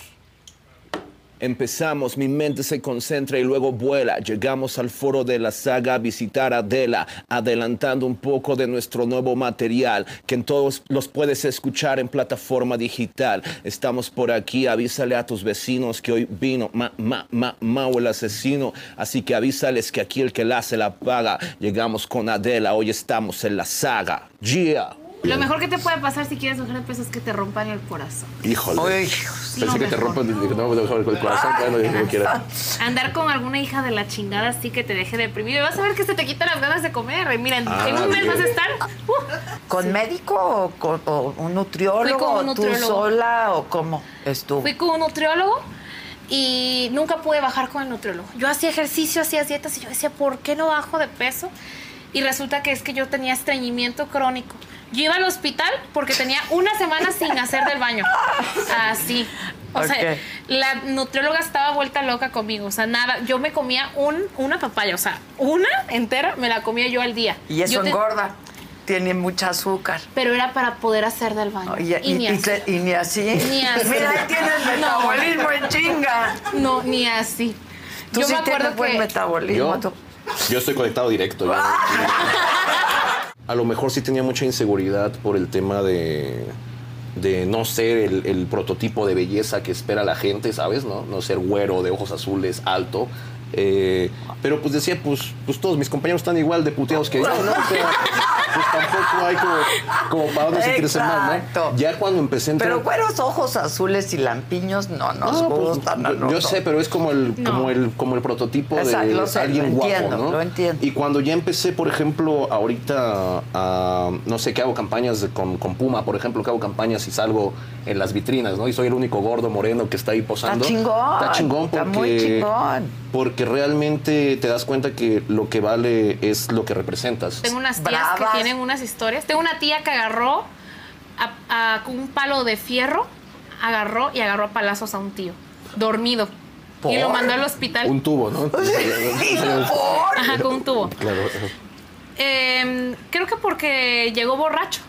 Speaker 11: Empezamos, mi mente se concentra y luego vuela. Llegamos al foro de la saga a visitar a Adela, adelantando un poco de nuestro nuevo material, que en todos los puedes escuchar en plataforma digital. Estamos por aquí, avísale a tus vecinos que hoy vino ma, ma, ma, Mao el asesino, así que avísales que aquí el que la hace la paga. Llegamos con Adela, hoy estamos en la saga. Yeah.
Speaker 12: Lo mejor que te puede pasar si quieres bajar de peso es que te rompan el corazón.
Speaker 11: Híjole.
Speaker 12: Lo
Speaker 11: Pensé que te rompan que no me dejar el corazón, bueno, dije.
Speaker 12: Andar con alguna hija de la chingada así que te deje deprimido. Y vas a ver que se te quitan las ganas de comer. Y mira, en,
Speaker 11: Ah,
Speaker 12: en un mes
Speaker 11: bien.
Speaker 12: vas a estar. uh,
Speaker 1: ¿Con médico o con o un nutriólogo?
Speaker 12: Fui con un
Speaker 1: ¿O ¿Tú
Speaker 12: nutriólogo.
Speaker 1: sola o cómo estuvo?
Speaker 12: Fui con un nutriólogo y nunca pude bajar con el nutriólogo. Yo hacía ejercicio, hacía dietas y yo decía, ¿por qué no bajo de peso? Y resulta que es que yo tenía estreñimiento crónico. Yo iba al hospital porque tenía una semana sin hacer del baño. Así. O sea, la nutrióloga estaba vuelta loca conmigo. O sea, nada. Yo me comía un, una papaya. O sea, una entera me la comía yo al día.
Speaker 1: Y eso
Speaker 12: Yo te-
Speaker 1: engorda. Tiene mucha azúcar.
Speaker 12: Pero era para poder hacer del baño.
Speaker 1: Y,
Speaker 12: Y ni
Speaker 1: y-
Speaker 12: así.
Speaker 1: ni así.
Speaker 12: Ni así. <laughs>
Speaker 1: Mira, ahí tienes
Speaker 12: No.
Speaker 1: metabolismo en chinga.
Speaker 12: No, ni así.
Speaker 1: Tú
Speaker 12: yo
Speaker 1: sí
Speaker 12: me acuerdo
Speaker 1: tienes buen
Speaker 12: que
Speaker 1: metabolismo.
Speaker 11: Yo estoy conectado directo. yo- <laughs> A lo mejor sí tenía mucha inseguridad por el tema de, de no ser el, prototipo de belleza que espera la gente, ¿sabes? No, no ser güero, de ojos azules, alto. Eh, pero pues decía, pues, pues todos mis compañeros están igual de puteados que yo, ¿no? O sea, pues tampoco hay como, como para dónde sentirse mal. ¿no? Ya cuando empecé a entrar...
Speaker 1: Pero güeros ojos azules y lampiños no nos
Speaker 11: No, pues,
Speaker 1: gustan. a
Speaker 11: yo, sé, pero es como el,
Speaker 1: No.
Speaker 11: como el, como el prototipo
Speaker 1: Exacto,
Speaker 11: de
Speaker 1: lo sé,
Speaker 11: alguien
Speaker 1: lo
Speaker 11: guapo,
Speaker 1: entiendo,
Speaker 11: ¿no?
Speaker 1: lo entiendo.
Speaker 11: Y cuando ya empecé, por ejemplo, ahorita, a, no sé, que hago campañas con, con Puma, por ejemplo, que hago campañas y salgo en las vitrinas, ¿no? Y soy el único gordo moreno que está ahí posando.
Speaker 1: Está chingón.
Speaker 11: Está chingón porque...
Speaker 1: Está muy chingón.
Speaker 11: Porque realmente te das cuenta que lo que vale es lo que representas.
Speaker 12: tengo unas tías
Speaker 1: Bravas.
Speaker 12: que tienen unas historias. Tengo una tía que agarró a- a- con un palo de fierro, agarró y agarró a palazos a un tío, dormido. Y lo mandó al hospital.
Speaker 11: Un tubo, ¿no? <laughs>
Speaker 12: Ajá, con un tubo.
Speaker 11: Claro.
Speaker 12: Eh, creo que porque llegó borracho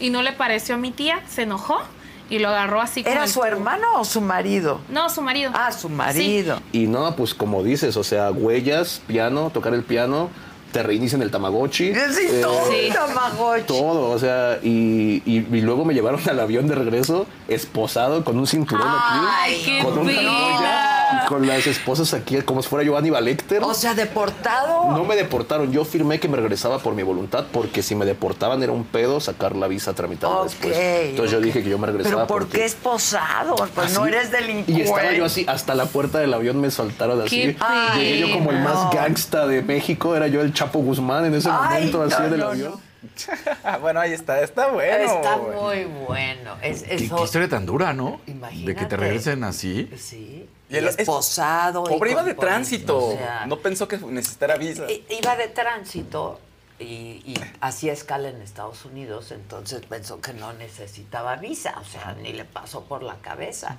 Speaker 12: y no le pareció a mi tía, se enojó y lo agarró así
Speaker 1: ¿Era su
Speaker 12: tubo.
Speaker 1: hermano o su marido?
Speaker 12: No, su marido.
Speaker 1: Ah, su marido.
Speaker 11: Y no, pues como dices, o sea, huellas, piano, tocar el piano, te reinician el Tamagotchi.
Speaker 1: Sí,
Speaker 11: eh,
Speaker 1: todo
Speaker 12: Sí.
Speaker 1: Tamagotchi.
Speaker 11: Todo, o sea, y, y- y luego me llevaron al avión de regreso esposado con un cinturón
Speaker 1: Ay,
Speaker 11: aquí,
Speaker 1: qué
Speaker 11: con una
Speaker 1: vida.
Speaker 11: joya, y con las esposas aquí, como si fuera yo Aníbal Lecter.
Speaker 1: O sea, deportado.
Speaker 11: no me deportaron, yo firmé que me regresaba por mi voluntad, porque si me deportaban era un pedo sacar la visa tramitada
Speaker 1: Ok,
Speaker 11: después. Entonces yo dije que yo me regresaba
Speaker 1: Pero ¿por
Speaker 11: porque-
Speaker 1: qué esposado? Pues no eres delincuente.
Speaker 11: Y estaba yo así, hasta la puerta del avión me soltaron así.
Speaker 12: Qué
Speaker 11: Llegué yo como el más gangsta de México, era yo el Chapo Guzmán en ese
Speaker 1: Ay,
Speaker 11: momento así
Speaker 1: no,
Speaker 11: del
Speaker 1: no,
Speaker 11: avión. <laughs>
Speaker 8: bueno, ahí está, está bueno.
Speaker 1: Está muy bueno. Es,
Speaker 7: Qué,
Speaker 1: eso-
Speaker 7: qué historia tan dura, ¿no?
Speaker 1: Imagínate.
Speaker 7: De que te regresen así.
Speaker 1: Sí.
Speaker 8: Y el- es-
Speaker 1: esposado. y
Speaker 8: Pobre iba de tránsito.
Speaker 1: o sea,
Speaker 8: no pensó que necesitara visa.
Speaker 1: Iba de tránsito y, y hacía escala en Estados Unidos, entonces pensó que no necesitaba visa, o sea, ni le pasó por la cabeza.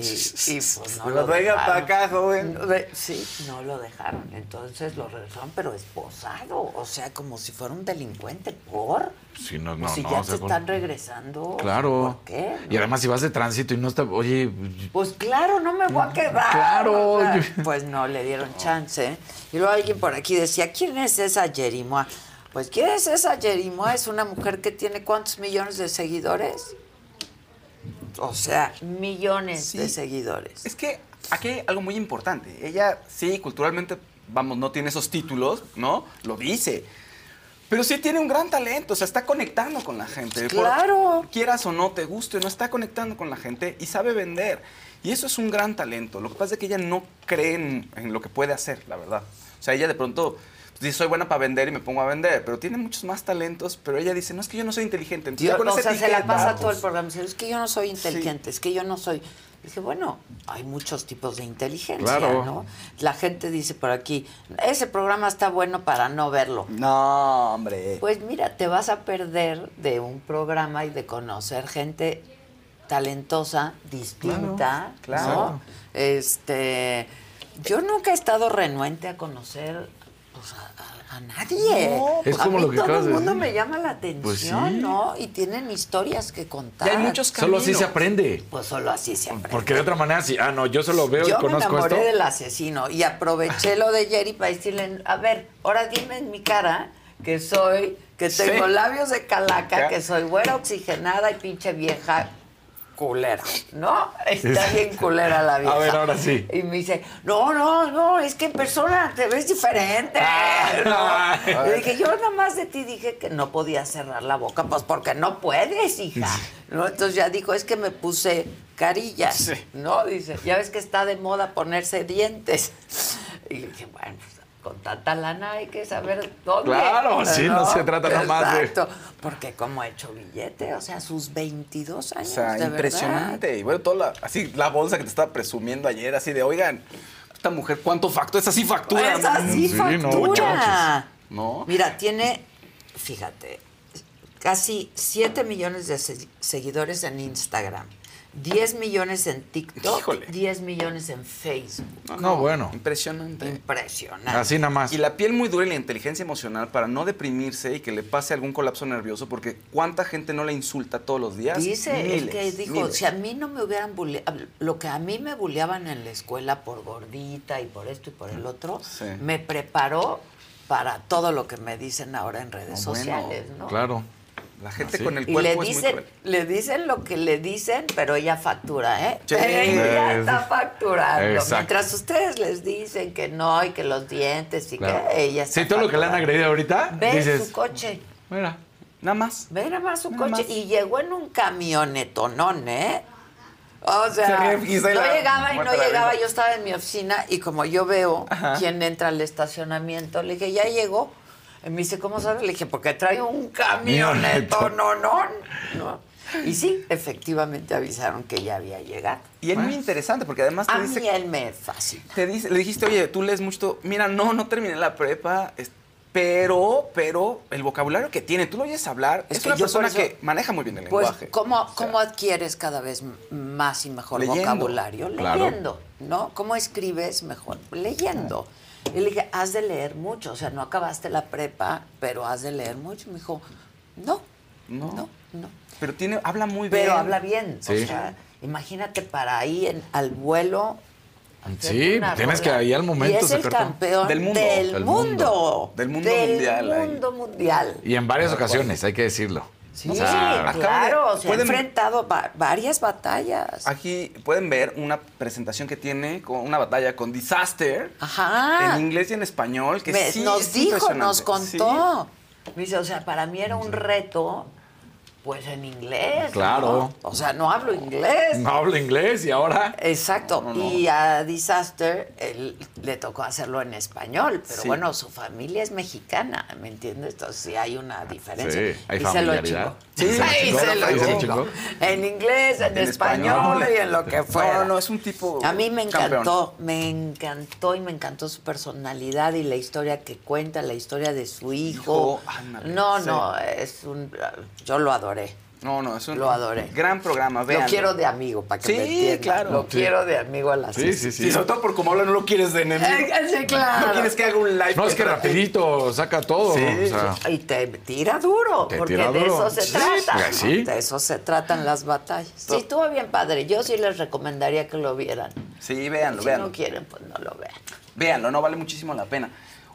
Speaker 1: Y, y, pues no
Speaker 8: Pero
Speaker 1: lo
Speaker 8: venga
Speaker 1: dejaron.
Speaker 8: pa' acá, joven.
Speaker 1: Sí, no lo dejaron. Entonces lo regresaron, pero esposado. O sea, como si fuera un delincuente. ¿Por?
Speaker 7: Sí, no,
Speaker 1: Pues
Speaker 7: no,
Speaker 1: si
Speaker 7: no,
Speaker 1: ya
Speaker 7: o sea,
Speaker 1: te
Speaker 7: con-
Speaker 1: están regresando.
Speaker 7: Claro.
Speaker 1: ¿Por qué?
Speaker 7: Y además si vas de tránsito y no está, oye,
Speaker 1: Pues claro, no me voy a quedar.
Speaker 7: Claro.
Speaker 1: O sea, <laughs> Pues no, le dieron chance. Y luego alguien por aquí decía, ¿quién es esa Jerimoa? Pues ¿quién es esa Jerimoa? Es una mujer que tiene cuántos millones de seguidores. O sea, millones de
Speaker 8: Sí.
Speaker 1: seguidores.
Speaker 8: Es que aquí hay algo muy importante. Ella, sí, culturalmente, vamos, no tiene esos títulos, ¿no? Lo dice. Pero sí tiene un gran talento, o sea, está conectando con la gente. Por-
Speaker 1: Claro.
Speaker 8: quieras o no te guste, no está conectando con la gente y sabe vender. Y eso es un gran talento. Lo que pasa es que ella no cree en, en lo que puede hacer, la verdad. O sea, ella de pronto dice, soy buena para vender y me pongo a vender, pero tiene muchos más talentos, pero ella dice, no, es que yo no soy inteligente. Entonces,
Speaker 1: Yo,
Speaker 8: con
Speaker 1: o sea, se la pasa todo el
Speaker 8: pues,
Speaker 1: programa es que yo no soy inteligente, es que yo no soy... Dije, bueno, hay muchos tipos de inteligencia,
Speaker 8: Claro.
Speaker 1: ¿no? La gente dice por aquí, ese programa está bueno para no verlo.
Speaker 8: No, hombre.
Speaker 1: Pues mira, te vas a perder de un programa y de conocer gente talentosa, distinta,
Speaker 8: Claro.
Speaker 1: Este, yo nunca he estado renuente a conocer a, a- a nadie.
Speaker 7: No, Es
Speaker 1: a
Speaker 7: como
Speaker 1: mí
Speaker 7: lo que
Speaker 1: todo el
Speaker 7: de
Speaker 1: mundo
Speaker 7: decir.
Speaker 1: me llama la atención,
Speaker 7: Pues sí.
Speaker 1: ¿no? Y tienen historias que contar.
Speaker 8: Y hay muchos
Speaker 7: Solo así se aprende.
Speaker 1: Pues solo así se aprende.
Speaker 7: Porque de otra manera, si, ah, no, yo solo veo
Speaker 1: Yo
Speaker 7: y
Speaker 1: me
Speaker 7: conozco
Speaker 1: enamoré
Speaker 7: esto.
Speaker 1: del asesino y aproveché <laughs> lo de Jerry para decirle, a ver, ahora dime en mi cara que soy, que
Speaker 8: Sí.
Speaker 1: tengo labios de calaca,
Speaker 8: Ya.
Speaker 1: que soy güera oxigenada y pinche vieja culera, ¿no? <laughs> Está bien culera la vieja.
Speaker 7: A ver, ahora sí.
Speaker 1: Y me dice, no, no, no, es que en persona te ves diferente.
Speaker 7: Ah. <laughs>
Speaker 1: ¿no? Le dije, yo nada más de ti dije que no podía cerrar la boca, pues porque no puedes, hija. ¿No? Entonces ya dijo, es que me puse carillas,
Speaker 8: Sí.
Speaker 1: ¿no? Dice, ya ves que está de moda ponerse dientes. Y le dije, bueno, pues, con tanta lana hay que saber dónde.
Speaker 7: Claro, sí, no se trata nada más de-
Speaker 1: Exacto, porque como ha hecho billete, o sea, sus 22
Speaker 8: O
Speaker 1: años,
Speaker 8: sea,
Speaker 1: de
Speaker 8: impresionante. Y bueno, toda la, así la bolsa que te estaba presumiendo ayer, así de, oigan, esta mujer, ¿cuánto factura? Esa sí factura.
Speaker 1: Esa sí
Speaker 7: Sí, no,
Speaker 1: factura.
Speaker 8: ¿No?
Speaker 1: Mira, tiene, fíjate, casi 7 millones de se- seguidores en Instagram, 10 millones en TikTok,
Speaker 8: Híjole.
Speaker 1: 10 millones en Facebook.
Speaker 7: No, bueno.
Speaker 8: Impresionante.
Speaker 1: Impresionante.
Speaker 7: Así nada más.
Speaker 8: Y la piel muy dura y la inteligencia emocional para no deprimirse y que le pase algún colapso nervioso, porque ¿cuánta gente no la insulta todos los días?
Speaker 1: Dice,
Speaker 8: Miles,
Speaker 1: el que dijo,
Speaker 8: miles.
Speaker 1: si a mí no me hubieran bulleado, lo que a mí me bulleaban en la escuela por gordita y por esto y por el otro,
Speaker 8: Sí.
Speaker 1: me preparó para todo lo que me dicen ahora en redes
Speaker 8: No, bueno,
Speaker 1: sociales, ¿no?
Speaker 7: Claro.
Speaker 8: La gente
Speaker 7: Así.
Speaker 8: con el
Speaker 1: Y
Speaker 8: cuerpo
Speaker 1: le
Speaker 8: es muy
Speaker 1: dicen,
Speaker 8: cruel.
Speaker 1: le dicen lo que le dicen, pero ella factura, ¿eh?
Speaker 8: Sí.
Speaker 1: Ella está facturando.
Speaker 7: Exacto.
Speaker 1: Mientras ustedes les dicen que no y que los dientes y
Speaker 7: Claro.
Speaker 1: que ella está
Speaker 7: Sí, todo lo que le han agredido ahorita,
Speaker 1: Ve
Speaker 7: dices,
Speaker 1: su coche.
Speaker 7: mira.
Speaker 8: Nada más.
Speaker 1: Ve nada más su
Speaker 8: Nada
Speaker 1: coche.
Speaker 8: más.
Speaker 1: Y llegó en un camionetonón, ¿eh? O sea,
Speaker 8: Se
Speaker 1: no llegaba y no llegaba. Yo estaba en mi oficina y como yo veo
Speaker 8: Ajá.
Speaker 1: quién entra al estacionamiento, le dije, ¿ya llegó? Y me dice, ¿cómo sabes? Le dije, porque trae un camionetonón. ¿no? Y sí, efectivamente avisaron que ya había llegado.
Speaker 8: Y es muy interesante porque además te
Speaker 1: A
Speaker 8: dice
Speaker 1: mí él me fascina.
Speaker 8: te dice, le dijiste, oye, tú lees mucho. Mira, no, no terminé la prepa, pero, pero el vocabulario que tiene, tú lo oyes hablar,
Speaker 1: Es
Speaker 8: es,
Speaker 1: que
Speaker 8: una persona
Speaker 1: eso-
Speaker 8: que maneja muy bien el
Speaker 1: Pues,
Speaker 8: lenguaje.
Speaker 1: ¿cómo,
Speaker 8: O sea,
Speaker 1: cómo adquieres cada vez más y mejor
Speaker 8: Leyendo.
Speaker 1: vocabulario?
Speaker 7: Claro.
Speaker 1: Leyendo, ¿no? ¿Cómo escribes mejor? Leyendo. Y le dije, has de leer mucho, o sea, no acabaste la prepa, pero has de leer mucho. Me dijo, no,
Speaker 8: No.
Speaker 1: no, no.
Speaker 8: Pero tiene, habla muy bien.
Speaker 1: Pero habla bien.
Speaker 7: Sí.
Speaker 1: O sea, imagínate para ahí en- al vuelo.
Speaker 7: Sí, tienes
Speaker 1: rola.
Speaker 7: que ahí al momento
Speaker 1: Y es el campeón
Speaker 8: Del mundo.
Speaker 1: Del
Speaker 7: Del
Speaker 1: mundo.
Speaker 7: mundo.
Speaker 8: Del mundo
Speaker 1: Del
Speaker 8: mundial ahí.
Speaker 1: mundo mundial.
Speaker 7: Y en varias ocasiones, hay que decirlo.
Speaker 1: Sí,
Speaker 7: O sea,
Speaker 1: claro,
Speaker 8: de-
Speaker 1: se ha enfrentado va- varias batallas.
Speaker 8: Aquí pueden ver una presentación que tiene con una batalla con Disaster
Speaker 1: Ajá.
Speaker 8: en inglés y en español. Que
Speaker 1: Me-
Speaker 8: sí
Speaker 1: nos
Speaker 8: es
Speaker 1: dijo, nos
Speaker 8: Sí.
Speaker 1: contó. Me dice, o sea, para mí era un reto, pues en inglés.
Speaker 7: Claro.
Speaker 1: ¿no? O sea, no hablo inglés.
Speaker 7: No hablo inglés y ahora.
Speaker 1: Exacto.
Speaker 8: No, no, no.
Speaker 1: Y a Disaster él, le tocó hacerlo en español, pero
Speaker 8: Sí.
Speaker 1: bueno, su familia es mexicana, ¿me entiendes? Entonces sí hay una diferencia.
Speaker 7: Sí, hay
Speaker 1: y se lo chingó.
Speaker 7: Sí,
Speaker 1: y se lo chingó. En inglés, en,
Speaker 8: En
Speaker 1: español,
Speaker 8: español.
Speaker 1: y en lo que fuera.
Speaker 8: No, no, es un tipo
Speaker 1: A mí me
Speaker 8: campeón.
Speaker 1: encantó, me encantó y me encantó su personalidad y la historia que cuenta, la historia de su hijo.
Speaker 8: Hijo, ándale,
Speaker 1: no, no, es un yo lo adoré.
Speaker 8: No, no, es un
Speaker 1: Lo adoré.
Speaker 8: gran programa.
Speaker 1: Lo
Speaker 8: véanlo.
Speaker 1: quiero de amigo, para que
Speaker 8: Sí,
Speaker 1: me entiendan.
Speaker 8: claro.
Speaker 1: Lo
Speaker 8: Sí.
Speaker 1: quiero de amigo a la
Speaker 7: Sí, sí, sí.
Speaker 8: Sí, sobre todo por cómo habla, no lo quieres de enemigo.
Speaker 1: Eh, sí, claro.
Speaker 8: No quieres que haga un live.
Speaker 7: No, es que rapidito saca todo.
Speaker 8: Sí,
Speaker 7: o sea,
Speaker 1: Y te tira duro,
Speaker 7: Te
Speaker 1: porque
Speaker 7: tira
Speaker 1: de
Speaker 7: duro.
Speaker 1: eso se
Speaker 7: Sí,
Speaker 1: trata.
Speaker 7: pues,
Speaker 1: ¿no?
Speaker 7: sí.
Speaker 1: De eso se tratan las batallas. Sí, estuvo bien padre. Yo sí les recomendaría que lo vieran.
Speaker 8: Sí, véanlo,
Speaker 1: si
Speaker 8: véanlo.
Speaker 1: no quieren, pues no lo vean.
Speaker 8: Véanlo, no vale muchísimo la pena.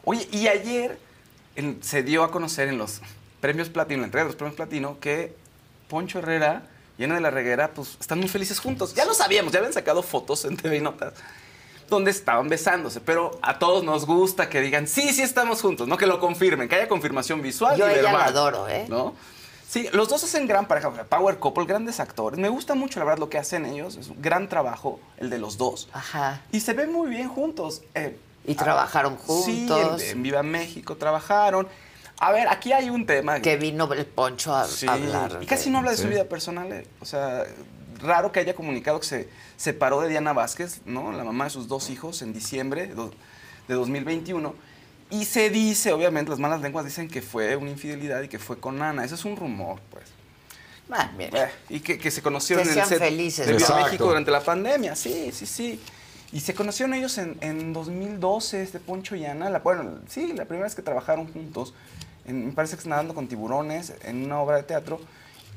Speaker 8: Oye, y ayer en- se dio a conocer en los premios Platino, la entrega de los premios Platino, que Poncho Herrera y Ana de la Reguera, pues están muy felices juntos. Ya lo sabíamos, ya habían sacado fotos en TV y Notas. donde estaban besándose. Pero a todos nos gusta que digan, sí, sí estamos juntos, ¿no? Que lo confirmen, que haya confirmación visual
Speaker 1: Yo
Speaker 8: y
Speaker 1: ella la adoro, ¿eh?
Speaker 8: ¿No? Sí, los dos hacen gran pareja, Power Couple, grandes actores. Me gusta mucho, la verdad, lo que hacen ellos. Es un gran trabajo, el de los dos.
Speaker 1: Ajá.
Speaker 8: Y se ven muy bien juntos. eh,
Speaker 1: Y trabajaron
Speaker 8: Sí,
Speaker 1: juntos.
Speaker 8: en, en Viva México trabajaron. A ver, aquí hay un tema.
Speaker 1: Que vino el Poncho a
Speaker 8: Sí,
Speaker 1: hablar.
Speaker 8: Y casi no habla de su vida personal. eh. O sea, raro que haya comunicado que se separó de Diana Vázquez, ¿no? La mamá de sus dos hijos en diciembre de do- de 2021. Y se dice, obviamente, las malas lenguas dicen que fue una infidelidad y que fue con Ana. Eso es un rumor, pues.
Speaker 1: Ah, mira.
Speaker 8: Eh, y que, que se conocieron
Speaker 1: Que
Speaker 8: en el set
Speaker 1: felices,
Speaker 8: de. México durante la pandemia. Sí, sí, sí. Y se conocieron ellos en, en 2012, este Poncho y Ana. La, bueno, sí, la primera vez que trabajaron juntos. En, me parece que es nadando con tiburones en una obra de teatro.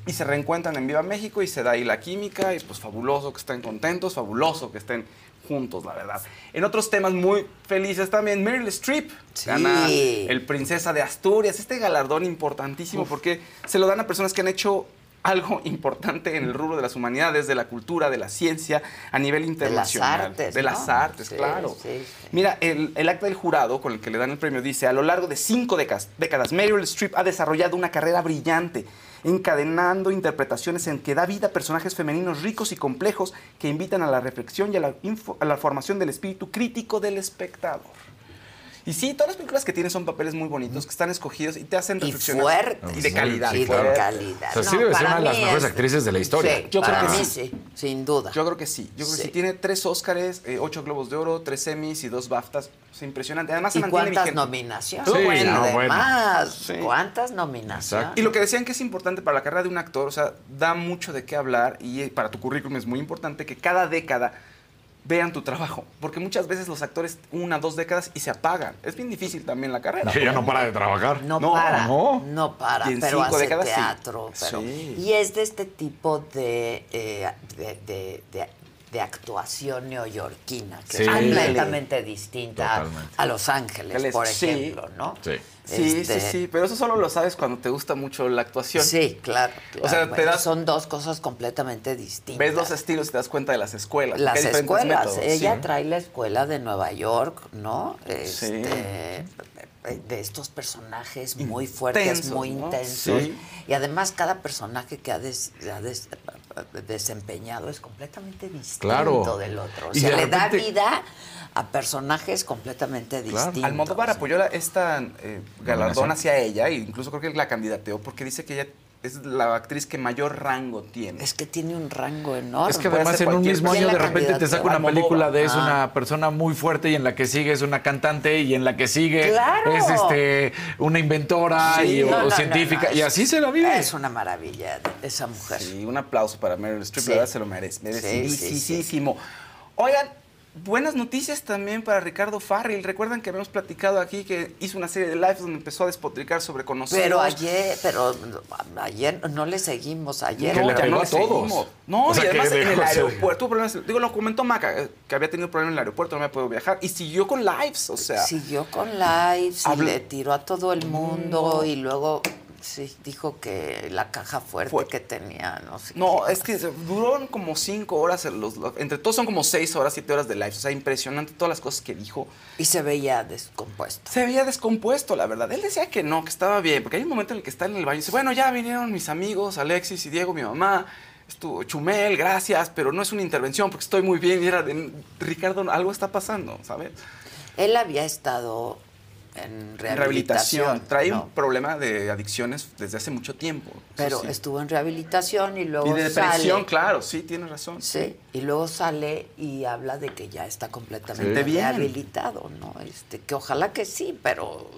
Speaker 8: Y se reencuentran en Viva México y se da ahí la química. Y pues fabuloso que estén contentos, fabuloso que estén juntos, la verdad. En otros temas muy felices también, Meryl Streep
Speaker 1: Sí.
Speaker 8: gana el Princesa de Asturias. Este galardón importantísimo porque se lo dan a personas que han hecho algo importante en el rubro de las humanidades, de la cultura, de la ciencia, a nivel internacional.
Speaker 1: artes,
Speaker 8: De
Speaker 1: ¿no?
Speaker 8: las artes,
Speaker 1: Sí,
Speaker 8: claro.
Speaker 1: sí, sí.
Speaker 8: Mira, el, el acta del jurado con el que le dan el premio dice, a lo largo de cinco décadas, décadas, Meryl Streep ha desarrollado una carrera brillante, encadenando interpretaciones en que da vida a personajes femeninos ricos y complejos que invitan a la reflexión y a la, info- a la formación del espíritu crítico del espectador. Y sí, todas las películas que tienen son papeles muy bonitos, que están escogidos y te hacen
Speaker 1: Y
Speaker 8: reflexionar.
Speaker 1: fuertes.
Speaker 8: Y de calidad.
Speaker 1: Y de calidad.
Speaker 7: O sea, sí
Speaker 1: No,
Speaker 7: debe ser una de las mejores
Speaker 1: es-
Speaker 7: actrices de la historia.
Speaker 1: Sí,
Speaker 8: Yo creo
Speaker 1: para
Speaker 8: que
Speaker 1: mí
Speaker 8: sí.
Speaker 1: sí, sin duda.
Speaker 8: Yo creo que sí. Yo creo que
Speaker 1: Sí.
Speaker 8: Tiene tres Óscares, eh, ocho Globos de Oro, tres Emmys y dos BAFTAs. Es impresionante. Además, se
Speaker 1: ¿Y
Speaker 8: mantiene
Speaker 1: cuántas
Speaker 8: vigente.
Speaker 1: nominaciones?
Speaker 7: Sí,
Speaker 1: Bueno,
Speaker 7: no, bueno.
Speaker 1: además,
Speaker 8: Sí.
Speaker 1: ¿cuántas nominaciones?
Speaker 8: Y lo que decían que es importante para la carrera de un actor, o sea, da mucho de qué hablar y eh, para tu currículum es muy importante que cada década vean tu trabajo, porque muchas veces los actores una, dos décadas y se apagan. Es bien difícil también la carrera. <laughs>
Speaker 7: Que ya no para de trabajar.
Speaker 1: No,
Speaker 8: No,
Speaker 1: para,
Speaker 7: no.
Speaker 1: no, para,
Speaker 8: Y en
Speaker 1: pero
Speaker 8: cinco
Speaker 1: hace
Speaker 8: décadas sí.
Speaker 1: teatro. Pero,
Speaker 8: Sí.
Speaker 1: Y es de este tipo de, eh, de, de- de- de actuación neoyorquina, que
Speaker 7: Sí.
Speaker 1: es completamente distinta
Speaker 7: Totalmente.
Speaker 1: a Los Ángeles,
Speaker 8: Ángeles,
Speaker 1: por
Speaker 8: sí.
Speaker 1: ejemplo, ¿no?
Speaker 7: Sí.
Speaker 8: Sí,
Speaker 1: Este,
Speaker 8: sí, sí, pero eso solo lo sabes cuando te gusta mucho la actuación.
Speaker 1: Sí, claro.
Speaker 8: O sea, te das-
Speaker 1: Son dos cosas completamente distintas.
Speaker 8: Ves los estilos y te das cuenta de las escuelas.
Speaker 1: Las escuelas.
Speaker 8: métodos,
Speaker 1: Ella
Speaker 8: sí.
Speaker 1: trae la escuela de Nueva York, ¿no?
Speaker 8: Sí.
Speaker 1: Este, De estos personajes muy fuertes, muy
Speaker 8: ¿no?
Speaker 1: intensos.
Speaker 8: Sí.
Speaker 1: Y además cada personaje que ha, des- ha des- desempeñado es completamente distinto
Speaker 7: Claro.
Speaker 1: del otro. O sea, le da vida a personajes completamente distintos.
Speaker 8: Almodóvar apoyó la- esta eh, galardón hacia ella e incluso creo que la candidateó porque dice que ella es la actriz que mayor rango tiene.
Speaker 1: Es que tiene un rango enorme.
Speaker 7: Es que además en un mismo año de
Speaker 1: ¿Quién la
Speaker 7: repente te saca una película de es una persona muy fuerte y en la que sigue es una cantante y en la que sigue
Speaker 1: ¡Claro!
Speaker 7: es este una inventora
Speaker 8: Sí.
Speaker 7: y, o,
Speaker 1: No,
Speaker 7: o
Speaker 1: no, no,
Speaker 7: científica
Speaker 1: no,
Speaker 7: y así se la vive.
Speaker 1: Es una maravilla esa mujer.
Speaker 8: Sí, un aplauso para Meryl Streep,
Speaker 1: Sí.
Speaker 8: la verdad se lo merece.
Speaker 1: Sí, sí, sí.
Speaker 8: Merecidísimo. Oigan, buenas noticias también para Ricardo Farrell. Recuerdan que habíamos platicado aquí que hizo una serie de lives donde empezó a despotricar sobre conocer.
Speaker 1: Pero ayer, pero ayer no le seguimos. Ayer
Speaker 7: le
Speaker 8: ya no le
Speaker 7: todos.
Speaker 8: seguimos. No,
Speaker 7: O sea,
Speaker 8: y además en el aeropuerto tuvo problemas. Digo, lo comentó Maca, eh, que había tenido problemas en el aeropuerto, no había podido viajar. Y siguió con lives, o sea.
Speaker 1: siguió con lives y
Speaker 8: Habla-
Speaker 1: le tiró a todo el mundo y luego sí dijo que la caja fuerte
Speaker 8: Fue-
Speaker 1: que tenía, no sé.
Speaker 8: No,
Speaker 1: qué.
Speaker 8: es que duró como cinco horas, los, los- entre todos son como seis horas, siete horas de live. O sea, impresionante todas las cosas que dijo.
Speaker 1: Y se veía descompuesto.
Speaker 8: Se veía descompuesto, la verdad. Él decía que no, que estaba bien, porque hay un momento en el que está en el baño y dice, bueno, ya vinieron mis amigos, Alexis y Diego, mi mamá, estuvo Chumel, gracias, pero no es una intervención porque estoy muy bien. Y era de, Ricardo, algo está pasando, ¿sabes?
Speaker 1: Él había estado en rehabilitación.
Speaker 8: Rehabilitación. Trae
Speaker 1: ¿no?
Speaker 8: un problema de adicciones desde hace mucho tiempo.
Speaker 1: Pero
Speaker 8: sí.
Speaker 1: estuvo en rehabilitación y luego
Speaker 8: Y de depresión,
Speaker 1: sale.
Speaker 8: claro, sí, tiene razón.
Speaker 1: Sí, y luego sale y habla de que ya está completamente
Speaker 8: Sí. Bien.
Speaker 1: rehabilitado, ¿no? Este, que ojalá que sí, pero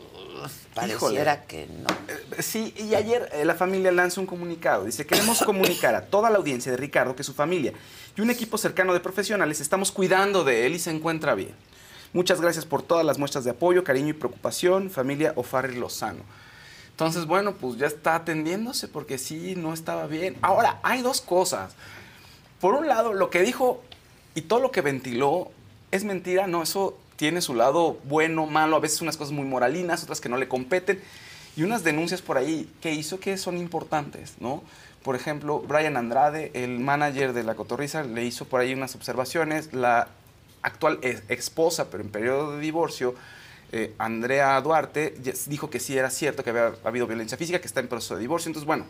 Speaker 1: pareciera que no.
Speaker 8: Eh, Sí, y ayer eh, la familia lanza un comunicado. Dice, queremos comunicar a toda la audiencia de Ricardo que su familia y un equipo cercano de profesionales estamos cuidando de él y se encuentra bien. Muchas gracias por todas las muestras de apoyo, cariño y preocupación, familia O'Farrell Lozano. Entonces, bueno, pues ya está atendiéndose porque sí, no estaba bien. Ahora, hay dos cosas. Por un lado, lo que dijo y todo lo que ventiló es mentira, no, eso tiene su lado bueno, malo, a veces unas cosas muy moralinas, otras que no le competen, y unas denuncias por ahí que hizo que son importantes, ¿no? Por ejemplo, Brian Andrade, el manager de La Cotorriza, le hizo por ahí unas observaciones, la actual esposa, pero en periodo de divorcio, eh, Andrea Duarte, dijo que sí era cierto que había habido violencia física, que está en proceso de divorcio. Entonces, bueno,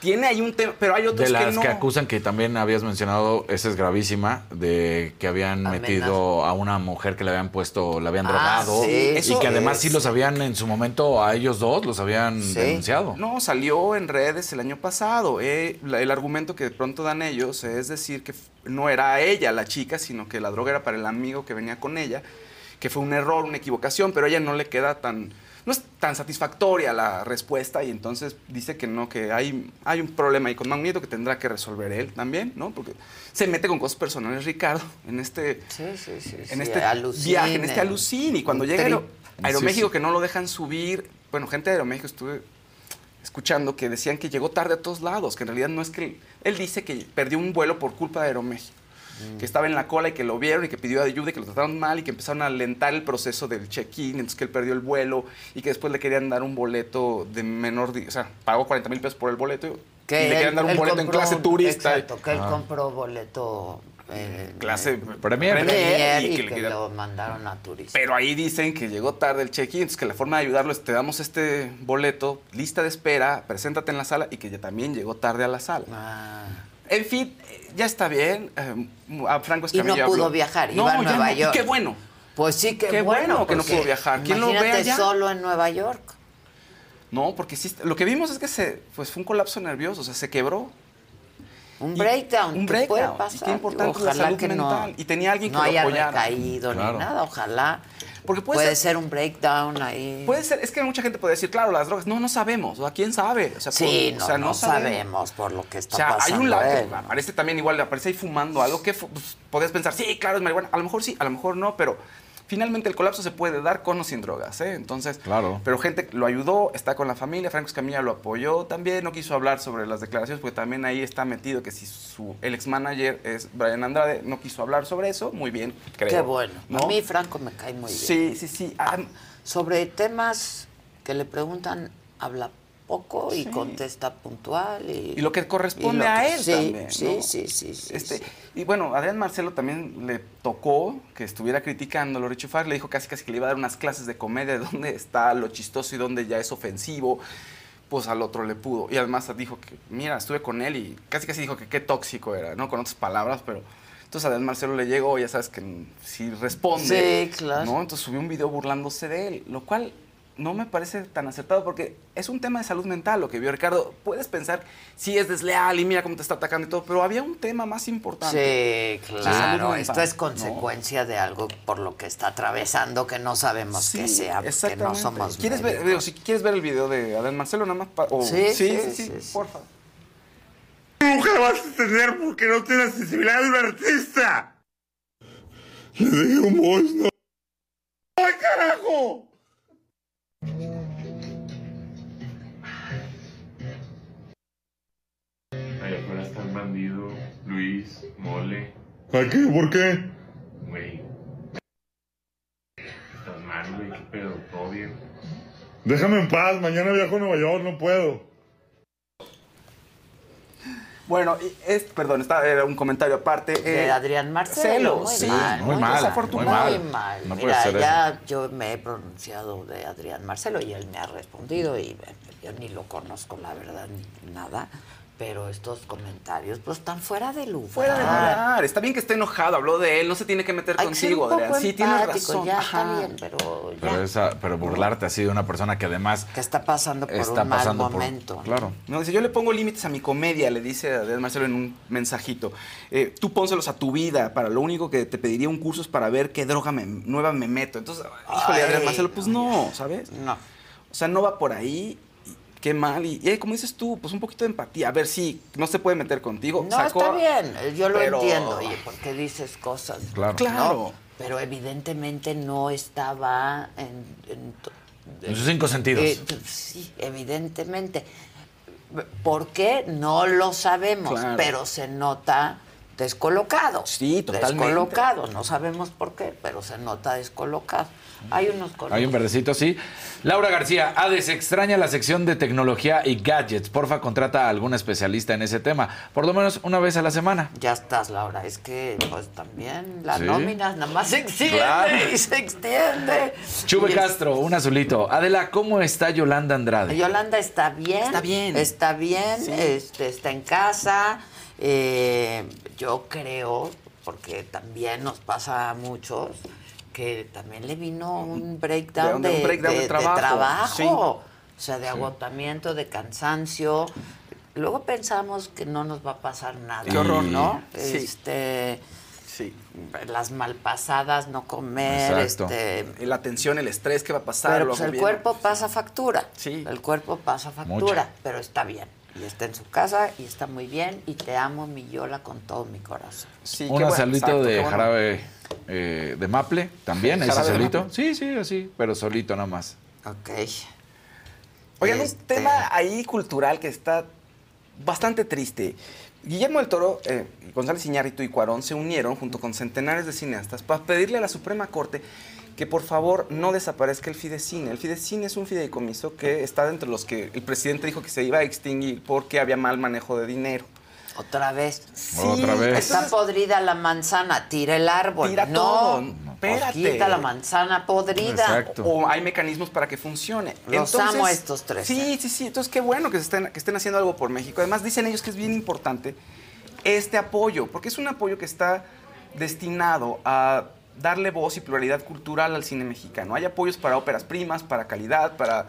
Speaker 8: tiene ahí un tema, pero hay otros
Speaker 7: De las
Speaker 8: que no.
Speaker 7: que acusan que también habías mencionado, esa es gravísima, de que habían
Speaker 1: Amenaza.
Speaker 7: metido a una mujer que le habían puesto, la habían
Speaker 1: Ah,
Speaker 7: drogado.
Speaker 1: sí,
Speaker 7: y
Speaker 1: eso
Speaker 7: que además
Speaker 1: es.
Speaker 7: sí los habían en su momento, a ellos dos, los habían
Speaker 1: Sí.
Speaker 7: denunciado.
Speaker 8: No, salió en redes el año pasado. eh, la- el argumento que de pronto dan ellos es decir que no era ella la chica, sino que la droga era para el amigo que venía con ella, que fue un error, una equivocación, pero a ella no le queda tan, no es tan satisfactoria la respuesta y entonces dice que no, que hay, hay un problema ahí con Mau Nieto que tendrá que resolver él también, ¿no? Porque se mete con cosas personales, Ricardo, en este,
Speaker 1: Sí, sí, sí.
Speaker 8: en este
Speaker 1: alucine.
Speaker 8: viaje, en este alucín. Y cuando llega. Aero- Aeroméxico, que no lo dejan subir, bueno, gente de Aeroméxico estuve escuchando que decían que llegó tarde a todos lados, que en realidad no es que... Él dice que perdió un vuelo por culpa de Aeroméxico,
Speaker 1: Mm.
Speaker 8: que estaba en la cola y que lo vieron y que pidió ayuda y que lo trataron mal y que empezaron a alentar el proceso del check-in, entonces que él perdió el vuelo y que después le querían dar un boleto de menor... O sea, pagó 40 mil pesos por el boleto y le querían dar un boleto en clase turista.
Speaker 1: Exacto, que él
Speaker 7: Ah.
Speaker 1: compró boleto eh,
Speaker 8: Clase
Speaker 7: Premier.
Speaker 1: Premier y,
Speaker 8: y
Speaker 1: que,
Speaker 8: que le querían-
Speaker 1: lo mandaron a turista.
Speaker 8: Pero ahí dicen que llegó tarde el check-in, entonces que la forma de ayudarlo es te damos este boleto, lista de espera, preséntate en la sala y que ya también llegó tarde a la sala.
Speaker 1: Ah.
Speaker 8: En fin, eh, ya está bien. eh, a Franco
Speaker 1: Y no
Speaker 8: Escamilla
Speaker 1: pudo
Speaker 8: habló-
Speaker 1: viajar,
Speaker 8: no,
Speaker 1: iba a Nueva
Speaker 8: no,
Speaker 1: York.
Speaker 8: Qué bueno.
Speaker 1: Pues sí, qué,
Speaker 8: Qué bueno que no pudo viajar. ¿Quién lo ve allá?
Speaker 1: solo en Nueva York.
Speaker 8: No, porque sí, lo que vimos es que se, pues fue un colapso nervioso, o sea, se quebró.
Speaker 1: Un
Speaker 8: Y-
Speaker 1: breakdown.
Speaker 8: un
Speaker 1: que
Speaker 8: breakdown.
Speaker 1: puede
Speaker 8: Y qué
Speaker 1: pasar.
Speaker 8: importante la salud mental. Y tenía alguien que
Speaker 1: no
Speaker 8: lo
Speaker 1: haya
Speaker 8: apoyara.
Speaker 1: recaído
Speaker 7: Claro.
Speaker 1: ni nada. Ojalá.
Speaker 8: Porque puede
Speaker 1: puede
Speaker 8: ser-
Speaker 1: ser un breakdown ahí.
Speaker 8: Puede ser, es que mucha gente puede decir, claro, las drogas. No, no sabemos. ¿A quién sabe? O sea,
Speaker 1: sí,
Speaker 8: por-
Speaker 1: no,
Speaker 8: o sea,
Speaker 1: no
Speaker 8: sabemos.
Speaker 1: sabemos por lo que está
Speaker 8: O sea, hay
Speaker 1: pasando.
Speaker 8: un lado que
Speaker 1: ¿no?
Speaker 8: aparece también igual, aparece ahí fumando algo que pues, podías pensar, sí, claro, es marihuana. A lo mejor sí, a lo mejor no, pero finalmente el colapso se puede dar con o sin drogas, ¿eh? Entonces,
Speaker 7: Claro.
Speaker 8: pero gente lo ayudó, está con la familia, Franco Escamilla lo apoyó también, no quiso hablar sobre las declaraciones porque también ahí está metido que si su, el ex manager es Brian Andrade, no quiso hablar sobre eso, muy bien, creo.
Speaker 1: Qué bueno.
Speaker 8: ¿no?
Speaker 1: A mí Franco me cae muy bien.
Speaker 8: Sí, sí, sí. ah,
Speaker 1: Sobre temas que le preguntan, habla poco y
Speaker 8: Sí.
Speaker 1: contesta puntual. Y,
Speaker 8: Y lo que corresponde a él
Speaker 1: sí,
Speaker 8: también.
Speaker 1: Sí,
Speaker 8: ¿no?
Speaker 1: sí, sí, sí,
Speaker 8: Este,
Speaker 1: sí.
Speaker 8: Y bueno, Adrián Marcelo también le tocó que estuviera criticando a lo Richie Far, le dijo casi casi que le iba a dar unas clases de comedia de dónde está lo chistoso y dónde ya es ofensivo. Pues al otro le pudo. Y además dijo que, mira, estuve con él y casi casi dijo que qué tóxico era, ¿no? Con otras palabras, pero. Entonces Adrián Marcelo le llegó, ya sabes que si responde.
Speaker 1: Sí, claro.
Speaker 8: ¿no? Entonces subió un video burlándose de él, lo cual no me parece tan acertado porque es un tema de salud mental lo que vio Ricardo. Puedes pensar, sí es desleal y mira cómo te está atacando y todo, pero había un tema más importante.
Speaker 1: Sí, claro.
Speaker 8: mental,
Speaker 1: Esto es
Speaker 8: ¿no?
Speaker 1: consecuencia de algo por lo que está atravesando que no sabemos qué sea, porque no somos
Speaker 8: ¿Quieres ver, digo, si quieres ver el video de Adán Marcelo, nada más para.
Speaker 1: Sí,
Speaker 8: sí,
Speaker 1: sí,
Speaker 8: sí,
Speaker 1: sí,
Speaker 8: sí,
Speaker 1: sí.
Speaker 8: porfa.
Speaker 6: Nunca vas a entender porque no tienes sensibilidad de un artista. Le dejé un voice no.
Speaker 13: Bandido, Luis, Mole,
Speaker 6: ¿A qué? ¿Por qué?
Speaker 13: güey. Estás mal, güey, qué pedo, todo bien.
Speaker 6: Déjame en paz, mañana viajo a Nueva York, no puedo.
Speaker 8: Bueno, es, perdón, está, era un comentario aparte.
Speaker 1: De
Speaker 8: eh,
Speaker 1: Adrián Marcelo. Muy
Speaker 8: sí,
Speaker 1: mal,
Speaker 7: muy mal,
Speaker 8: desafortunado.
Speaker 7: muy
Speaker 1: Muy mal.
Speaker 7: No puede
Speaker 1: Mira,
Speaker 7: ser
Speaker 1: ya yo me he pronunciado de Adrián Marcelo y él me ha respondido y bueno, yo ni lo conozco, la verdad, ni nada. Pero estos comentarios, pues, están fuera de lugar.
Speaker 8: Fuera de lugar. Está bien que esté enojado, habló de él, no se tiene que meter
Speaker 1: Hay que ser un
Speaker 8: contigo,
Speaker 1: poco
Speaker 8: Adrián. Sí, tienes razón.
Speaker 1: Ya está bien, pero ya.
Speaker 7: Pero, esa, pero burlarte así de una persona que además
Speaker 1: que está pasando por
Speaker 7: está
Speaker 1: un mal
Speaker 7: por-
Speaker 1: momento.
Speaker 7: Claro.
Speaker 8: No, dice, yo le pongo límites a mi comedia, le dice Adrián Marcelo en un mensajito. Eh, tú pónselos a tu vida, para lo único que te pediría un curso es para ver qué droga me- nueva me meto. Entonces, híjole,
Speaker 1: Ay,
Speaker 8: Adrián Marcelo, pues
Speaker 1: no,
Speaker 8: no, ¿sabes?
Speaker 1: No.
Speaker 8: O sea, no va por ahí. Qué mal. Y, eh, como dices tú, pues un poquito de empatía. A ver si no se puede meter contigo.
Speaker 1: No,
Speaker 8: Sacó-
Speaker 1: está bien, yo lo
Speaker 8: pero-
Speaker 1: entiendo, oye, porque dices cosas.
Speaker 7: Claro.
Speaker 1: ¿no?
Speaker 8: Claro.
Speaker 1: Pero evidentemente no estaba en... en
Speaker 7: sus cinco sentidos.
Speaker 1: Eh, sí, evidentemente. ¿Por qué? No lo sabemos,
Speaker 8: Claro.
Speaker 1: pero se nota descolocado.
Speaker 8: Sí, totalmente.
Speaker 1: Descolocado, no sabemos por qué, pero se nota descolocado. Hay unos colores.
Speaker 7: Hay un verdecito, sí. Laura García, Ades, extraña la sección de tecnología y gadgets. Porfa, contrata a algún especialista en ese tema. Por lo menos una vez a la semana.
Speaker 1: Ya estás, Laura. Es que, pues también la
Speaker 7: Sí.
Speaker 1: nómina nada más se extiende
Speaker 7: Claro. <laughs>
Speaker 1: y se extiende. Y es-
Speaker 7: Castro, un azulito. Adela, ¿cómo está Yolanda Andrade?
Speaker 1: Yolanda está bien.
Speaker 8: Está bien.
Speaker 1: Está bien,
Speaker 8: Sí.
Speaker 1: este, está en casa. Eh, yo creo, porque también nos pasa a muchos, que también le vino un breakdown
Speaker 8: De-
Speaker 1: de,
Speaker 8: de un breakdown de
Speaker 1: de- de
Speaker 8: trabajo,
Speaker 1: trabajo.
Speaker 8: sí.
Speaker 1: O sea, de agotamiento, de cansancio. Luego pensamos que no nos va a pasar nada.
Speaker 8: Qué horror.
Speaker 1: ¿no?
Speaker 8: Sí.
Speaker 1: Este,
Speaker 8: Sí.
Speaker 1: las malpasadas, no comer,
Speaker 7: Exacto.
Speaker 1: este,
Speaker 8: La tensión, el estrés, ¿qué va a pasar?
Speaker 1: pero pues el cuerpo pasa factura.
Speaker 8: Sí.
Speaker 1: El cuerpo pasa factura,
Speaker 7: Mucha.
Speaker 1: pero está bien. Y está en su casa y está muy bien. Y te amo, mi Yola, con todo mi corazón.
Speaker 8: Sí, qué
Speaker 7: un
Speaker 8: bueno,
Speaker 7: de
Speaker 8: bueno.
Speaker 7: jarabe eh, de maple, también, ese
Speaker 8: ¿Jarabe de
Speaker 7: solito. Sí, sí, así, pero solito nada más.
Speaker 1: Ok.
Speaker 8: Oigan,
Speaker 1: Este-
Speaker 8: un tema ahí cultural que está bastante triste. Guillermo del Toro, eh, González Iñárritu y Cuarón se unieron junto con centenares de cineastas para pedirle a la Suprema Corte que por favor no desaparezca el Fidecine. El Fidecine es un fideicomiso que está dentro de los que el presidente dijo que se iba a extinguir porque había mal manejo de dinero.
Speaker 1: Otra vez.
Speaker 7: Otra vez.
Speaker 1: Está podrida la manzana, tira el árbol.
Speaker 8: Tira
Speaker 1: no,
Speaker 8: todo. Espérate.
Speaker 1: quita la manzana podrida.
Speaker 7: Exacto.
Speaker 8: O hay mecanismos para que funcione.
Speaker 1: Los amo a estos tres,
Speaker 8: Sí,
Speaker 1: ¿eh?
Speaker 8: sí, sí. Entonces, qué bueno que, se estén, que estén haciendo algo por México. Además, dicen ellos que es bien importante este apoyo, porque es un apoyo que está destinado a darle voz y pluralidad cultural al cine mexicano. Hay apoyos para óperas primas, para calidad, para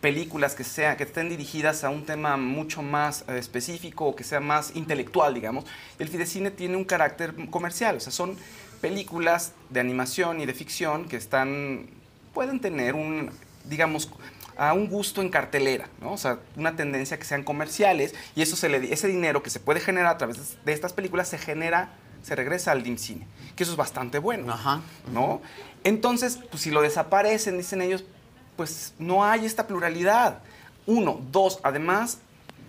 Speaker 8: películas que sean que estén dirigidas a un tema mucho más eh, específico o que sea más intelectual, digamos. El Fidecine tiene un carácter comercial, o sea, son películas de animación y de ficción que están pueden tener un digamos a un gusto en cartelera, ¿no? O sea, una tendencia que sean comerciales y eso se le ese dinero que se puede generar a través de estas películas se genera se regresa al DIMCINE, que eso es bastante bueno,
Speaker 1: Ajá.
Speaker 8: ¿no? Entonces, pues si lo desaparecen, dicen ellos, pues no hay esta pluralidad. Uno, dos, además,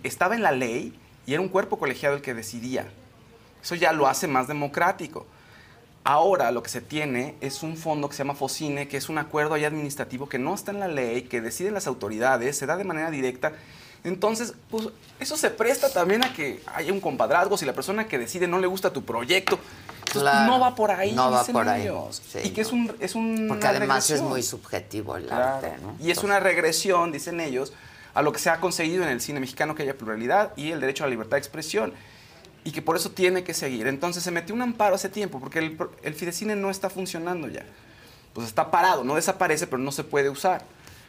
Speaker 8: estaba en la ley y era un cuerpo colegiado el que decidía. Eso ya lo hace más democrático. Ahora lo que se tiene es un fondo que se llama FOCINE, que es un acuerdo ahí administrativo que no está en la ley, que deciden las autoridades, se da de manera directa. Entonces, pues eso se presta también a que haya un compadrazgo. Si la persona que decide no le gusta tu proyecto,
Speaker 1: Claro.
Speaker 8: no va por ahí.
Speaker 1: No va
Speaker 8: dicen
Speaker 1: ahí.
Speaker 8: ellos.
Speaker 1: Sí,
Speaker 8: y que es un. Es un
Speaker 1: Porque además es muy subjetivo el arte, ¿no?
Speaker 8: y es una regresión, dicen ellos, a lo que se ha conseguido en el cine mexicano, que haya pluralidad y el derecho a la libertad de expresión. Y que por eso tiene que seguir. Entonces se metió un amparo hace tiempo, porque el, el Fidecine no está funcionando ya. Pues está parado, no desaparece, pero no se puede usar.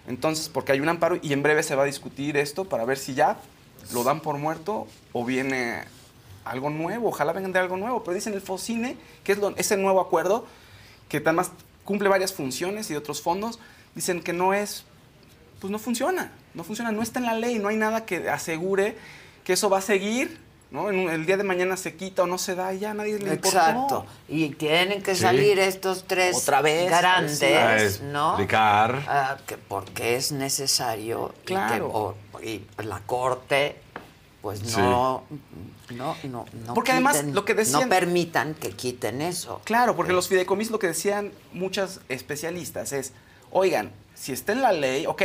Speaker 8: Entonces, porque hay un amparo y en breve se va a discutir esto para ver si ya lo dan por muerto o viene algo nuevo. Ojalá vengan de algo nuevo. Pero dicen el Focine, que es lo- ese nuevo acuerdo, que además cumple varias funciones y otros fondos, dicen que no es, pues no funciona, no funciona, no está en la ley, no hay nada que asegure que eso va a seguir, ¿no? En un- el día de mañana se quita o no se da y ya nadie le importa.
Speaker 1: Exacto. Y tienen que
Speaker 7: Sí.
Speaker 1: salir estos tres
Speaker 8: Otra vez,
Speaker 1: grandes, ¿no?
Speaker 7: explicar.
Speaker 1: Ah, que porque es necesario y que
Speaker 8: Claro.
Speaker 1: por- y, la corte pues
Speaker 7: Sí.
Speaker 1: no no no no
Speaker 8: Porque además, lo que decían-
Speaker 1: no permitan que quiten eso
Speaker 8: Claro, porque los fideicomisos lo que decían muchas especialistas es, oigan, si está en la ley, ok,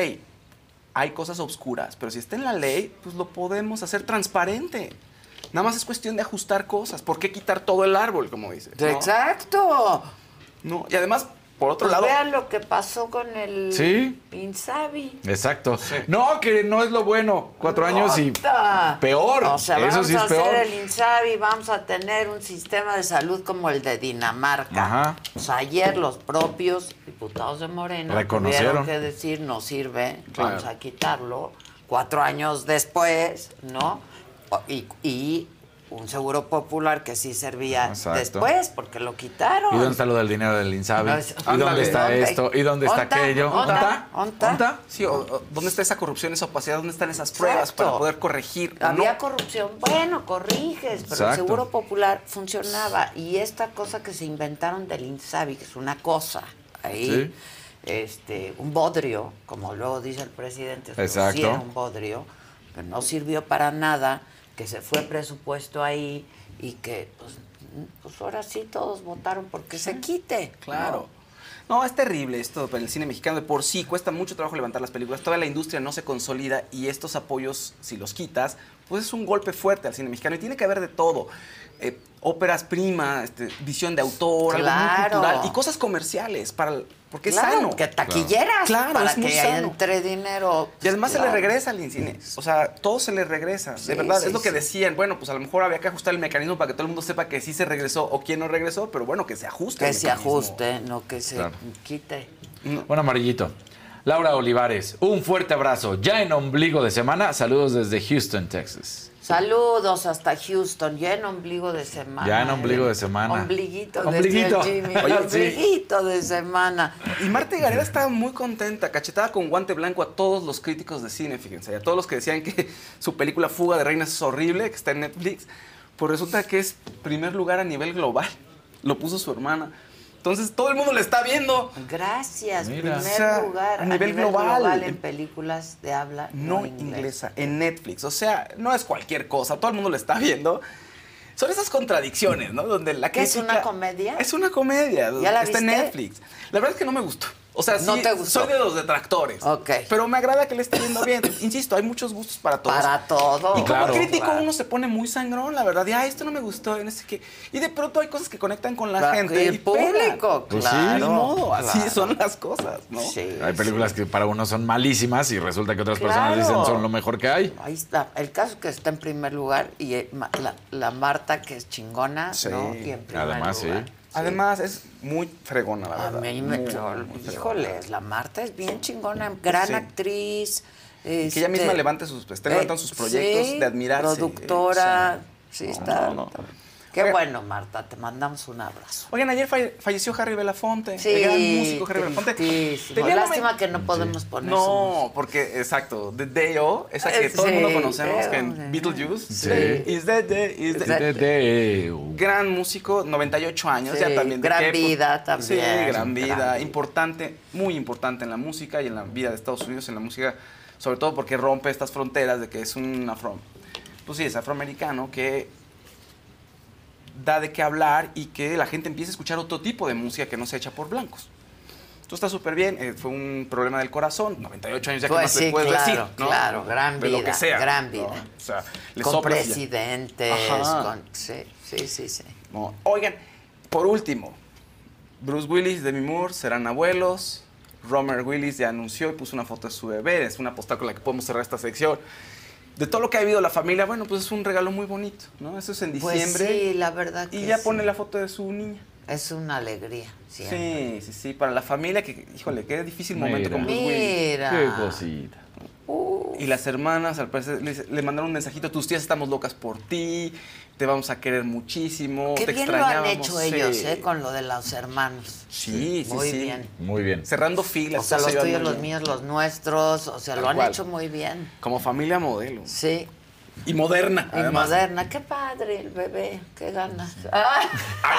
Speaker 8: hay cosas oscuras, pero si está en la ley, pues lo podemos hacer transparente. Nada más es cuestión de ajustar cosas. ¿Por qué quitar todo el árbol, como dice? ¿no?
Speaker 1: exacto
Speaker 8: No, y además, por otro
Speaker 1: pues
Speaker 8: lado,
Speaker 1: vean lo que pasó con el
Speaker 7: Sí.
Speaker 1: Insabi
Speaker 7: Exacto. No, que no es lo bueno. Cuatro años y peor.
Speaker 1: O sea,
Speaker 7: Eso
Speaker 1: vamos
Speaker 7: sí es
Speaker 1: a hacer
Speaker 7: peor.
Speaker 1: el INSABI, vamos a tener un sistema de salud como el de Dinamarca.
Speaker 7: Ajá.
Speaker 1: O sea, ayer los propios diputados de Morena
Speaker 7: Reconocieron.
Speaker 1: tuvieron que decir no sirve,
Speaker 8: Claro.
Speaker 1: vamos a quitarlo. Cuatro años después, ¿no? Y un seguro popular que sí servía
Speaker 7: Exacto.
Speaker 1: después, porque lo quitaron.
Speaker 7: ¿Y dónde está lo del dinero del Insabi? ¿Y dónde está
Speaker 1: ¿Dónde?
Speaker 7: esto? ¿Y dónde está
Speaker 1: ¿Onta?
Speaker 7: aquello?
Speaker 1: ¿Onta? ¿Onta?
Speaker 7: ¿Onta?
Speaker 8: sí, o- o- ¿dónde está esa corrupción, esa opacidad? ¿Dónde están esas pruebas
Speaker 1: Exacto.
Speaker 8: para poder corregir?
Speaker 1: Había
Speaker 8: no?
Speaker 1: corrupción, bueno, corriges, pero el. Seguro Popular funcionaba. Y esta cosa que se inventaron del INSABI, que es una cosa, ahí, este, un bodrio, como luego dice el presidente, sí
Speaker 7: Exacto.
Speaker 1: era un bodrio, que no sirvió para nada, que se fue presupuesto ahí y que pues, pues ahora sí todos votaron porque se quite.
Speaker 8: Claro. No, es terrible esto para el cine mexicano. De por sí cuesta mucho trabajo levantar las películas. Toda la industria no se consolida y estos apoyos, si los quitas, pues es un golpe fuerte al cine mexicano. Y tiene que haber de todo. Eh, óperas prima, este, visión de autor, algo muy
Speaker 1: Claro.
Speaker 8: cultural y cosas comerciales para el- porque
Speaker 1: Claro,
Speaker 8: es sano.
Speaker 1: que taquilleras
Speaker 8: Claro,
Speaker 1: para
Speaker 8: es muy
Speaker 1: que
Speaker 8: sano.
Speaker 1: entre dinero.
Speaker 8: Y además se le regresa al cine. O sea, todo se le regresa.
Speaker 1: Sí,
Speaker 8: de verdad,
Speaker 1: sí,
Speaker 8: es lo que decían. Bueno, pues a lo mejor había que ajustar el mecanismo para que todo el mundo sepa que sí se regresó o quién no regresó, pero bueno, que se ajuste.
Speaker 1: Que
Speaker 8: el
Speaker 1: se
Speaker 8: mecanismo.
Speaker 1: ajuste, no que se
Speaker 7: Claro.
Speaker 1: quite.
Speaker 7: Bueno, amarillito. Laura Olivares, un fuerte abrazo. Ya en ombligo de semana, saludos desde Houston, Texas.
Speaker 1: Saludos hasta Houston, ya en ombligo de semana.
Speaker 7: Ya en ombligo de semana.
Speaker 1: Ombliguito, el Jimmy.
Speaker 8: Oye, sí.
Speaker 1: ombliguito de semana.
Speaker 8: Y Marta Gareda estaba muy contenta, cachetada con guante blanco a todos los críticos de cine, fíjense, y a todos los que decían que <laughs> su película Fuga de Reinas es horrible, que está en Netflix, pues resulta que es primer lugar a nivel global. Lo puso su hermana. Entonces todo el mundo le está viendo.
Speaker 1: Gracias,
Speaker 7: Mira.
Speaker 1: primer
Speaker 8: O sea,
Speaker 1: lugar
Speaker 8: a nivel global.
Speaker 1: en películas de habla
Speaker 8: no
Speaker 1: no,
Speaker 8: inglesa, en Netflix. O sea, no es cualquier cosa, todo el mundo lo está viendo. Son esas contradicciones, ¿no? Donde la
Speaker 1: ¿Qué es
Speaker 8: crítica-
Speaker 1: una comedia?
Speaker 8: Es una comedia.
Speaker 1: ¿Ya la
Speaker 8: está en? Netflix. La verdad es que no me gustó. O sea,
Speaker 1: ¿No
Speaker 8: sí,
Speaker 1: te gustó?
Speaker 8: soy de los detractores.
Speaker 1: Ok.
Speaker 8: Pero me agrada que le esté yendo bien. <laughs> Insisto, hay muchos gustos para todos.
Speaker 1: Para todo.
Speaker 8: Y como
Speaker 7: Claro.
Speaker 8: crítico
Speaker 1: Claro.
Speaker 8: uno se pone muy sangrón, la verdad. Y, ah, esto no me gustó, y no sé qué. Y de pronto hay cosas que conectan con la
Speaker 1: Claro,
Speaker 8: gente.
Speaker 1: y el público,
Speaker 7: Pues sí.
Speaker 1: claro.
Speaker 8: Ni modo, así
Speaker 1: claro.
Speaker 8: son las cosas, ¿no?
Speaker 1: Sí,
Speaker 7: Hay películas que para unos son malísimas y resulta que otras personas dicen son lo mejor que hay.
Speaker 1: Ahí está. El caso que está en primer lugar y eh, la, la Marta que es chingona,
Speaker 8: Sí.
Speaker 1: ¿no? Y en primer
Speaker 7: Además, sí.
Speaker 8: Además, es muy fregona, la
Speaker 1: A
Speaker 8: verdad.
Speaker 1: mí me...
Speaker 8: Muy,
Speaker 1: híjoles, la Marta es bien chingona, gran actriz.
Speaker 8: Que ella
Speaker 1: este,
Speaker 8: misma levante sus, esté levantando sus
Speaker 1: eh,
Speaker 8: proyectos de admirarse.
Speaker 1: Productora, sí,
Speaker 8: No,
Speaker 1: está.
Speaker 8: no, no.
Speaker 1: Qué bueno, Marta, te mandamos un abrazo.
Speaker 8: Oigan, ayer falle- falleció Harry Belafonte,
Speaker 1: Sí,
Speaker 8: el gran músico Harry Belafonte.
Speaker 1: Lástima que no podemos poner su
Speaker 8: No, porque, exacto, The Day O, esa que
Speaker 1: Eh,
Speaker 8: todo el mundo
Speaker 1: sí,
Speaker 8: conocemos, que en Beetlejuice,
Speaker 7: Sí.
Speaker 8: Is That Day, Is That
Speaker 7: De- de-
Speaker 8: Gran músico, 98 años,
Speaker 1: Sí,
Speaker 8: ya también. ¿de
Speaker 1: gran
Speaker 8: qué?
Speaker 1: Vida también,
Speaker 8: Sí, gran vida,
Speaker 1: gran vida.
Speaker 8: importante, muy importante en la música y en la vida de Estados Unidos, en la música, sobre todo porque rompe estas fronteras de que es un afro, pues sí, es afroamericano que da de qué hablar y que la gente empiece a escuchar otro tipo de música que no se echa por blancos. Esto está súper bien, eh, fue un problema del corazón, 98 años ya que
Speaker 1: Pues
Speaker 8: más
Speaker 1: sí,
Speaker 8: puedes
Speaker 1: claro,
Speaker 8: decir, ¿no?
Speaker 1: claro, gran
Speaker 8: De lo que
Speaker 1: vida,
Speaker 8: sea,
Speaker 1: gran
Speaker 8: ¿no?
Speaker 1: vida.
Speaker 8: O sea, le
Speaker 1: con
Speaker 8: soplas
Speaker 1: presidentes, con... Sí, sí, sí, sí.
Speaker 8: No. Oigan, por último, Bruce Willis, Demi Moore serán abuelos. Romer Willis ya anunció y puso una foto de su bebé. Es una postal con la que podemos cerrar esta sección. De todo lo que ha vivido la familia, bueno, pues es un regalo muy bonito, ¿no? Eso es en
Speaker 1: Pues
Speaker 8: diciembre.
Speaker 1: sí, la verdad
Speaker 8: y
Speaker 1: que
Speaker 8: ya
Speaker 1: sí.
Speaker 8: pone la foto de su niña.
Speaker 1: Es una alegría, siempre.
Speaker 8: Sí, sí, sí. Para la familia, que, híjole, qué difícil momento
Speaker 7: Mira.
Speaker 8: con Bruce Willis.
Speaker 1: Mira.
Speaker 7: Qué cosita.
Speaker 8: Y las hermanas, al parecer, le, le mandaron un mensajito, tus tías estamos locas por ti, te vamos a querer muchísimo,
Speaker 1: Qué
Speaker 8: te
Speaker 1: bien lo han
Speaker 8: extrañábamos".
Speaker 1: hecho
Speaker 8: Sí.
Speaker 1: ellos, ¿eh? Con lo de los hermanos.
Speaker 8: Sí, sí,
Speaker 1: Muy
Speaker 8: sí.
Speaker 1: bien.
Speaker 7: Muy bien.
Speaker 8: Cerrando filas.
Speaker 1: O sea, los tuyos, los míos, los nuestros. O sea,
Speaker 8: Tal
Speaker 1: lo han
Speaker 8: cual.
Speaker 1: hecho muy bien.
Speaker 8: Como familia modelo.
Speaker 1: Sí.
Speaker 8: Y moderna,
Speaker 1: Y
Speaker 8: además.
Speaker 1: moderna. Qué padre el bebé. Qué ganas. Ay.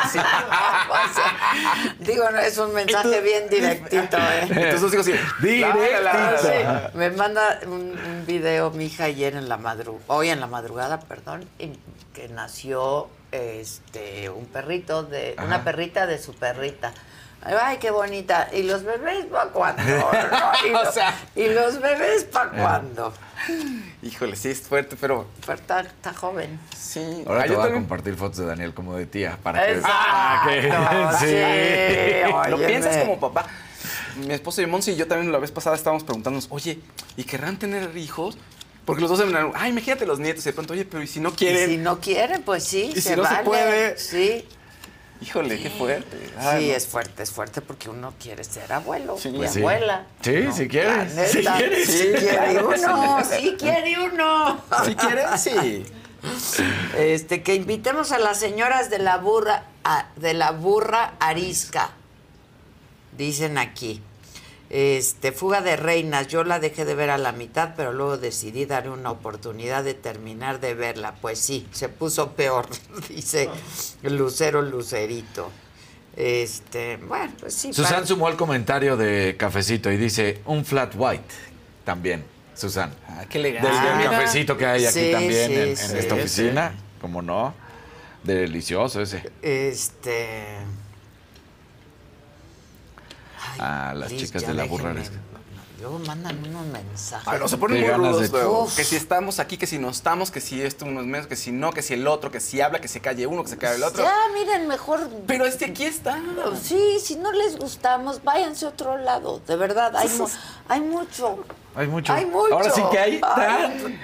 Speaker 1: O sea, <laughs> digo, no, es un mensaje bien directito, <laughs> ¿eh?
Speaker 8: Entonces los hijos así,
Speaker 7: Directito.
Speaker 1: Sí, me manda un, un video mi hija ayer en la madrugada, hoy en la madrugada, perdón, y que nació este un perrito de una perrita de su perrita. Ay, qué bonita. ¿Y los bebés para cuándo? No, <laughs> ¿Y,
Speaker 8: O
Speaker 1: lo-
Speaker 8: sea.
Speaker 1: ¿Y los bebés para cuándo?
Speaker 8: Híjole, sí es fuerte, pero
Speaker 1: Pero está, está joven.
Speaker 8: sí.
Speaker 7: Ahora
Speaker 8: Ah,
Speaker 7: te
Speaker 8: yo
Speaker 7: voy a compartir fotos de Daniel como de tía para que... <laughs> Ah, que-
Speaker 1: sí.
Speaker 8: Lo
Speaker 1: óyeme.
Speaker 8: piensas como papá. Mi esposa y Monsi y yo también la vez pasada estábamos preguntándonos, oye, ¿y querrán tener hijos? Porque los dos se ay, imagínate los nietos. Y de pronto, oye, pero ¿y si no
Speaker 1: Y
Speaker 8: quieren?
Speaker 1: si no quieren, pues sí,
Speaker 8: Y
Speaker 1: se
Speaker 8: si no se
Speaker 1: vale.
Speaker 8: puede.
Speaker 1: Sí.
Speaker 8: Híjole, qué fuerte.
Speaker 1: Sí,
Speaker 8: Ay, no.
Speaker 1: es fuerte, es fuerte porque uno quiere ser abuelo
Speaker 8: Sí.
Speaker 1: y
Speaker 8: Pues
Speaker 7: sí.
Speaker 1: abuela.
Speaker 7: Sí, si quieres. Si quieres.
Speaker 1: sí
Speaker 8: Sí,
Speaker 1: quiere uno,
Speaker 8: sí.
Speaker 1: sí quiere uno.
Speaker 8: Si quieren, sí.
Speaker 1: Este, que invitemos a las señoras de la burra, a- de la burra arisca. Dicen aquí. Este, Fuga de Reinas, yo la dejé de ver a la mitad, pero luego decidí darle una oportunidad de terminar de verla. Pues sí, se puso peor, <laughs> dice Lucero Lucerito. Este, bueno, pues sí.
Speaker 7: Susan
Speaker 1: para-
Speaker 7: sumó el comentario de Cafecito y dice un flat white también, Susan.
Speaker 8: Ah, qué
Speaker 7: Del,
Speaker 8: elegante.
Speaker 7: del
Speaker 1: Ah,
Speaker 7: cafecito que hay aquí
Speaker 1: Sí,
Speaker 7: también
Speaker 1: sí,
Speaker 7: en, en
Speaker 1: sí,
Speaker 7: esta
Speaker 1: sí.
Speaker 7: oficina, como no. Delicioso ese.
Speaker 1: Este.
Speaker 7: Ah, las
Speaker 1: Liz,
Speaker 7: chicas de la burraresca.
Speaker 1: Luego mandan unos mensajes.
Speaker 8: Ay, no, se ponen muy
Speaker 7: ganas
Speaker 8: rudos
Speaker 7: de-.
Speaker 8: Que si estamos aquí, que si no estamos, que si esto uno es menos, que si no, que si el otro, que si habla, que se calle uno, que se calle el otro.
Speaker 1: Ya, miren, mejor.
Speaker 8: Pero este aquí está.
Speaker 1: Sí, si no les gustamos, váyanse a otro lado. De verdad, hay, hay mucho.
Speaker 7: Hay mucho.
Speaker 1: Hay mucho.
Speaker 7: Ahora sí que hay
Speaker 1: Hay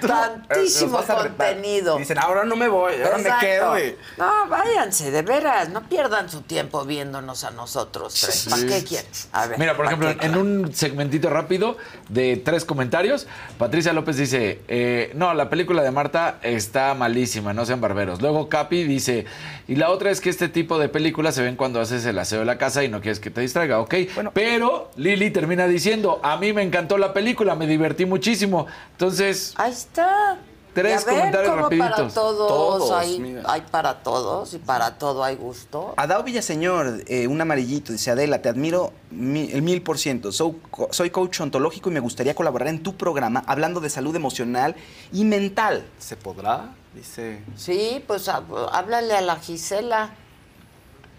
Speaker 7: tan-
Speaker 1: tantísimo contenido.
Speaker 8: Dicen, ahora no me voy, ahora
Speaker 1: Exacto.
Speaker 8: me quedo. y-
Speaker 1: No, váyanse, de veras. No pierdan su tiempo viéndonos a nosotros tres. ¿Para qué quieres? A ver.
Speaker 7: Mira, por
Speaker 1: ¿pa'
Speaker 7: ejemplo, en un segmentito rápido de tres comentarios, Patricia López dice, eh, no, la película de Marta está malísima, no sean barberos. Luego Capi dice, y la otra es que este tipo de películas se ven cuando haces el aseo de la casa y no quieres que te distraiga, ¿ok? Pero Lili termina diciendo, a mí me encantó la película, me divertí muchísimo. Entonces,
Speaker 1: Ahí está.
Speaker 7: Tres comentarios
Speaker 1: para
Speaker 7: rapiditos.
Speaker 1: todos,
Speaker 8: Todos,
Speaker 1: hay, para todos y para todo hay gusto.
Speaker 8: Adao Villaseñor, eh, un amarillito, dice Adela, te admiro mi- el mil por ciento. Soy, soy coach ontológico y me gustaría colaborar en tu programa hablando de salud emocional y mental. ¿Se podrá? Dice.
Speaker 1: Sí, pues há- háblale a la Gisela.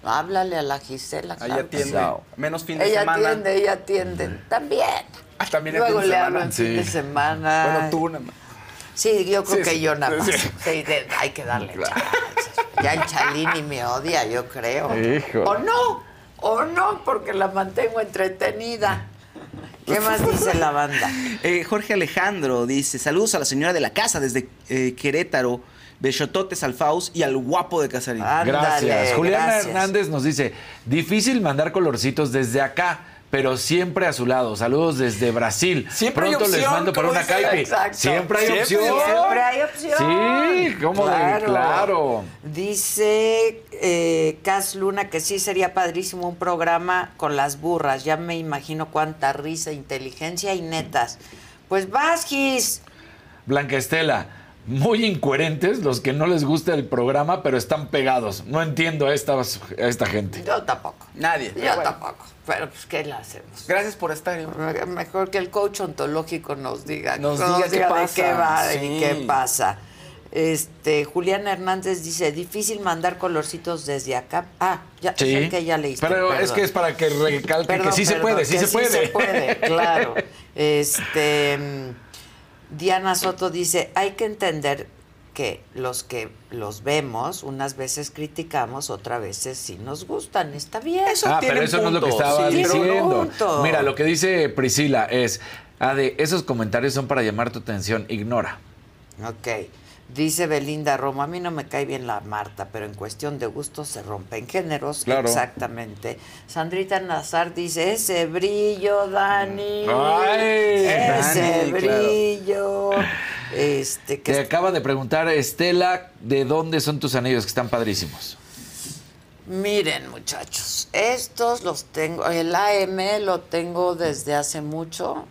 Speaker 1: Háblale a la Gisela. Claro que
Speaker 8: atiende. Menos fin de
Speaker 1: Ella
Speaker 8: semana.
Speaker 1: atiende, ella atiende. También.
Speaker 8: Ah, también el
Speaker 1: Luego
Speaker 8: fin de
Speaker 1: le
Speaker 8: semana.
Speaker 1: fin de
Speaker 7: Sí.
Speaker 1: semana.
Speaker 8: Bueno, tú nada más.
Speaker 1: Sí, yo creo
Speaker 8: Sí,
Speaker 1: que
Speaker 8: sí.
Speaker 1: yo nada más.
Speaker 8: Sí. <laughs>
Speaker 1: Sí, de- hay que darle chances. Ya el Chalini me odia, yo creo.
Speaker 7: Hijo.
Speaker 1: O no, o no, porque la mantengo entretenida. ¿Qué más dice la banda? <laughs>
Speaker 8: Eh, Jorge Alejandro dice: Saludos a la señora de la casa desde eh, Querétaro, Bechototes al Faust y al guapo de Casarín.
Speaker 1: Ándale,
Speaker 7: Gracias. Juliana
Speaker 1: gracias.
Speaker 7: Hernández nos dice, difícil mandar colorcitos desde acá, pero siempre a su lado. Saludos desde Brasil.
Speaker 8: Siempre hay
Speaker 7: Pronto les mando para una.
Speaker 1: Exacto.
Speaker 7: Siempre hay
Speaker 8: Siempre,
Speaker 7: opción.
Speaker 1: Siempre hay opción.
Speaker 7: Sí, ¿cómo de- claro.
Speaker 1: Dice eh, Cas Luna que sí sería padrísimo un programa con las burras. Ya me imagino cuánta risa, inteligencia y netas. Pues vas, Gis.
Speaker 7: Blanca Estela, muy incoherentes los que no les gusta el programa, pero están pegados. No entiendo a esta, a esta gente.
Speaker 1: Yo tampoco.
Speaker 8: Nadie.
Speaker 1: Yo tampoco. Pero pues, ¿qué le hacemos?
Speaker 8: Gracias por estar.
Speaker 1: Mejor que el coach ontológico nos diga,
Speaker 8: Nos diga qué
Speaker 1: de qué va y
Speaker 8: Sí.
Speaker 1: qué pasa. Este, Juliana Hernández dice, difícil mandar colorcitos desde acá. Ah, ya,
Speaker 7: Sí,
Speaker 1: es que ya leíste.
Speaker 7: pero es que es para que recalque
Speaker 1: Perdón,
Speaker 7: que sí se puede, sí
Speaker 1: que
Speaker 7: se puede.
Speaker 1: se puede, <laughs> claro. Este, mm, Diana Soto dice, hay que entender que los que los vemos, unas veces criticamos, otras veces sí nos gustan. Está bien.
Speaker 7: Ah, pero eso no es lo que estaba
Speaker 1: Sí,
Speaker 7: diciendo.
Speaker 1: punto.
Speaker 7: Mira, lo que dice Priscila es, Ade, esos comentarios son para llamar tu atención, ignora.
Speaker 1: Ok. Dice Belinda Romo, a mí no me cae bien la Marta, pero en cuestión de gustos se rompen géneros.
Speaker 7: Claro.
Speaker 1: Exactamente. Sandrita Nazar dice, ese brillo, Dani.
Speaker 7: Ay,
Speaker 1: ese
Speaker 7: Dani, claro.
Speaker 1: brillo. Este, que
Speaker 7: Te acaba de preguntar Estela, ¿de dónde son tus anillos que están padrísimos?
Speaker 1: Miren, muchachos, estos los tengo, el AM lo tengo desde hace mucho.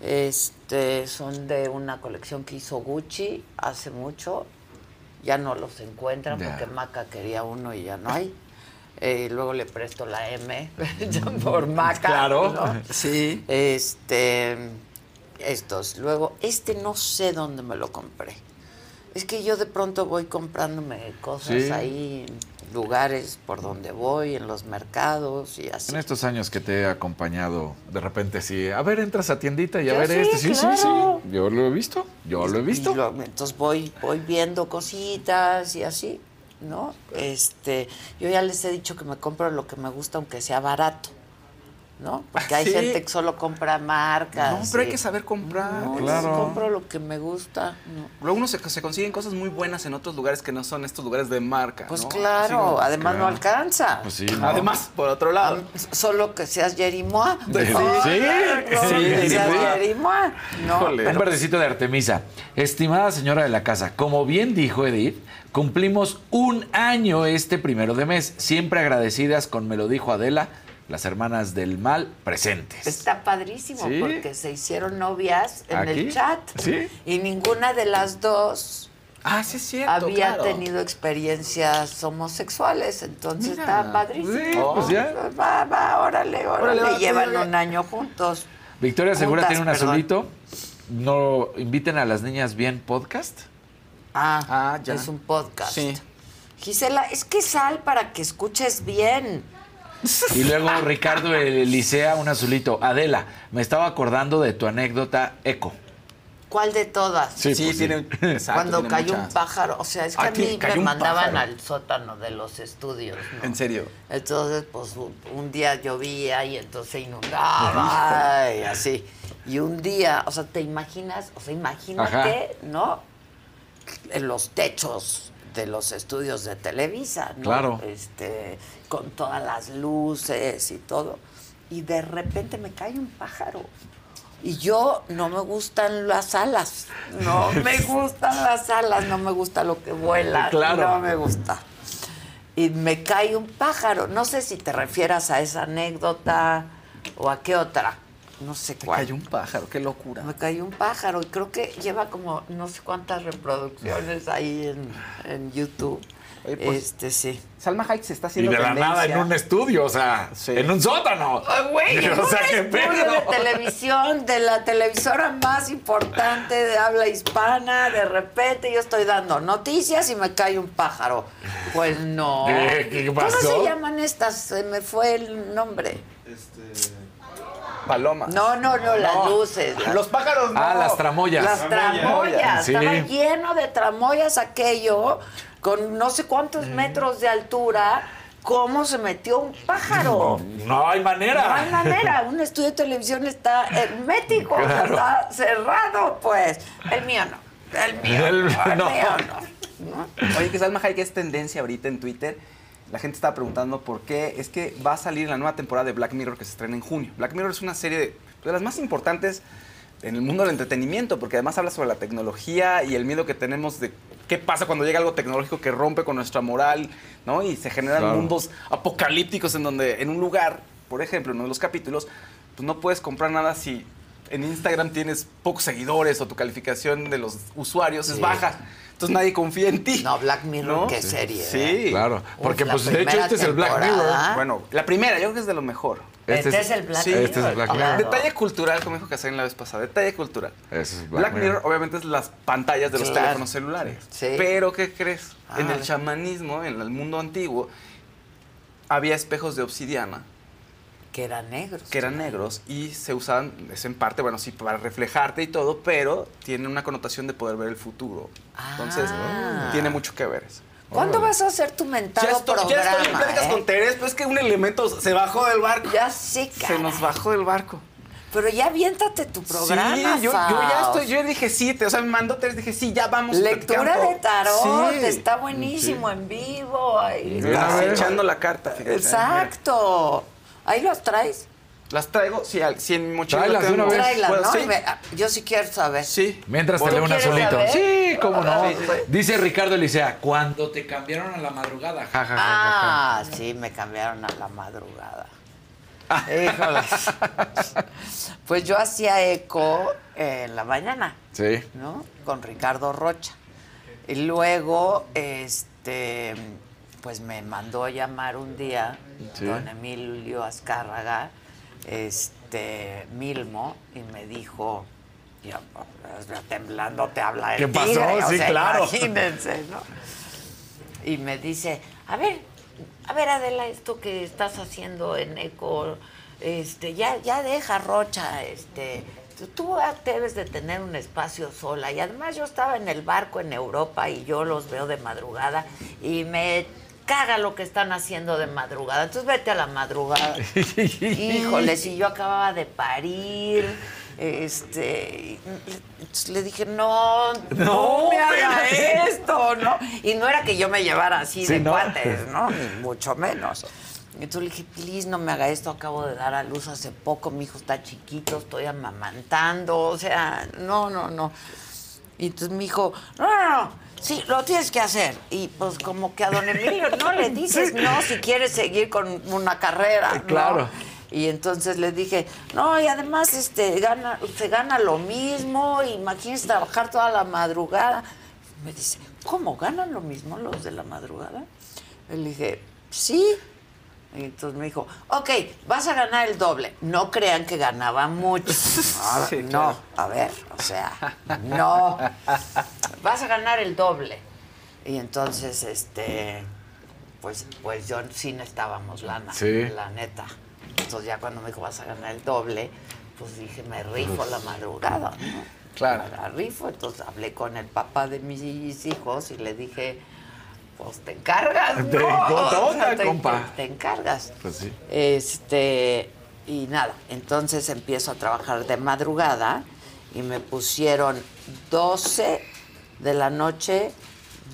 Speaker 1: Este, son de una colección que hizo Gucci hace mucho. Ya no los encuentran porque Maca quería uno y ya no hay. Eh, luego le presto la M <laughs> por Maca.
Speaker 7: Claro.
Speaker 1: ¿no?
Speaker 8: Sí.
Speaker 1: Este, estos. Luego, este no sé dónde me lo compré. Es que yo de pronto voy comprándome cosas
Speaker 7: Sí.
Speaker 1: ahí, lugares por donde voy, en los mercados y así.
Speaker 7: En estos años que te he acompañado, de repente sí, a ver, entras a tiendita y a ver
Speaker 1: sí,
Speaker 7: este. Sí, sí,
Speaker 1: claro.
Speaker 7: sí. Yo lo he visto, yo lo he visto.
Speaker 1: Lo- entonces voy, voy viendo cositas y así, ¿no? Este, yo ya les he dicho que me compro lo que me gusta aunque sea barato, ¿no? Porque hay
Speaker 8: Sí.
Speaker 1: gente que solo compra marcas.
Speaker 8: No, pero hay que saber comprar.
Speaker 1: No,
Speaker 7: Claro.
Speaker 1: yo compro lo que me gusta. ¿no?
Speaker 8: Luego uno se, se consiguen cosas muy buenas en otros lugares que no son estos lugares de marca.
Speaker 1: Pues
Speaker 8: ¿no?
Speaker 1: claro,
Speaker 8: Sí,
Speaker 1: además no alcanza.
Speaker 7: Pues sí, ¿no?
Speaker 8: Además, por otro lado.
Speaker 1: Solo que seas Jerimois. <laughs>
Speaker 7: Sí, sí, sí,
Speaker 1: que
Speaker 7: sí,
Speaker 1: seas
Speaker 7: sí.
Speaker 1: Jerimois. No, pero
Speaker 7: Un verdecito de Artemisa. Estimada señora de la casa, como bien dijo Edith, cumplimos un año este primero de mes. Siempre agradecidas con Me lo dijo Adela, las hermanas del mal presentes.
Speaker 1: Está padrísimo
Speaker 7: Sí.
Speaker 1: porque se hicieron novias en
Speaker 7: ¿Aquí?
Speaker 1: el chat.
Speaker 7: Sí.
Speaker 1: Y ninguna de las dos
Speaker 8: Ah, sí es cierto.
Speaker 1: había
Speaker 8: claro.
Speaker 1: tenido experiencias homosexuales. Entonces
Speaker 8: Mira.
Speaker 1: está padrísimo.
Speaker 7: Sí, pues ya.
Speaker 1: Va, va, órale, órale.
Speaker 8: Órale, va,
Speaker 1: Llevan
Speaker 8: órale.
Speaker 1: un año juntos.
Speaker 7: Victoria Segura
Speaker 1: Juntas,
Speaker 7: tiene un
Speaker 1: perdón.
Speaker 7: azulito. No inviten a las niñas bien podcast.
Speaker 1: Ah,
Speaker 8: Ah, ya.
Speaker 1: es un podcast.
Speaker 8: Sí.
Speaker 1: Gisela, es que sal para que escuches bien.
Speaker 7: Y luego Ricardo Elisea, un azulito. Adela, me estaba acordando de tu anécdota eco.
Speaker 1: ¿Cuál de todas?
Speaker 7: Sí, Sí, pues sí. exacto,
Speaker 1: Cuando
Speaker 7: tiene
Speaker 1: cayó un pájaro. O sea, es que
Speaker 8: Ah,
Speaker 1: a mí me mandaban
Speaker 8: pájaro.
Speaker 1: al sótano de los estudios. ¿no?
Speaker 8: En serio.
Speaker 1: Entonces, pues un, un día llovía y entonces se inundaba y así. Y un día, o sea, ¿te imaginas? O sea, imagínate, ¿no? En los techos de los estudios de Televisa, ¿no?
Speaker 7: Claro.
Speaker 1: Este, con todas las luces y todo. Y de repente me cae un pájaro. Y yo no me gustan las alas. No <laughs> me gustan las alas, no me gusta lo que vuela. <laughs>
Speaker 7: Claro.
Speaker 1: No me gusta. Y me cae un pájaro. No sé si te refieras a esa anécdota o a qué otra. No sé cuál.
Speaker 8: Cayó un pájaro, qué locura.
Speaker 1: Me cayó un pájaro y creo que lleva como no sé cuántas reproducciones ahí en, en YouTube.
Speaker 8: pues,
Speaker 1: este sí.
Speaker 8: Salma Hayek se está
Speaker 7: Y
Speaker 8: haciendo
Speaker 7: de la
Speaker 8: tendencia.
Speaker 7: nada en un estudio, o sea, en un sótano.
Speaker 1: Ay, güey, <laughs>
Speaker 7: o sea,
Speaker 1: un
Speaker 7: qué
Speaker 1: estudio
Speaker 7: pedo.
Speaker 1: de televisión, de la televisora más importante de habla hispana, de repente yo estoy dando noticias y me cae un pájaro. Pues no.
Speaker 7: ¿Qué- qué
Speaker 1: ¿Cómo se llaman estas? Se me fue el nombre.
Speaker 8: Palomas.
Speaker 1: No, no, no, las
Speaker 8: No.
Speaker 1: luces. las-
Speaker 8: Los pájaros no.
Speaker 7: Ah, las tramoyas.
Speaker 1: Las tramoyas.
Speaker 7: Sí.
Speaker 1: Estaba lleno de tramoyas aquello, con no sé cuántos metros de altura. ¿Cómo se metió un pájaro?
Speaker 7: No hay manera.
Speaker 1: No hay manera. Un estudio de televisión está hermético,
Speaker 7: Claro.
Speaker 1: está cerrado, pues. El mío no. El mío
Speaker 7: El-
Speaker 1: no. El
Speaker 7: no.
Speaker 1: mío no.
Speaker 8: Oye, que Salma Hayek es tendencia ahorita en Twitter. La gente estaba preguntando por qué. Es que va a salir la nueva temporada de Black Mirror que se estrena en junio. Black Mirror es una serie de, de las más importantes en el mundo del entretenimiento, porque además habla sobre la tecnología y el miedo que tenemos de qué pasa cuando llega algo tecnológico que rompe con nuestra moral, ¿no? Y se generan
Speaker 7: Claro.
Speaker 8: mundos apocalípticos en donde en un lugar, por ejemplo, en uno de los capítulos, pues no puedes comprar nada si en Instagram tienes pocos seguidores o tu calificación de los usuarios es baja. Entonces nadie confía en ti.
Speaker 1: No, Black Mirror,
Speaker 8: ¿No?
Speaker 1: qué serie.
Speaker 8: Sí.
Speaker 1: ¿eh?
Speaker 7: Claro, porque pues de hecho este es el Black Mirror.
Speaker 8: Bueno, la primera, yo creo que es de lo mejor.
Speaker 1: Este es el Black
Speaker 8: Sí.
Speaker 1: Mirror.
Speaker 7: Este es el Black
Speaker 1: claro.
Speaker 7: Mirror.
Speaker 8: Detalle cultural, como dijo Casarín la vez pasada, detalle cultural.
Speaker 7: Ese es
Speaker 8: Black, Mirror, obviamente, es las pantallas de los
Speaker 1: Claro.
Speaker 8: teléfonos celulares.
Speaker 1: Sí.
Speaker 8: Pero, ¿qué crees? en
Speaker 1: Ah.
Speaker 8: el chamanismo, en el mundo antiguo, había espejos de obsidiana
Speaker 1: Que eran negros.
Speaker 8: que eran negros y se usaban, es en parte, bueno, sí, para reflejarte y todo, pero tiene una connotación de poder ver el futuro. Entonces,
Speaker 1: Ah.
Speaker 8: tiene mucho que ver eso.
Speaker 1: ¿Cuándo vas a hacer tu mentado
Speaker 8: Ya estoy,
Speaker 1: programa?
Speaker 8: ya estoy en pláticas
Speaker 1: eh?
Speaker 8: con Teres, pero es que un elemento se bajó del barco.
Speaker 1: Ya sí,
Speaker 8: Se
Speaker 1: cara.
Speaker 8: nos bajó del barco.
Speaker 1: Pero ya aviéntate tu programa,
Speaker 8: sí, yo, yo ya estoy, yo dije sí, te, o sea, me mandó Teres, dije sí, ya vamos.
Speaker 1: Lectura
Speaker 8: platicando.
Speaker 1: de tarot,
Speaker 8: Sí.
Speaker 1: está buenísimo en vivo. ahí.
Speaker 8: Así echando la carta. fíjate.
Speaker 1: Exacto. Ahí los traes.
Speaker 8: Las traigo, sí, al- sí, en mi mochila.
Speaker 7: Tráelas de una vez.
Speaker 1: Tráelas,
Speaker 8: ¿Puedo?
Speaker 1: ¿no?
Speaker 8: Sí.
Speaker 1: Y me- ah, yo sí quiero saber.
Speaker 8: Sí.
Speaker 7: Mientras te
Speaker 1: ¿Tú
Speaker 7: leo un
Speaker 1: quieres
Speaker 7: azulito.
Speaker 1: saber?
Speaker 7: Sí, cómo no.
Speaker 1: Sí, sí.
Speaker 7: Dice Ricardo Elisea, cuando te cambiaron a la madrugada. Ja, ja, ja, ja,
Speaker 1: Ah, sí, me cambiaron a la madrugada. Híjoles. <laughs> Pues yo hacía eco en la mañana.
Speaker 7: Sí.
Speaker 1: ¿no? Con Ricardo Rocha. Y luego, este, pues me mandó a llamar un día
Speaker 7: Sí.
Speaker 1: don Emilio Azcárraga, este, Milmo, y me dijo, ya, ya temblando te habla el
Speaker 7: ¿Qué pasó?
Speaker 1: tigre, o
Speaker 7: Sí,
Speaker 1: sea,
Speaker 7: claro.
Speaker 1: Imagínense, ¿no? Y me dice, a ver, a ver Adela, esto que estás haciendo en Eco, este, ya, ya deja Rocha, este, tú- tú debes de tener un espacio sola. Y además yo estaba en el barco en Europa y yo los veo de madrugada y me caga lo que están haciendo de madrugada. Entonces vete a la madrugada. <laughs> Híjole, si yo acababa de parir, este, le dije, no, no,
Speaker 7: No,
Speaker 1: me haga esto, ¿no? Y no era que yo me llevara así
Speaker 7: Sí,
Speaker 1: de
Speaker 7: ¿no?
Speaker 1: cuates, ¿no? <laughs> Ni mucho menos. Entonces le dije, please, no me haga esto, acabo de dar a luz hace poco, mi hijo está chiquito, estoy amamantando, o sea, no, no, no. Y entonces me dijo, no, no, no, sí, lo tienes que hacer. Y pues como que a don Emilio no le <laughs> dices no si quieres seguir con una carrera.
Speaker 7: Claro.
Speaker 1: Y entonces le dije, no, y además este gana, se gana lo mismo, imagínese trabajar toda la madrugada. Me dice, ¿cómo ganan lo mismo los de la madrugada? Le dije, sí. Y entonces me dijo, ok, vas a ganar el doble. No crean que ganaba mucho. No, <laughs>
Speaker 8: Sí,
Speaker 1: no, a ver, o sea, no. Vas a ganar el doble. Y entonces, este, pues, pues yo sí necesitábamos lana,
Speaker 7: Sí.
Speaker 1: la neta. Entonces ya cuando me dijo, vas a ganar el doble, pues dije, me rifo la madrugada, ¿no?
Speaker 8: Claro.
Speaker 1: La rifo, entonces hablé con el papá de mis hijos y le dije, pues te encargas, <laughs> ¿no?
Speaker 7: Te-
Speaker 1: O sea, te-
Speaker 7: compa?
Speaker 1: te- te encargas.
Speaker 7: Pues sí.
Speaker 1: Este, y nada, entonces empiezo a trabajar de madrugada y me pusieron 12 de la noche,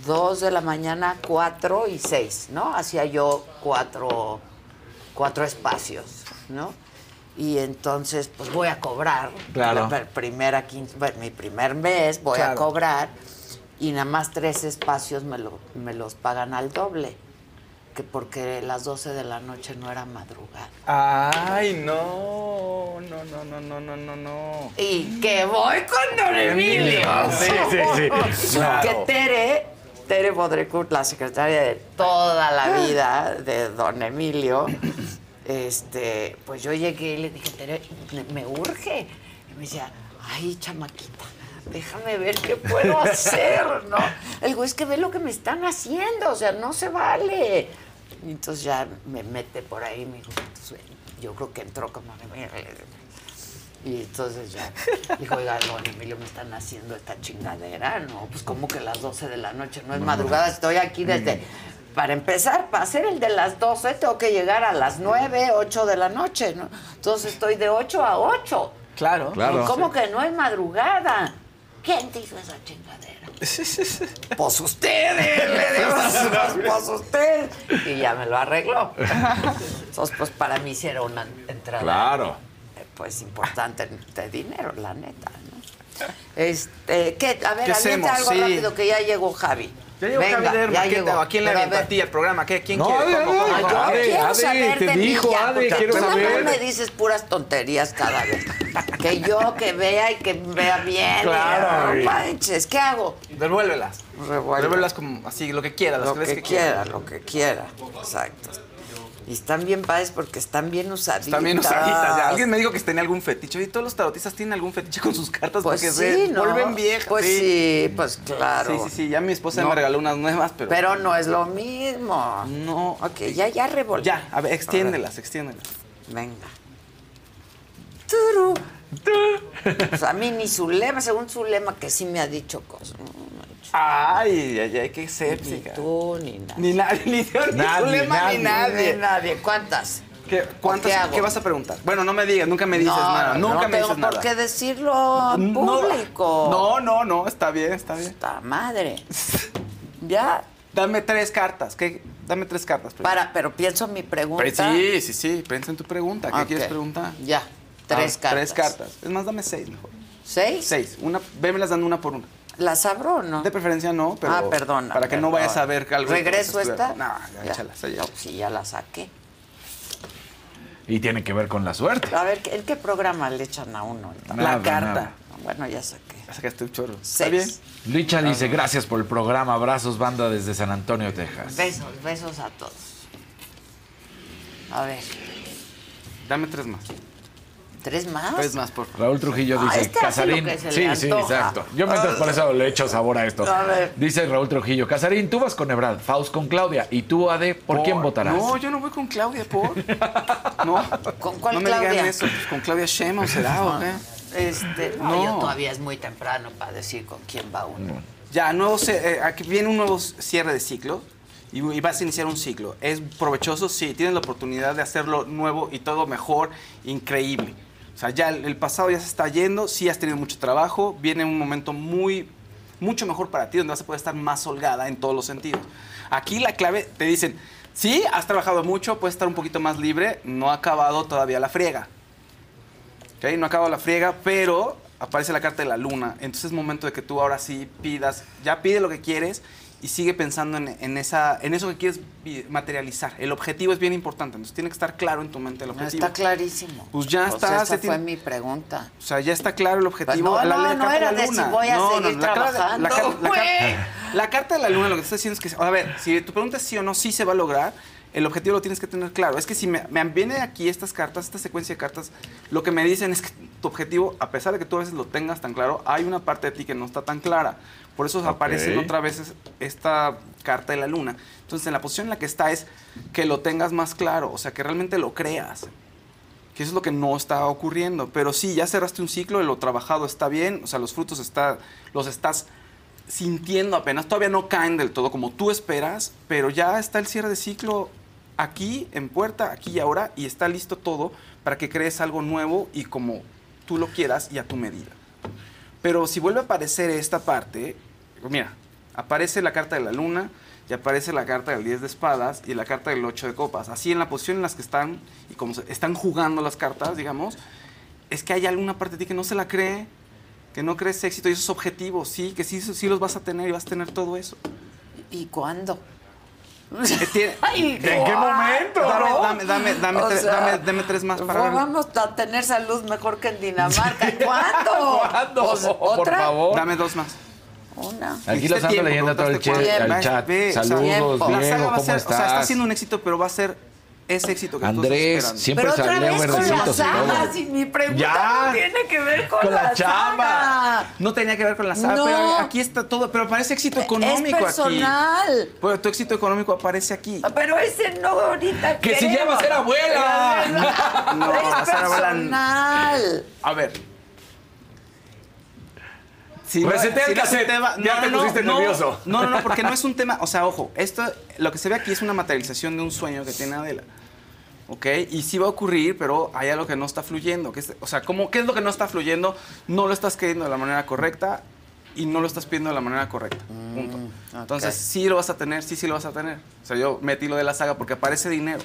Speaker 1: 2 de la mañana, 4 y 6, ¿no? Hacía yo cuatro, cuatro espacios, ¿no? Y entonces, pues voy a cobrar.
Speaker 7: Claro.
Speaker 1: La primera, quince- bueno, mi primer mes voy a
Speaker 8: Claro.
Speaker 1: cobrar y nada más tres espacios me, lo- me los pagan al doble. Que porque las 12 de la noche no era madrugada.
Speaker 8: Ay, no, no, no, no, no, no, no, no.
Speaker 1: Y que voy con Don Emilio.
Speaker 7: Sí, sí, sí. Claro.
Speaker 1: Que Tere, Tere Bodrecut, la secretaria de toda la vida de Don Emilio, este, pues yo llegué y le dije, Tere, me urge. Y me decía, ay, chamaquita, déjame ver qué puedo hacer, ¿no? Le digo, es que ve lo que me están haciendo, o sea, no se vale. Y entonces ya me mete por ahí, me dijo, "Entonces, yo creo que entró como... Y entonces ya dijo, oiga, don Emilio, me están haciendo esta chingadera, ¿no? Pues como que las 12 de la noche, no es madrugada, estoy aquí desde... Para empezar, para hacer el de las 12 tengo que llegar a las 9, 8 de la noche, ¿no? Entonces estoy de 8 a 8.
Speaker 8: Claro.
Speaker 7: Claro.
Speaker 1: ¿Cómo que no es madrugada? ¿Quién te hizo esa chingadera? <laughs> Pues ustedes, le digo, <laughs> <laughs> pues, pues ustedes. Y ya me lo arregló. Entonces, pues para mí sí era una entrada
Speaker 7: Claro.
Speaker 1: eh, pues importante de dinero, la neta, ¿no? Este, ¿qué? A ver,
Speaker 8: ¿Qué
Speaker 1: algo
Speaker 8: Sí.
Speaker 1: rápido que ya llegó Javi.
Speaker 8: Ya llegó
Speaker 1: Venga, ya
Speaker 8: ¿qué
Speaker 1: llegó.
Speaker 8: ¿A quién le
Speaker 1: Pero a
Speaker 8: avienta a
Speaker 1: ver,
Speaker 8: ti el programa? ¿Qué, ¿Quién
Speaker 7: No,
Speaker 8: quiere?
Speaker 7: Ade,
Speaker 1: quiero
Speaker 7: Ade,
Speaker 1: saber
Speaker 7: te
Speaker 1: de mí
Speaker 7: dijo,
Speaker 1: ya,
Speaker 7: Ade,
Speaker 1: porque
Speaker 7: quiero
Speaker 1: tú nada más
Speaker 7: saber.
Speaker 1: me dices puras tonterías cada vez. Que yo que vea y que vea bien.
Speaker 7: Claro,
Speaker 1: No manches, ¿qué hago?
Speaker 8: Devuélvelas.
Speaker 1: Revuelve.
Speaker 8: Devuélvelas como así, lo que quieras, las
Speaker 1: Lo
Speaker 8: veces
Speaker 1: que quiera, lo que quiera. Exacto. Y están bien padres porque están bien usaditas.
Speaker 8: Están bien usaditas. ya. Alguien me dijo que tenía algún fetiche. Y todos los tarotistas tienen algún fetiche con sus cartas
Speaker 1: Pues
Speaker 8: porque
Speaker 1: sí,
Speaker 8: se
Speaker 1: ¿no?
Speaker 8: vuelven viejas.
Speaker 1: Pues sí, pues claro.
Speaker 8: Sí, sí, sí. Ya mi esposa
Speaker 1: No.
Speaker 8: me regaló unas nuevas, pero.
Speaker 1: Pero no es lo mismo.
Speaker 8: No.
Speaker 1: Ok, ya, ya revolví.
Speaker 8: Ya, a ver, extiéndelas, extiéndelas.
Speaker 1: Venga. Turu. <laughs> Pues a mí ni su lema, según su lema, que sí me ha dicho cosas.
Speaker 8: Ay, ay, ay, qué
Speaker 1: Ni
Speaker 8: séptica.
Speaker 1: tú, ni nadie.
Speaker 8: Ni nadie, <laughs> ni, ni
Speaker 7: Nadie,
Speaker 8: Zulema,
Speaker 7: nadie.
Speaker 8: ni nadie.
Speaker 1: Ni nadie. ¿Cuántas?
Speaker 8: ¿Qué, cuántas-
Speaker 1: ¿Qué
Speaker 8: vas a preguntar? Bueno, no me digas, nunca me dices nada. Nunca
Speaker 1: no
Speaker 8: me
Speaker 1: tengo
Speaker 8: dices nada.
Speaker 1: por qué decirlo en
Speaker 8: No,
Speaker 1: público.
Speaker 8: No, no, no, está bien, está bien.
Speaker 1: Esta madre. <laughs> Ya.
Speaker 8: Dame tres cartas. ¿qué? Dame tres cartas. primero.
Speaker 1: Para, pero pienso mi pregunta.
Speaker 8: Pero sí, sí, sí. Piensa en tu pregunta. ¿Qué quieres preguntar?
Speaker 1: Ya. Tres
Speaker 8: Ah,
Speaker 1: cartas.
Speaker 8: Tres cartas. Es más, dame seis mejor.
Speaker 1: ¿Seis?
Speaker 8: Seis. Una, vémelas dando una por una.
Speaker 1: ¿Las abro o no?
Speaker 8: De preferencia no, pero.
Speaker 1: ah, perdona.
Speaker 8: Para que no vayas a ver algo.
Speaker 1: ¿Regreso esta?
Speaker 8: No, ya, échalas. ya.
Speaker 1: No, sí, ya la saqué.
Speaker 7: Y tiene que ver con la suerte.
Speaker 1: A ver, ¿en qué programa le echan a uno?
Speaker 7: Nada,
Speaker 8: La carta.
Speaker 7: nada.
Speaker 1: Bueno, ya saqué.
Speaker 8: Ya sacaste un chorro.
Speaker 1: Seis.
Speaker 8: ¿Está bien?
Speaker 7: Licha dice, gracias por el programa. Abrazos, banda desde San Antonio, Texas.
Speaker 1: Besos, besos a todos. A ver,
Speaker 8: Dame tres más.
Speaker 1: ¿Tres más?
Speaker 8: Tres más, por favor.
Speaker 7: Raúl Trujillo
Speaker 1: Ah,
Speaker 7: dice,
Speaker 1: este hace
Speaker 7: Casarín.
Speaker 1: lo que se
Speaker 7: sí,
Speaker 1: le
Speaker 7: sí,
Speaker 1: antoja.
Speaker 7: exacto. Yo mientras por eso le echo sabor a esto.
Speaker 1: A ver.
Speaker 7: Dice Raúl Trujillo, Casarín, tú vas con Ebrard, Faust con Claudia. ¿Y tú, Ade, por, quién votarás?
Speaker 8: No, yo no voy con Claudia, por. <laughs> No.
Speaker 1: ¿Con cuál
Speaker 8: no me
Speaker 1: Claudia?
Speaker 8: digan eso. Pues con Claudia Sheinbaum será, ¿o qué?
Speaker 1: Este, no,
Speaker 8: No.
Speaker 1: yo todavía es muy temprano para decir con quién va uno.
Speaker 8: Ya, nuevo, eh, aquí viene un nuevo cierre de ciclo y, y vas a iniciar un ciclo. ¿Es provechoso? Sí, tienes la oportunidad de hacerlo nuevo y todo mejor, increíble. O sea, ya el, pasado ya se está yendo, sí has tenido mucho trabajo, viene un momento muy, mucho mejor para ti, donde vas a poder estar más holgada en todos los sentidos. Aquí la clave, te dicen, sí, has trabajado mucho, puedes estar un poquito más libre, no ha acabado todavía la friega. ¿ok? No ha acabado la friega, pero aparece la carta de la luna. Entonces es momento de que tú ahora sí pidas, ya pide lo que quieres y sigue pensando en, en esa, en eso que quieres materializar. El objetivo es bien importante, entonces tiene que estar claro en tu mente el
Speaker 1: No,
Speaker 8: objetivo.
Speaker 1: está clarísimo.
Speaker 8: Pues ya
Speaker 1: Pues
Speaker 8: está,
Speaker 1: esa fue mi pregunta.
Speaker 8: O sea, ya está claro el objetivo.
Speaker 1: Pues no,
Speaker 8: La-
Speaker 1: no,
Speaker 8: la
Speaker 1: no
Speaker 8: carta de
Speaker 1: era
Speaker 8: la
Speaker 1: de si
Speaker 8: luna.
Speaker 1: voy a
Speaker 8: No,
Speaker 1: seguir
Speaker 8: la la
Speaker 1: trabajando,
Speaker 8: la car- La carta de la luna lo que está diciendo es que, a ver, si tu pregunta es sí o no, sí se va a lograr, el objetivo lo tienes que tener claro. Es que si me, me viene aquí estas cartas, esta secuencia de cartas, lo que me dicen es que tu objetivo, a pesar de que tú a veces lo tengas tan claro, hay una parte de ti que no está tan clara. Por eso aparece
Speaker 7: Ok.
Speaker 8: otra vez es- esta carta de la luna. Entonces, en la posición en la que está es que lo tengas más claro, o sea, que realmente lo creas. Que eso es lo que no está ocurriendo. Pero sí, ya cerraste un ciclo, lo trabajado está bien, o sea, los frutos está, los estás sintiendo apenas. Todavía no caen del todo como tú esperas, pero ya está el cierre de ciclo aquí, en puerta, aquí y ahora, y está listo todo para que crees algo nuevo y como tú lo quieras y a tu medida. Pero si vuelve a aparecer esta parte, mira, aparece la carta de la luna y aparece la carta del 10 de espadas y la carta del 8 de copas. Así en la posición en las que están y como están jugando las cartas, digamos, es que hay alguna parte de ti que no se la cree, que no crees éxito y esos objetivos, sí, que sí, sí los vas a tener y vas a tener todo eso.
Speaker 1: ¿Y cuándo? <laughs>
Speaker 8: Ay,
Speaker 1: ¿En qué momento,
Speaker 8: Dame,
Speaker 1: no?
Speaker 8: dame, dame, dame,
Speaker 1: O
Speaker 8: tres,
Speaker 1: sea,
Speaker 8: dame, dame tres más para.
Speaker 1: Vamos a tener salud mejor que en Dinamarca. <laughs> ¿Cuándo?
Speaker 8: ¿Cuándo?
Speaker 1: Pues, ¿Otra?
Speaker 8: Dame dos más.
Speaker 1: Una.
Speaker 7: Aquí los ando leyendo todo el chat. Saludos,
Speaker 8: la saga
Speaker 7: Diego,
Speaker 8: va a
Speaker 7: ¿cómo
Speaker 8: ser- O sea, está
Speaker 7: estás?
Speaker 8: siendo un éxito, pero va a ser ese éxito que tú estás
Speaker 7: Andrés,
Speaker 8: esperando.
Speaker 7: siempre
Speaker 1: Pero otra vez con
Speaker 7: todo.
Speaker 1: sagas y mi pregunta
Speaker 8: Ya.
Speaker 1: no tiene que ver con,
Speaker 8: Con la
Speaker 1: la,
Speaker 8: chamba.
Speaker 1: saga.
Speaker 8: No tenía que ver con la saga,
Speaker 1: No.
Speaker 8: pero aquí está todo. Pero parece éxito económico
Speaker 1: Es personal.
Speaker 8: aquí. Pero tu éxito económico aparece aquí.
Speaker 1: Pero ese no ahorita
Speaker 8: Que si ya va a ser abuela. <laughs> No,
Speaker 1: es
Speaker 8: va a ser abuela.
Speaker 1: personal.
Speaker 8: A ver. Si
Speaker 7: el
Speaker 8: no es un
Speaker 7: cassette.
Speaker 8: tema-
Speaker 7: Ya te pusiste
Speaker 8: no,
Speaker 7: nervioso.
Speaker 8: No, no, no, porque no es un <laughs> tema. O sea, ojo, esto, lo que se ve aquí es una materialización de un sueño que tiene Adela. ¿Ok? Y sí va a ocurrir, pero hay algo que no está fluyendo. Que es- o sea, ¿cómo, ¿qué es lo que no está fluyendo? No lo estás queriendo de la manera correcta y no lo estás pidiendo de la manera correcta. Punto. Entonces, sí lo vas a tener, sí, sí lo vas a tener. O sea, yo metí lo de la saga porque aparece dinero.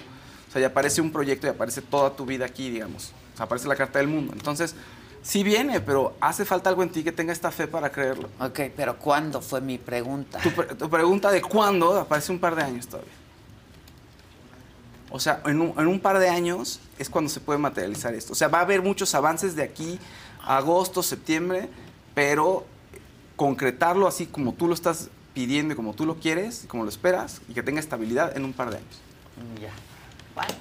Speaker 8: O sea, ya aparece un proyecto y aparece toda tu vida aquí, digamos. O sea, aparece la carta del mundo. Entonces, sí viene, pero hace falta algo en ti que tenga esta fe para creerlo.
Speaker 1: Ok, pero ¿cuándo fue mi pregunta?
Speaker 8: Tu, pre- tu pregunta de cuándo aparece un par de años todavía. O sea, en un, en un par de años es cuando se puede materializar esto. O sea, va a haber muchos avances de aquí a agosto, septiembre, pero concretarlo así como tú lo estás pidiendo y como tú lo quieres y como lo esperas y que tenga estabilidad en un par de años.
Speaker 1: Ya. Bueno,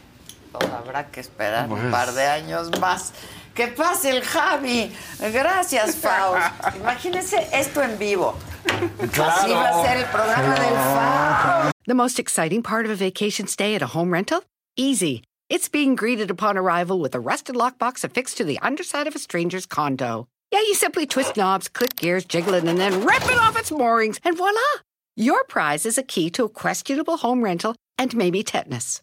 Speaker 1: pues habrá que esperar un par de años más. Que pase el Javi. Gracias, Faust. <laughs> Imagínense esto en vivo. Así va a ser el programa del Faust.
Speaker 2: The most exciting part of a vacation stay at a home rental? Easy. It's being greeted upon arrival with a rusted lockbox affixed to the underside of a stranger's condo. Yeah, you simply twist knobs, click gears, jiggle it, and then rip it off its moorings, and voila! Your prize is a key to a questionable home rental and maybe tetanus.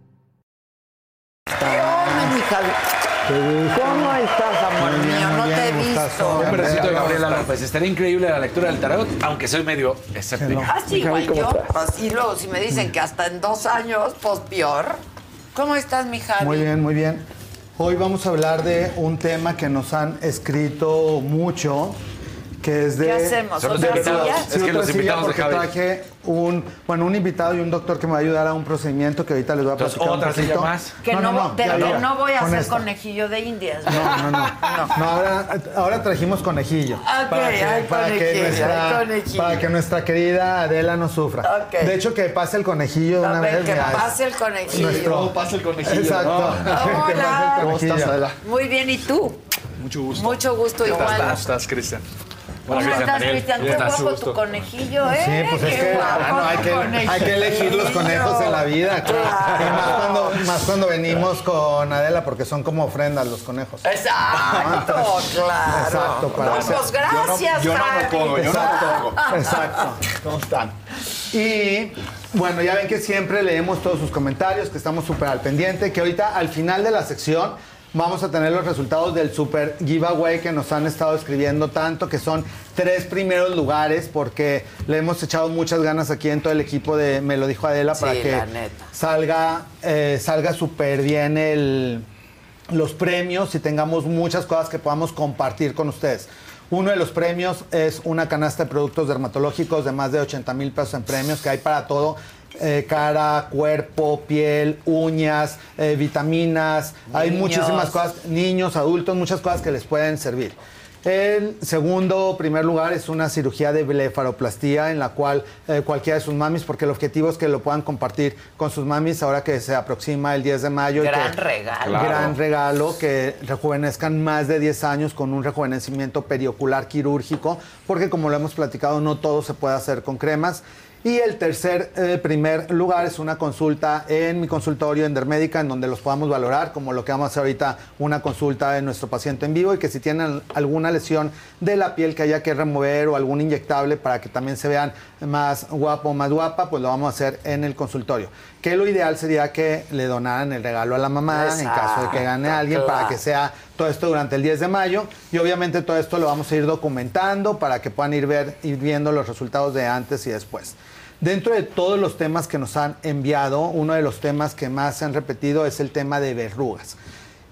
Speaker 1: ¿Cómo estás, amor
Speaker 14: bien,
Speaker 1: mío? No
Speaker 14: bien,
Speaker 1: te he visto.
Speaker 7: Un pedacito de Gabriela
Speaker 14: ¿Cómo
Speaker 7: López. Estaría increíble la lectura del tarot, aunque soy medio escéptico.
Speaker 1: Así igual yo. Así luego, si me dicen que hasta en dos años, pues peor. ¿Cómo estás, mi Javi?
Speaker 14: Muy bien, muy bien. Hoy vamos a hablar de un tema que nos han escrito mucho, que es de...
Speaker 1: ¿Qué hacemos? ¿Otra silla?
Speaker 7: Es que
Speaker 14: otra
Speaker 7: los invitados de
Speaker 14: porque
Speaker 7: Javi.
Speaker 14: traje un, bueno, un invitado y un doctor que me va a ayudar a un procedimiento que ahorita les voy a
Speaker 7: Entonces,
Speaker 14: platicar un
Speaker 7: ¿otra silla más?
Speaker 1: Que no, que
Speaker 14: ya,
Speaker 1: no voy a
Speaker 14: con
Speaker 1: hacer
Speaker 14: esta.
Speaker 1: conejillo de indias.
Speaker 14: No, no, no. No, ahora, ahora trajimos conejillo.
Speaker 1: Ok, hay conejillo,
Speaker 14: nuestra,
Speaker 1: hay conejillo.
Speaker 14: para que nuestra querida Adela no sufra. De hecho, que pase el conejillo de una
Speaker 1: ver,
Speaker 14: vez.
Speaker 1: que
Speaker 14: mira, es
Speaker 1: pase el conejillo.
Speaker 14: Nuestro...
Speaker 8: pase el conejillo,
Speaker 14: Exacto.
Speaker 8: ¿no? <laughs>
Speaker 14: Que
Speaker 1: Hola.
Speaker 14: conejillo.
Speaker 8: ¿Cómo estás, Adela?
Speaker 1: Muy bien, ¿y tú?
Speaker 8: Mucho gusto.
Speaker 1: Mucho gusto igual.
Speaker 8: ¿Cómo estás, Cristian?
Speaker 1: ¿Cómo estás, Cristian? Qué guapo tu conejillo, ¿eh?
Speaker 14: Sí, pues es
Speaker 1: Qué
Speaker 14: que ah, no, hay, que, hay que elegir los conejos en la vida. claro. Y más cuando, más cuando venimos con Adela, porque son como ofrendas los conejos.
Speaker 1: Exacto, claro.
Speaker 14: Exacto, para
Speaker 1: No, pues gracias,
Speaker 8: yo no me
Speaker 1: Javi.
Speaker 8: pongo, yo no me
Speaker 14: Exacto,
Speaker 8: pongo.
Speaker 14: exacto. ¿Cómo están? Y bueno, ya ven que siempre leemos todos sus comentarios, que estamos súper al pendiente, que ahorita al final de la sección vamos a tener los resultados del super giveaway que nos han estado escribiendo tanto, que son tres primeros lugares, porque le hemos echado muchas ganas aquí en todo el equipo de Me lo dijo Adela para que salga, eh, salga súper bien el, los premios y tengamos muchas cosas que podamos compartir con ustedes. Uno de los premios es una canasta de productos dermatológicos de más de 80 mil pesos en premios que hay para todo. Eh, cara, cuerpo, piel, uñas, eh, vitaminas, hay muchísimas cosas, niños, adultos, muchas cosas que les pueden servir. El segundo primer lugar es una cirugía de blefaroplastía en la cual eh, cualquiera de sus mamis, porque el objetivo es que lo puedan compartir con sus mamis ahora que se aproxima el 10 de mayo. y
Speaker 1: Gran
Speaker 14: que-
Speaker 1: regalo.
Speaker 14: Gran
Speaker 1: Claro.
Speaker 14: regalo, que rejuvenezcan más de 10 años con un rejuvenecimiento periocular quirúrgico, porque como lo hemos platicado, no todo se puede hacer con cremas. Y el tercer eh, primer lugar es una consulta en mi consultorio en Dermédica, en donde los podamos valorar, como lo que vamos a hacer ahorita, una consulta de nuestro paciente en vivo y que si tienen alguna lesión de la piel que haya que remover o algún inyectable para que también se vean más guapo o más guapa, pues lo vamos a hacer en el consultorio. Que lo ideal sería que le donaran el regalo a la mamá en caso de que gane alguien para que sea todo esto durante el 10 de mayo y obviamente todo esto lo vamos a ir documentando para que puedan ir, ver, ir viendo los resultados de antes y después. Dentro de todos los temas que nos han enviado, uno de los temas que más se han repetido es el tema de verrugas.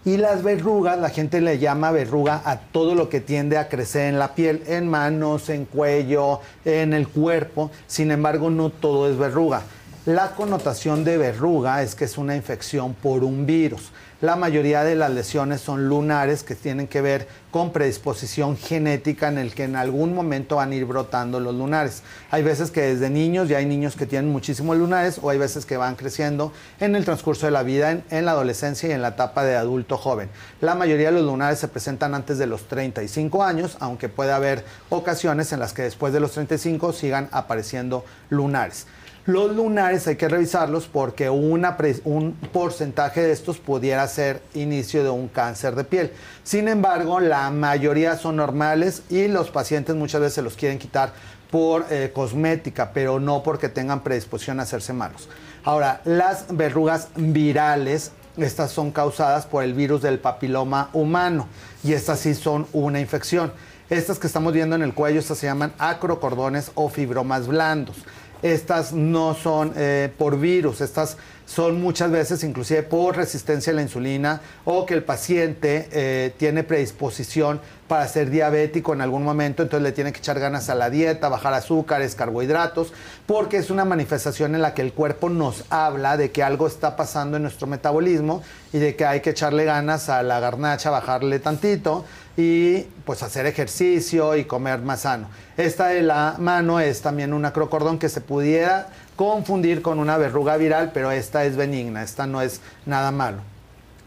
Speaker 14: Y las verrugas, la gente le llama verruga a todo lo que tiende a crecer en la piel, en manos, en cuello, en el cuerpo. Sin embargo, no todo es verruga. La connotación de verruga es que es una infección por un virus. La mayoría de las lesiones son lunares que tienen que ver con predisposición genética en el que en algún momento van a ir brotando los lunares. Hay veces que desde niños ya hay niños que tienen muchísimos lunares o hay veces que van creciendo en el transcurso de la vida, en, en la adolescencia y en la etapa de adulto joven. La mayoría de los lunares se presentan antes de los 35 años, aunque puede haber ocasiones en las que después de los 35 sigan apareciendo lunares. Los lunares hay que revisarlos porque un porcentaje de estos pudiera ser inicio de un cáncer de piel. Sin embargo, la mayoría son normales y los pacientes muchas veces se los quieren quitar por eh, cosmética, pero no porque tengan predisposición a hacerse malos. Ahora, las verrugas virales, estas son causadas por el virus del papiloma humano y estas sí son una infección. Estas que estamos viendo en el cuello, estas se llaman acrocordones o fibromas blandos. Estas no son eh, por virus, estas son muchas veces inclusive por resistencia a la insulina o que el paciente eh, tiene predisposición para ser diabético en algún momento, entonces le tiene que echar ganas a la dieta, bajar azúcares, carbohidratos, porque es una manifestación en la que el cuerpo nos habla de que algo está pasando en nuestro metabolismo y de que hay que echarle ganas a la garnacha, bajarle tantito y pues hacer ejercicio y comer más sano. Esta de la mano es también un acrocordón que se pudiera confundir con una verruga viral, pero esta es benigna, esta no es nada malo.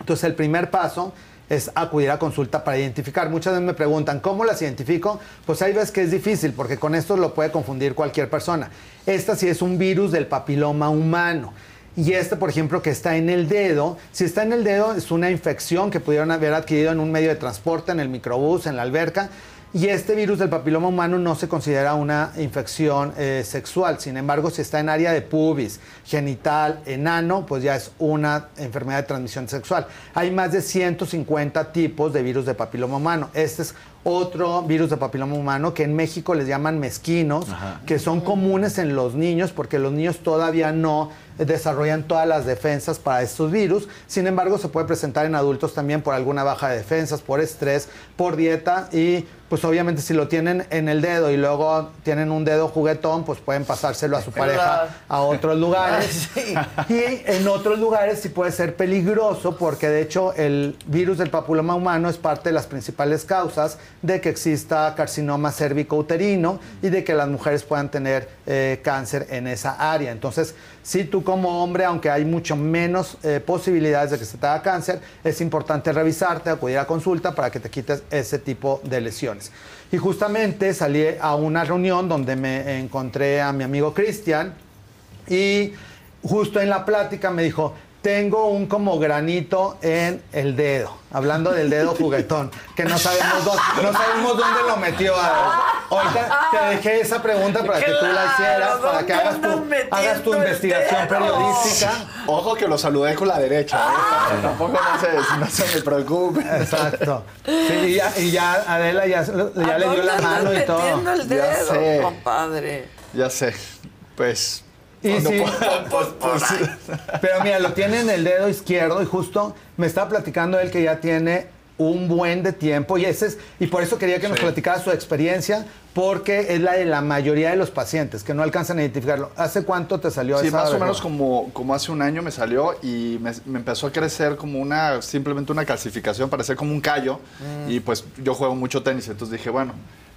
Speaker 14: Entonces el primer paso es acudir a consulta para identificar. Muchas veces me preguntan, ¿cómo las identifico? Pues hay veces que es difícil porque con esto lo puede confundir cualquier persona. Esta sí es un virus del papiloma humano. Y este, por ejemplo, que está en el dedo, si está en el dedo es una infección que pudieron haber adquirido en un medio de transporte, en el microbús, en la alberca. Y este virus del papiloma humano no se considera una infección eh, sexual. Sin embargo, si está en área de pubis, genital, enano, pues ya es una enfermedad de transmisión sexual. Hay más de 150 tipos de virus de papiloma humano. Este es otro virus de papiloma humano que en México les llaman mezquinos, que son comunes en los niños porque los niños todavía no desarrollan todas las defensas para estos virus. Sin embargo, se puede presentar en adultos también por alguna baja de defensas, por estrés, por dieta y pues obviamente si lo tienen en el dedo y luego tienen un dedo juguetón, pues pueden pasárselo a su pareja a otros lugares. <laughs> Y en otros lugares sí puede ser peligroso porque de hecho el virus del papiloma humano es parte de las principales causas de que exista carcinoma cérvico-uterino y de que las mujeres puedan tener eh, cáncer en esa área. Entonces, si tú como hombre, aunque hay mucho menos eh, posibilidades de que se te haga cáncer, es importante revisarte, acudir a consulta para que te quites ese tipo de lesiones. Y justamente salí a una reunión donde me encontré a mi amigo Cristian y justo en la plática me dijo, tengo un como granito en el dedo. Hablando del dedo <laughs> juguetón, que no sabemos, dónde, no sabemos dónde lo metió. Ahorita te dejé esa pregunta para que tú la hicieras, para que hagas tu, hagas tu investigación periodística.
Speaker 15: Ojo que lo saludé con la derecha. ¿eh? Tampoco no se, no se me preocupe.
Speaker 14: Exacto. Sí, y, ya, y ya Adela ya, ya le dio la mano y todo.
Speaker 1: el dedo,
Speaker 15: Ya sé.
Speaker 1: compadre?
Speaker 15: Ya sé. Pues.
Speaker 14: Y
Speaker 15: cuando
Speaker 14: sí,
Speaker 15: pueda, <laughs> pues, pues,
Speaker 14: Pero mira, lo tiene en el dedo izquierdo y justo me está platicando él que ya tiene un buen de tiempo y ese es y por eso quería que nos
Speaker 15: Sí.
Speaker 14: platicara su experiencia porque es la de la mayoría de los pacientes que no alcanzan a identificarlo. ¿Hace cuánto te salió
Speaker 15: Sí,
Speaker 14: esa
Speaker 15: más o menos como, como hace un año me salió y me, me empezó a crecer como una, simplemente una calcificación, parecía como un callo.
Speaker 1: Mm.
Speaker 15: Y pues yo juego mucho tenis, entonces dije, bueno,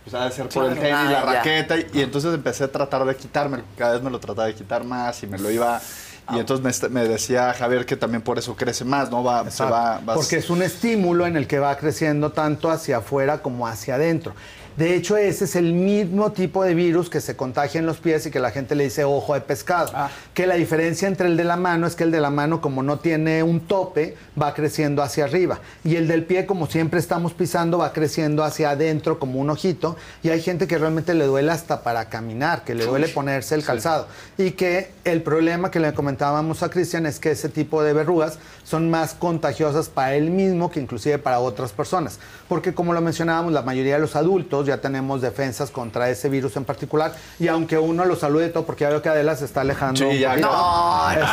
Speaker 15: pues ha de ser por el tenis, la
Speaker 1: Ah, ya.
Speaker 15: raqueta. Y, y entonces empecé a tratar de quitármelo. Cada vez me lo trataba de quitar más y me lo iba...
Speaker 1: Ah.
Speaker 15: Y entonces me, decía Javier que también por eso crece más, ¿no? Va, se va, va-
Speaker 14: Porque es un estímulo en el que va creciendo tanto hacia afuera como hacia adentro. De hecho, ese es el mismo tipo de virus que se contagia en los pies y que la gente le dice ojo de pescado. Que la diferencia entre el de la mano es que el de la mano, como no tiene un tope, va creciendo hacia arriba. Y el del pie, como siempre estamos pisando, va creciendo hacia adentro como un ojito. Y hay gente que realmente le duele hasta para caminar, que le duele ponerse el calzado. Y que el problema que le comentábamos a Cristian es que ese tipo de verrugas son más contagiosas para él mismo que inclusive para otras personas. Porque como lo mencionábamos, la mayoría de los adultos ya tenemos defensas contra ese virus en particular. Y aunque uno lo salude todo, porque ya veo que Adela se está alejando.
Speaker 15: Sí, ya.
Speaker 1: No,
Speaker 14: Este, <laughs>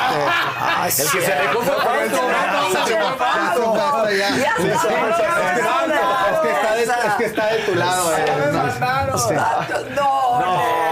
Speaker 1: Ay, <laughs>
Speaker 7: El que se alejó fue
Speaker 14: es que está de- tu lado. eh, ¿no?
Speaker 1: No, no.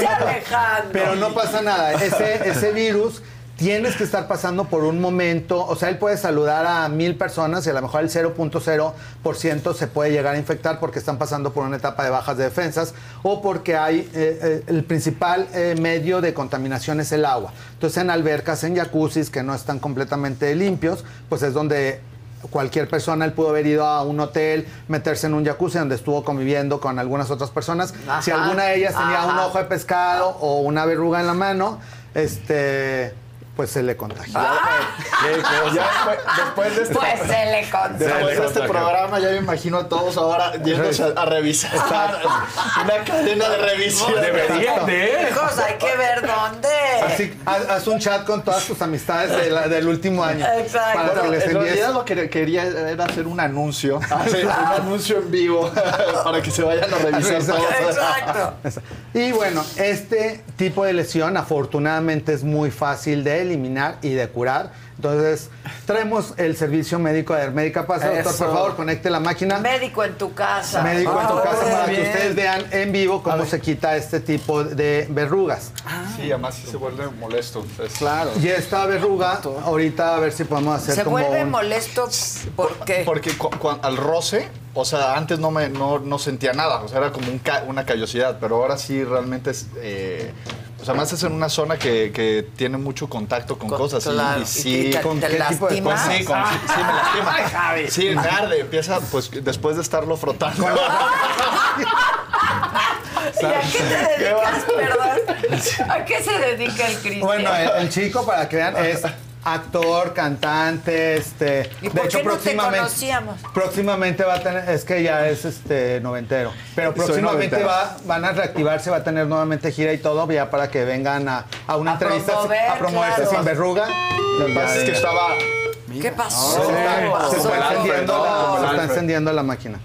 Speaker 14: No, pero no pasa nada. Ese, ese virus tienes que estar pasando por un momento. O sea, él puede saludar a mil personas y a lo mejor el 0.0% se puede llegar a infectar porque están pasando por una etapa de bajas de defensas o porque hay eh, eh, el principal eh, medio de contaminación es el agua. Entonces, en albercas, en jacuzzis que no están completamente limpios, pues es donde cualquier persona, él pudo haber ido a un hotel, meterse en un jacuzzi donde estuvo conviviendo con algunas otras personas.
Speaker 1: Ajá,
Speaker 14: si alguna de ellas tenía un ojo de pescado o una verruga en la mano, este, pues se le contagió.
Speaker 15: Ya después, después de este,
Speaker 1: Pues se le
Speaker 15: después de
Speaker 1: contagió.
Speaker 15: este programa ya me imagino a todos ahora yéndose a, a revisar. Una cadena de revisión.
Speaker 7: Deberían de.
Speaker 1: Hijos, hay que ver dónde.
Speaker 14: Así, haz, haz un chat con todas tus amistades de la- del último año.
Speaker 1: Exacto.
Speaker 14: Para que
Speaker 15: Bueno,
Speaker 14: les
Speaker 15: en realidad lo que quería era hacer un anuncio, hacer <laughs> un anuncio en vivo <laughs> para que se vayan a revisar todos.
Speaker 1: Exacto.
Speaker 14: Y bueno, este tipo de lesión afortunadamente es muy fácil de eliminar y de curar. Entonces, traemos el servicio médico de Hermédica Paz. Doctor, por favor, conecte la máquina.
Speaker 1: Médico en tu casa.
Speaker 14: Médico en tu
Speaker 1: Ah,
Speaker 14: casa para que ustedes vean en vivo cómo se quita este tipo de verrugas.
Speaker 15: Sí, además sí se vuelve molesto. Es-
Speaker 14: Claro. Y esta verruga, ahorita a ver si podemos hacer
Speaker 1: Se
Speaker 14: como
Speaker 1: vuelve
Speaker 14: un-
Speaker 1: molesto. ¿Por qué?
Speaker 15: Porque cu- cu- al roce, o sea, antes no me no, no sentía nada, o sea, era como un ca- una callosidad, pero ahora sí realmente es... Eh, o sea, más es en una zona que, que tiene mucho contacto con,
Speaker 1: Con-
Speaker 15: cosas. y-
Speaker 1: claro.
Speaker 15: Y,
Speaker 1: ¿Y
Speaker 15: sí,
Speaker 1: te-
Speaker 15: ¿con
Speaker 1: te
Speaker 15: qué tipo de
Speaker 1: lastima?
Speaker 15: cosas? Sí, con- sí, sí, me lastima.
Speaker 1: Ay, Javi.
Speaker 15: Sí, me arde, empieza, pues, después de estarlo frotando.
Speaker 1: ¿Y a qué te dedicas, perdón? ¿A qué se dedica el Cristian?
Speaker 14: Bueno, el, el chico, para que vean, es actor, cantante, este.
Speaker 1: ¿Y por qué no te conocíamos?
Speaker 14: Próximamente va a tener, es que ya es este noventero, pero próximamente
Speaker 15: noventero.
Speaker 14: va, van a reactivarse, va a tener nuevamente gira y todo, ya para que vengan a, a una
Speaker 1: A
Speaker 14: entrevista
Speaker 1: promover,
Speaker 14: a promoverse
Speaker 1: claro.
Speaker 14: sin verruga.
Speaker 15: Lo que pasa es que estaba...
Speaker 1: ¿Qué pasó?
Speaker 14: Se
Speaker 1: ¿Qué
Speaker 14: está, se
Speaker 1: pasó?
Speaker 14: está encendiendo la, se está encendiendo la máquina.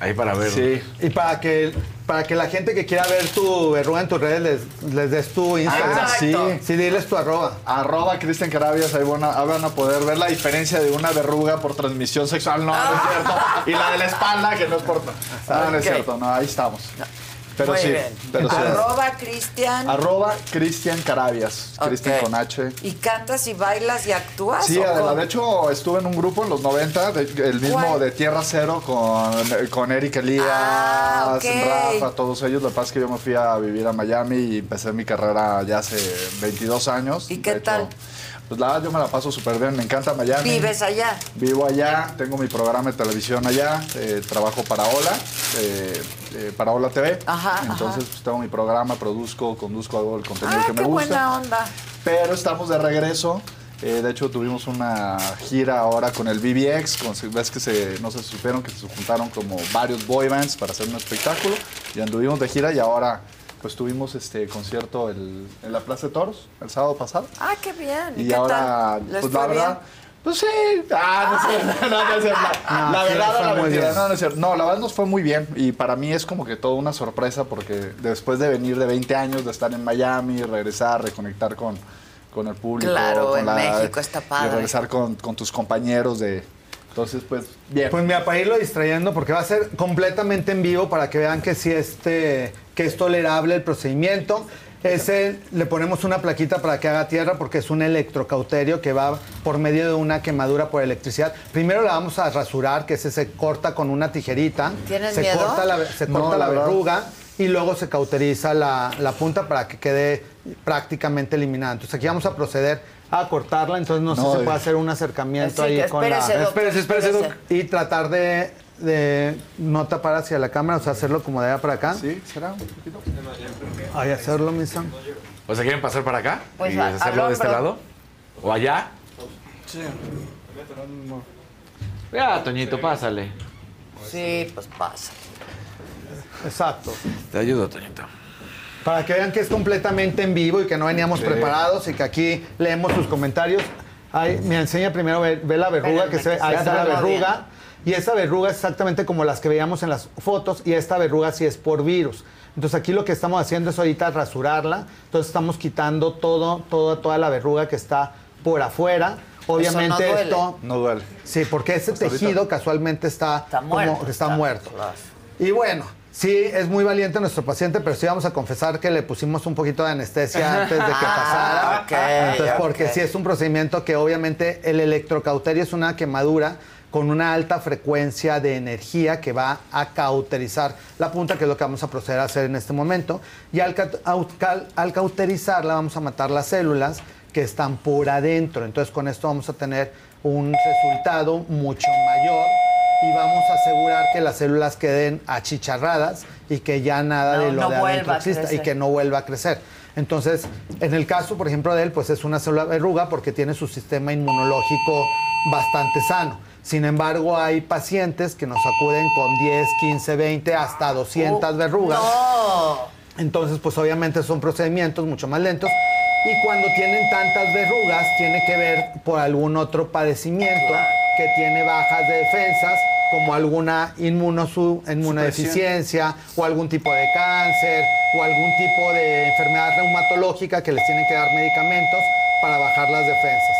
Speaker 7: Ahí para ver.
Speaker 15: Sí.
Speaker 14: Y para que, para que la gente que quiera ver tu verruga en tus redes les, les des tu Instagram.
Speaker 15: Ah, sí.
Speaker 14: Sí, diles tu arroba.
Speaker 15: Arroba Cristian Carabias, ahí van, a, ahí van a poder ver la diferencia de una verruga por transmisión sexual, no, no es cierto. <laughs> Y la de la espalda, que no es por... No, no es cierto, no, ahí estamos. Pero
Speaker 1: Muy
Speaker 15: sí,
Speaker 1: bien.
Speaker 15: pero sí.
Speaker 1: Arroba Cristian.
Speaker 15: Arroba Cristian Carabias, Cristian con H.
Speaker 1: ¿Y cantas y bailas y actúas?
Speaker 15: Sí, Adela, de hecho estuve en un grupo en los 90, de- el mismo
Speaker 1: ¿Cuál?
Speaker 15: de Tierra Cero con, con Eric Elías,
Speaker 1: Ah, ok.
Speaker 15: Rafa, todos ellos. Lo que pasa es que yo me fui a vivir a Miami y empecé mi carrera ya hace 22 años.
Speaker 1: ¿Y qué
Speaker 15: hecho,
Speaker 1: tal?
Speaker 15: Pues la verdad yo me la paso súper bien, me encanta Miami.
Speaker 1: ¿Vives allá?
Speaker 15: Vivo allá, tengo mi programa de televisión allá, eh, trabajo para Ola, eh, eh, para Ola TV.
Speaker 1: Ajá,
Speaker 15: Entonces
Speaker 1: ajá.
Speaker 15: pues, tengo mi programa, produzco, conduzco, hago el contenido
Speaker 1: Ah,
Speaker 15: que me
Speaker 1: qué
Speaker 15: gusta.
Speaker 1: buena onda.
Speaker 15: pero estamos de regreso. Eh, de hecho, tuvimos una gira ahora con el BBX. Con, ves que se, no si supieron que se juntaron como varios boy bands para hacer un espectáculo. Y anduvimos de gira y ahora pues tuvimos este concierto el- en la Plaza de Toros el sábado pasado.
Speaker 1: Ah, qué bien. ¿Y, qué
Speaker 15: ahora,
Speaker 1: tal? ¿Les
Speaker 15: pues la verdad,
Speaker 1: bien?
Speaker 15: pues sí. Ah, no es cierto, <laughs> no, no es cierto. La,
Speaker 14: No,
Speaker 15: la
Speaker 14: sí,
Speaker 15: verdad, la mentira. No, no es cierto. No, la verdad nos fue muy bien. Y para mí es como que toda una sorpresa porque después de venir de 20 años, de estar en Miami, regresar, reconectar con, con el público.
Speaker 1: Claro,
Speaker 15: con
Speaker 1: en México está padre.
Speaker 15: Y regresar con, con tus compañeros de... Entonces, pues, bien.
Speaker 14: Pues mira, para irlo distrayendo, porque va a ser completamente en vivo para que vean que sí este, que es tolerable el procedimiento. Ese le ponemos una plaquita para que haga tierra porque es un electrocauterio que va por medio de una quemadura por electricidad. Primero la vamos a rasurar, que ese se corta con una tijerita.
Speaker 1: ¿Tienes
Speaker 14: se
Speaker 1: miedo?
Speaker 14: Corta la, se
Speaker 15: No,
Speaker 14: corta
Speaker 15: la
Speaker 14: verruga y luego se cauteriza la, la punta para que quede prácticamente eliminada. Entonces aquí vamos a proceder a cortarla, entonces no,
Speaker 15: No,
Speaker 14: sé si
Speaker 15: eh.
Speaker 14: se puede hacer un acercamiento ahí
Speaker 1: que
Speaker 14: con la...
Speaker 1: espérese,
Speaker 7: Espérese, espérese, doc.
Speaker 14: Y tratar de, de no tapar hacia la cámara, o sea, hacerlo como de allá para acá.
Speaker 15: ¿Sí? ¿Será un poquito?
Speaker 14: Ahí hacerlo, misa.
Speaker 7: O sea, ¿quieren pasar para acá?
Speaker 1: Pues
Speaker 7: ¿Y
Speaker 1: a-
Speaker 7: hacerlo de este lado? ¿O allá? Ya, Toñito, pásale.
Speaker 1: Sí, pues pasa.
Speaker 14: Exacto.
Speaker 7: Te ayudo, Toñito.
Speaker 14: Para que vean que es completamente en vivo y que no veníamos preparados y que aquí leemos sus comentarios. Ahí, me enseña primero, ve, ve la verruga,
Speaker 1: Espérame,
Speaker 14: que se,
Speaker 1: que
Speaker 14: ahí está la verruga. Y esa verruga es exactamente como las que veíamos en las fotos y esta verruga sí es por virus. Entonces aquí lo que estamos haciendo es ahorita rasurarla. Entonces estamos quitando todo, todo, toda la verruga que está por afuera. Obviamente
Speaker 1: duele.
Speaker 14: esto...
Speaker 15: No duele.
Speaker 14: Sí, porque ese
Speaker 15: Hasta ahorita.
Speaker 14: tejido casualmente está,
Speaker 1: Está muerto.
Speaker 14: que está,
Speaker 1: está-
Speaker 14: muerto. Y bueno, sí, es muy valiente nuestro paciente, pero sí vamos a confesar que le pusimos un poquito de anestesia <laughs> antes de que pasara.
Speaker 1: Ah, ok,
Speaker 14: Entonces, porque sí es un procedimiento que obviamente el electrocauterio es una quemadura con una alta frecuencia de energía que va a cauterizar la punta, que es lo que vamos a proceder a hacer en este momento. Y al, cauterizarla vamos a matar las células que están por adentro. Entonces con esto vamos a tener un resultado mucho mayor y vamos a asegurar que las células queden achicharradas y que ya nada
Speaker 1: No,
Speaker 14: de lo
Speaker 1: no
Speaker 14: de adentro exista y que no vuelva a crecer. Entonces, en el caso, por ejemplo, de él, pues es una célula verruga porque tiene su sistema inmunológico bastante sano. Sin embargo, hay pacientes que nos acuden con 10, 15, 20, hasta 200 verrugas.
Speaker 1: No.
Speaker 14: Entonces, pues obviamente son procedimientos mucho más lentos. Y cuando tienen tantas verrugas, tiene que ver por algún otro padecimiento que tiene bajas de defensas, como alguna inmunodeficiencia o algún tipo de cáncer o algún tipo de enfermedad reumatológica que les tienen que dar medicamentos para bajar las defensas.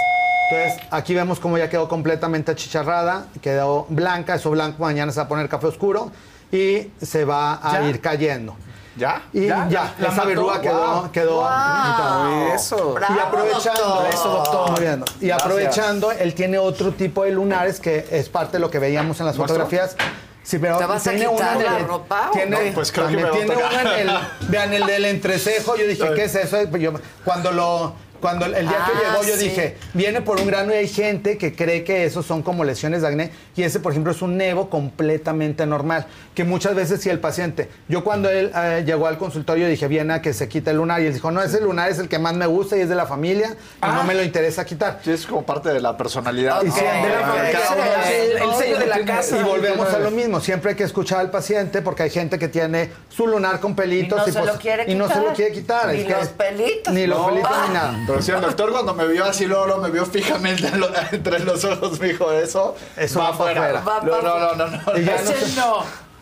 Speaker 14: Entonces, aquí vemos cómo ya quedó completamente achicharrada, quedó blanca, eso blanco mañana se va a poner café oscuro y se va a
Speaker 15: ¿Ya?
Speaker 14: ir cayendo.
Speaker 15: ¿Ya?
Speaker 14: Y ya,
Speaker 15: ¿Ya? ¿La
Speaker 14: esa verruga quedó,
Speaker 15: Wow.
Speaker 14: quedó
Speaker 1: Wow.
Speaker 15: Eso.
Speaker 1: Bravo,
Speaker 14: y aprovechando
Speaker 1: doctor.
Speaker 14: eso, doctor. Muy bien. Y
Speaker 15: Gracias.
Speaker 14: aprovechando, él tiene otro tipo de lunares que es parte de lo que veíamos en las
Speaker 15: ¿Muestro?
Speaker 14: fotografías. Sí, pero
Speaker 1: ¿Te vas a
Speaker 14: tiene en
Speaker 1: la
Speaker 14: el,
Speaker 1: ropa
Speaker 14: tiene?
Speaker 15: Pues creo que
Speaker 14: también
Speaker 15: me a
Speaker 14: tiene en el, vean el del entrecejo. Yo dije, ¿qué es eso? Yo- cuando lo cuando el día que
Speaker 1: Ah,
Speaker 14: llegó yo
Speaker 1: sí.
Speaker 14: dije, viene por un grano y hay gente que cree que esos son como lesiones de acné y ese por ejemplo es un nevo completamente normal, que muchas veces si el paciente, yo cuando él eh, llegó al consultorio dije, viene a que se quite el lunar y él dijo, no, ese lunar es el que más me gusta y es de la familia y no me lo interesa quitar.
Speaker 15: Sí, es como parte de la personalidad.
Speaker 14: Y
Speaker 15: ¿no?
Speaker 14: siempre
Speaker 15: De
Speaker 14: la
Speaker 15: cada
Speaker 14: familia,
Speaker 15: uno
Speaker 14: sí,
Speaker 15: es-
Speaker 8: el- el sello de la casa.
Speaker 14: Y volvemos a lo mismo, siempre hay que escuchar al paciente porque hay gente que tiene su lunar con pelitos
Speaker 1: Y no se
Speaker 14: pues,
Speaker 1: lo quiere
Speaker 14: y no se
Speaker 1: quitar.
Speaker 14: lo quiere quitar.
Speaker 1: Ni
Speaker 14: es que-
Speaker 1: los pelitos.
Speaker 14: Ni los
Speaker 1: No.
Speaker 14: pelitos ni nada.
Speaker 15: Pero sí, el doctor cuando me vio así, luego, luego me vio fijamente en lo- entre los ojos, me dijo, eso,
Speaker 14: Eso va para afuera.
Speaker 1: Va
Speaker 15: No, no, no, no, no.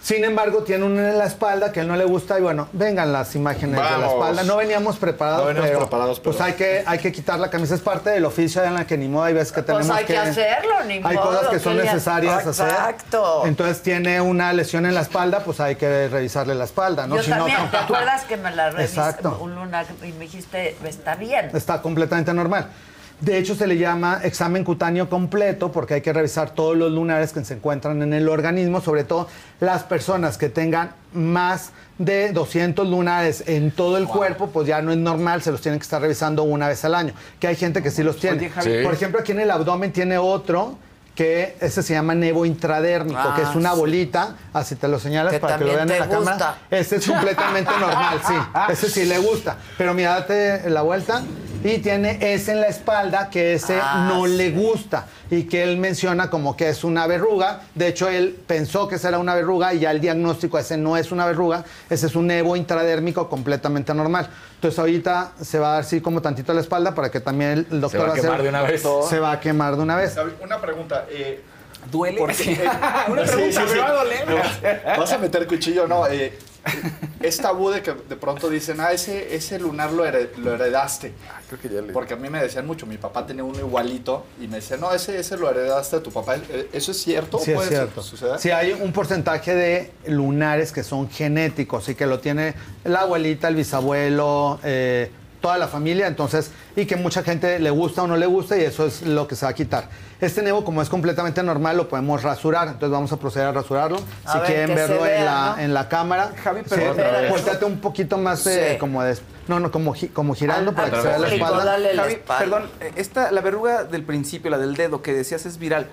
Speaker 14: Sin embargo, tiene uno en la espalda que a él no le gusta y bueno, vengan las imágenes de la espalda. No veníamos preparados,
Speaker 15: No veníamos
Speaker 14: pero,
Speaker 15: preparados, pero-
Speaker 14: pues hay que, hay que quitar la camisa. Es parte del oficio en la que ni modo hay veces que
Speaker 1: Pues
Speaker 14: tenemos
Speaker 1: hay que hacerlo, ni
Speaker 14: Hay
Speaker 1: modo,
Speaker 14: cosas que son
Speaker 1: ¿qué le-
Speaker 14: necesarias hacer.
Speaker 1: Exacto.
Speaker 14: Entonces tiene una lesión en la espalda, pues hay que revisarle la espalda, ¿no?
Speaker 1: Yo
Speaker 14: Si no,
Speaker 1: también,
Speaker 14: no-
Speaker 1: ¿te acuerdas que me la revisé
Speaker 14: Exacto.
Speaker 1: un lunar y me dijiste, está bien?
Speaker 14: Está completamente normal. De hecho, se le llama examen cutáneo completo porque hay que revisar todos los lunares que se encuentran en el organismo, sobre todo las personas que tengan más de 200 lunares en todo el cuerpo, pues ya no es normal, se los tienen que estar revisando una vez al año. Que hay gente que sí los tiene.
Speaker 7: Sí.
Speaker 14: Por ejemplo, aquí en el abdomen tiene otro que ese se llama nevo intradérmico,
Speaker 1: Ah,
Speaker 14: que es una
Speaker 1: sí.
Speaker 14: bolita, así te lo señalas
Speaker 1: Que
Speaker 14: para que lo vean en la
Speaker 1: gusta.
Speaker 14: cámara. Ese es completamente <laughs> normal, sí. Ese sí le gusta. Pero mira, date la vuelta Y tiene ese en la espalda que ese
Speaker 1: Ah,
Speaker 14: no le gusta y que él menciona como que es una verruga. De hecho, él pensó que esa era una verruga y ya el diagnóstico ese no es una verruga, ese es un nevo intradérmico completamente normal. Entonces ahorita se va a dar así como tantito a la espalda para que también el doctor
Speaker 7: va a
Speaker 14: hacer-
Speaker 7: quemar de una vez.
Speaker 14: Se va a quemar de una vez.
Speaker 15: Una pregunta. Eh,
Speaker 8: ¿Duele?
Speaker 15: porque, eh, <laughs>
Speaker 8: Una
Speaker 15: sí,
Speaker 8: pregunta,
Speaker 15: sí,
Speaker 8: ¿me
Speaker 15: sí.
Speaker 8: va a doler?
Speaker 15: No, ¿Vas a meter cuchillo? No. Eh, es tabú de que de pronto dicen, ah, ese, ese lunar lo, hered- lo heredaste.
Speaker 8: Creo que ya le...
Speaker 15: Porque a mí me decían mucho, mi papá tenía uno igualito y me decían, no, ese, ese lo heredaste de tu papá. Eh, ¿Eso es cierto?
Speaker 14: Sí, es
Speaker 15: ¿Puede
Speaker 14: cierto.
Speaker 15: suceder?
Speaker 14: Sí, hay un porcentaje de lunares que son genéticos y que lo tiene la abuelita, el bisabuelo, eh, toda la familia, entonces, y que mucha gente le gusta o no le gusta y eso es lo que se va a quitar. Este nevo, como es completamente normal, lo podemos rasurar, entonces vamos a proceder a rasurarlo.
Speaker 1: A
Speaker 14: si
Speaker 1: ver,
Speaker 14: quieren verlo
Speaker 1: vea,
Speaker 14: en, la,
Speaker 1: ¿no?
Speaker 14: en la cámara,
Speaker 8: Javi,
Speaker 14: sí,
Speaker 8: pero vez.
Speaker 14: volteate un poquito más eh,
Speaker 1: Sí.
Speaker 14: como de, no, no, como, como girando para
Speaker 1: al
Speaker 14: que se vea la espalda.
Speaker 1: la
Speaker 8: Javi,
Speaker 1: espalda.
Speaker 8: perdón, eh, esta, la verruga del principio, la del dedo que decías es viral.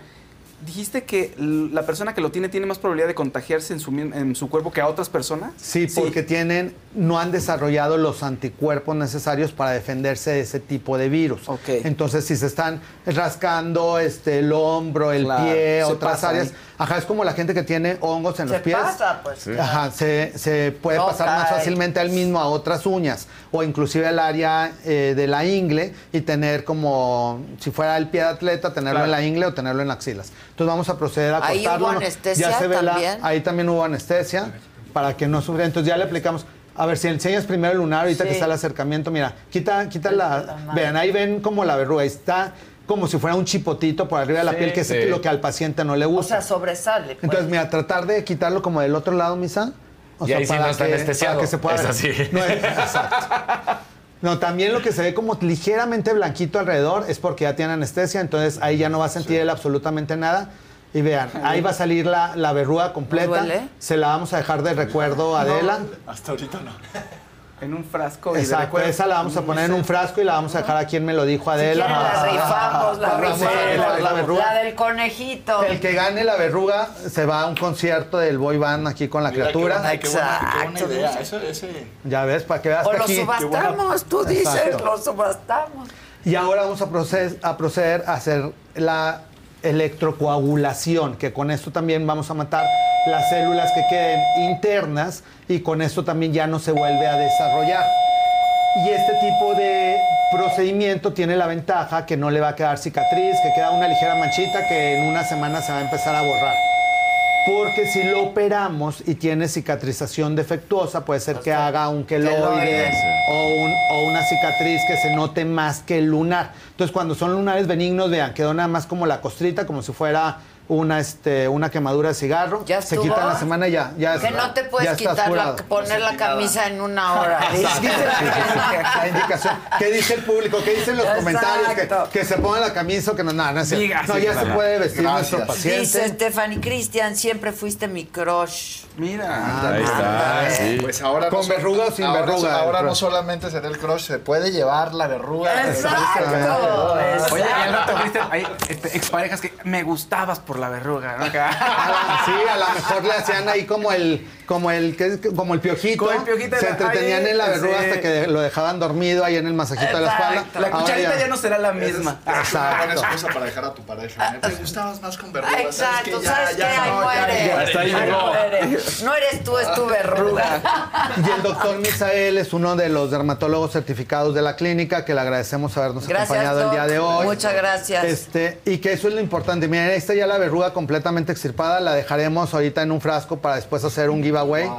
Speaker 8: ¿Dijiste que la persona que lo tiene tiene más probabilidad de contagiarse en su, en su cuerpo que a otras personas?
Speaker 14: Sí, porque tienen, no han desarrollado los anticuerpos necesarios para defenderse de ese tipo de virus. Entonces, si se están rascando este, el hombro, el
Speaker 8: Claro,
Speaker 14: pie, otras áreas,
Speaker 8: ahí.
Speaker 14: Ajá, es como la gente que tiene hongos en
Speaker 1: Se
Speaker 14: los pies.
Speaker 1: pasa, pues.
Speaker 14: Ajá, se, se puede
Speaker 1: No
Speaker 14: pasar más fácilmente al mismo a otras uñas o inclusive al área eh, de la ingle y tener como, si fuera el pie de atleta, tenerlo
Speaker 8: Claro.
Speaker 14: en la ingle o tenerlo en la axilas. Entonces vamos a proceder a
Speaker 1: Ahí hubo
Speaker 14: cortarlo.
Speaker 1: anestesia
Speaker 14: ya se ve la-
Speaker 1: también.
Speaker 14: ahí también hubo anestesia para que no sufriera. Entonces ya le aplicamos. A ver, si enseñas primero el lunar, ahorita
Speaker 1: Sí.
Speaker 14: que está el acercamiento, mira, quita, quita
Speaker 1: La
Speaker 14: la. Vean, ahí ven como la verruga, está como si fuera un chipotito por arriba de la
Speaker 7: Sí,
Speaker 14: piel, que es
Speaker 7: sí.
Speaker 14: lo que al paciente no le
Speaker 1: O
Speaker 14: gusta.
Speaker 1: sea, sobresale. pues.
Speaker 14: Entonces, mira, tratar de quitarlo como del otro lado, Misa. O
Speaker 7: Y ahí sí no está anestesiado.
Speaker 14: para que se pueda
Speaker 7: Es así.
Speaker 14: No, es- exacto. No, también lo que se ve como ligeramente blanquito alrededor es porque ya tiene anestesia, entonces ahí ya no va a sentir él absolutamente nada. Y vean, ahí va a salir la, la verruga completa.
Speaker 1: duele?
Speaker 14: Se la vamos a dejar de recuerdo a Adela.
Speaker 15: Hasta ahorita no.
Speaker 8: En un frasco
Speaker 14: Exacto, esa la vamos a poner en un frasco y la vamos a dejar a quien me lo dijo
Speaker 1: Si
Speaker 14: Adela.
Speaker 1: quieren, la rifamos, la
Speaker 14: Vamos a
Speaker 1: rifamos.
Speaker 14: la verruga.
Speaker 1: La del conejito.
Speaker 14: El que gane la verruga se va a un concierto del boy band aquí con la
Speaker 15: Mira, qué
Speaker 14: criatura.
Speaker 15: buena- qué buena- qué buena
Speaker 1: Exacto.
Speaker 15: idea. Eso, ese...
Speaker 14: Ya ves, para que veas
Speaker 1: O
Speaker 14: que
Speaker 1: lo
Speaker 14: aquí...
Speaker 1: subastamos, tú dices,
Speaker 14: Exacto.
Speaker 1: lo subastamos.
Speaker 14: Y ahora vamos a proceder, a proceder a hacer la electrocoagulación, que con esto también vamos a matar las células que queden internas y con esto también ya no se vuelve a desarrollar. Y este tipo de procedimiento tiene la ventaja que no le va a quedar cicatriz, que queda una ligera manchita que en una semana se va a empezar a borrar. Porque si lo operamos y tiene cicatrización defectuosa, puede ser que haga un queloide
Speaker 1: Queloide.
Speaker 14: o, un- o una cicatriz que se note más que el lunar. Entonces, cuando son lunares benignos, vean, quedó nada más como la costrita, como si fuera una, este, una quemadura de cigarro.
Speaker 1: ¿Ya
Speaker 14: se quita en la semana y ya. ya
Speaker 1: Que no te puedes quitar, la, poner la camisa en una hora. <laughs> Dice la.
Speaker 14: La indicación. ¿Qué dice el público? ¿Qué dicen los comentarios? Que, se pongan la camisa o que no. No, no, cierto.
Speaker 8: Diga,
Speaker 14: no
Speaker 8: sí,
Speaker 14: ya se puede vestir
Speaker 15: Gracias.
Speaker 14: nuestro paciente.
Speaker 1: Dice Stephanie Cristian, siempre fuiste mi crush.
Speaker 8: Mira.
Speaker 7: Ahí está, sí.
Speaker 15: Pues ahora
Speaker 14: ¿Con
Speaker 15: no
Speaker 14: verruga o sin
Speaker 15: ahora,
Speaker 14: verruga,
Speaker 15: Ahora no solamente será el crush, se puede llevar la verruga.
Speaker 1: Exacto.
Speaker 8: Oye, y al rato, Cristian, hay este, exparejas que me gustabas por la verruga, ¿no? <laughs>
Speaker 14: Sí, a lo mejor le hacían ahí como el, como el, ¿qué es? como el piojito.
Speaker 8: Como el piojito de
Speaker 14: Se entretenían en la verruga
Speaker 8: sí.
Speaker 14: hasta que lo dejaban dormido ahí en el masajito de la espalda.
Speaker 8: La
Speaker 14: Ahora
Speaker 8: cucharita ya no será la misma.
Speaker 15: Una buena excusa para dejar a tu pareja. Me gustabas más con verruga.
Speaker 1: Exacto,
Speaker 15: Ya,
Speaker 1: ¿sabes
Speaker 15: ya
Speaker 1: Ahí muere. No eres tú, es tu verruga.
Speaker 14: Y el doctor Misael es uno de los dermatólogos certificados de la clínica, que le agradecemos habernos
Speaker 1: Gracias,
Speaker 14: acompañado el día de hoy.
Speaker 1: Muchas gracias.
Speaker 14: Este, y que eso es lo importante. Miren, esta ya la verruga completamente extirpada, la dejaremos ahorita en un frasco para después hacer un giveaway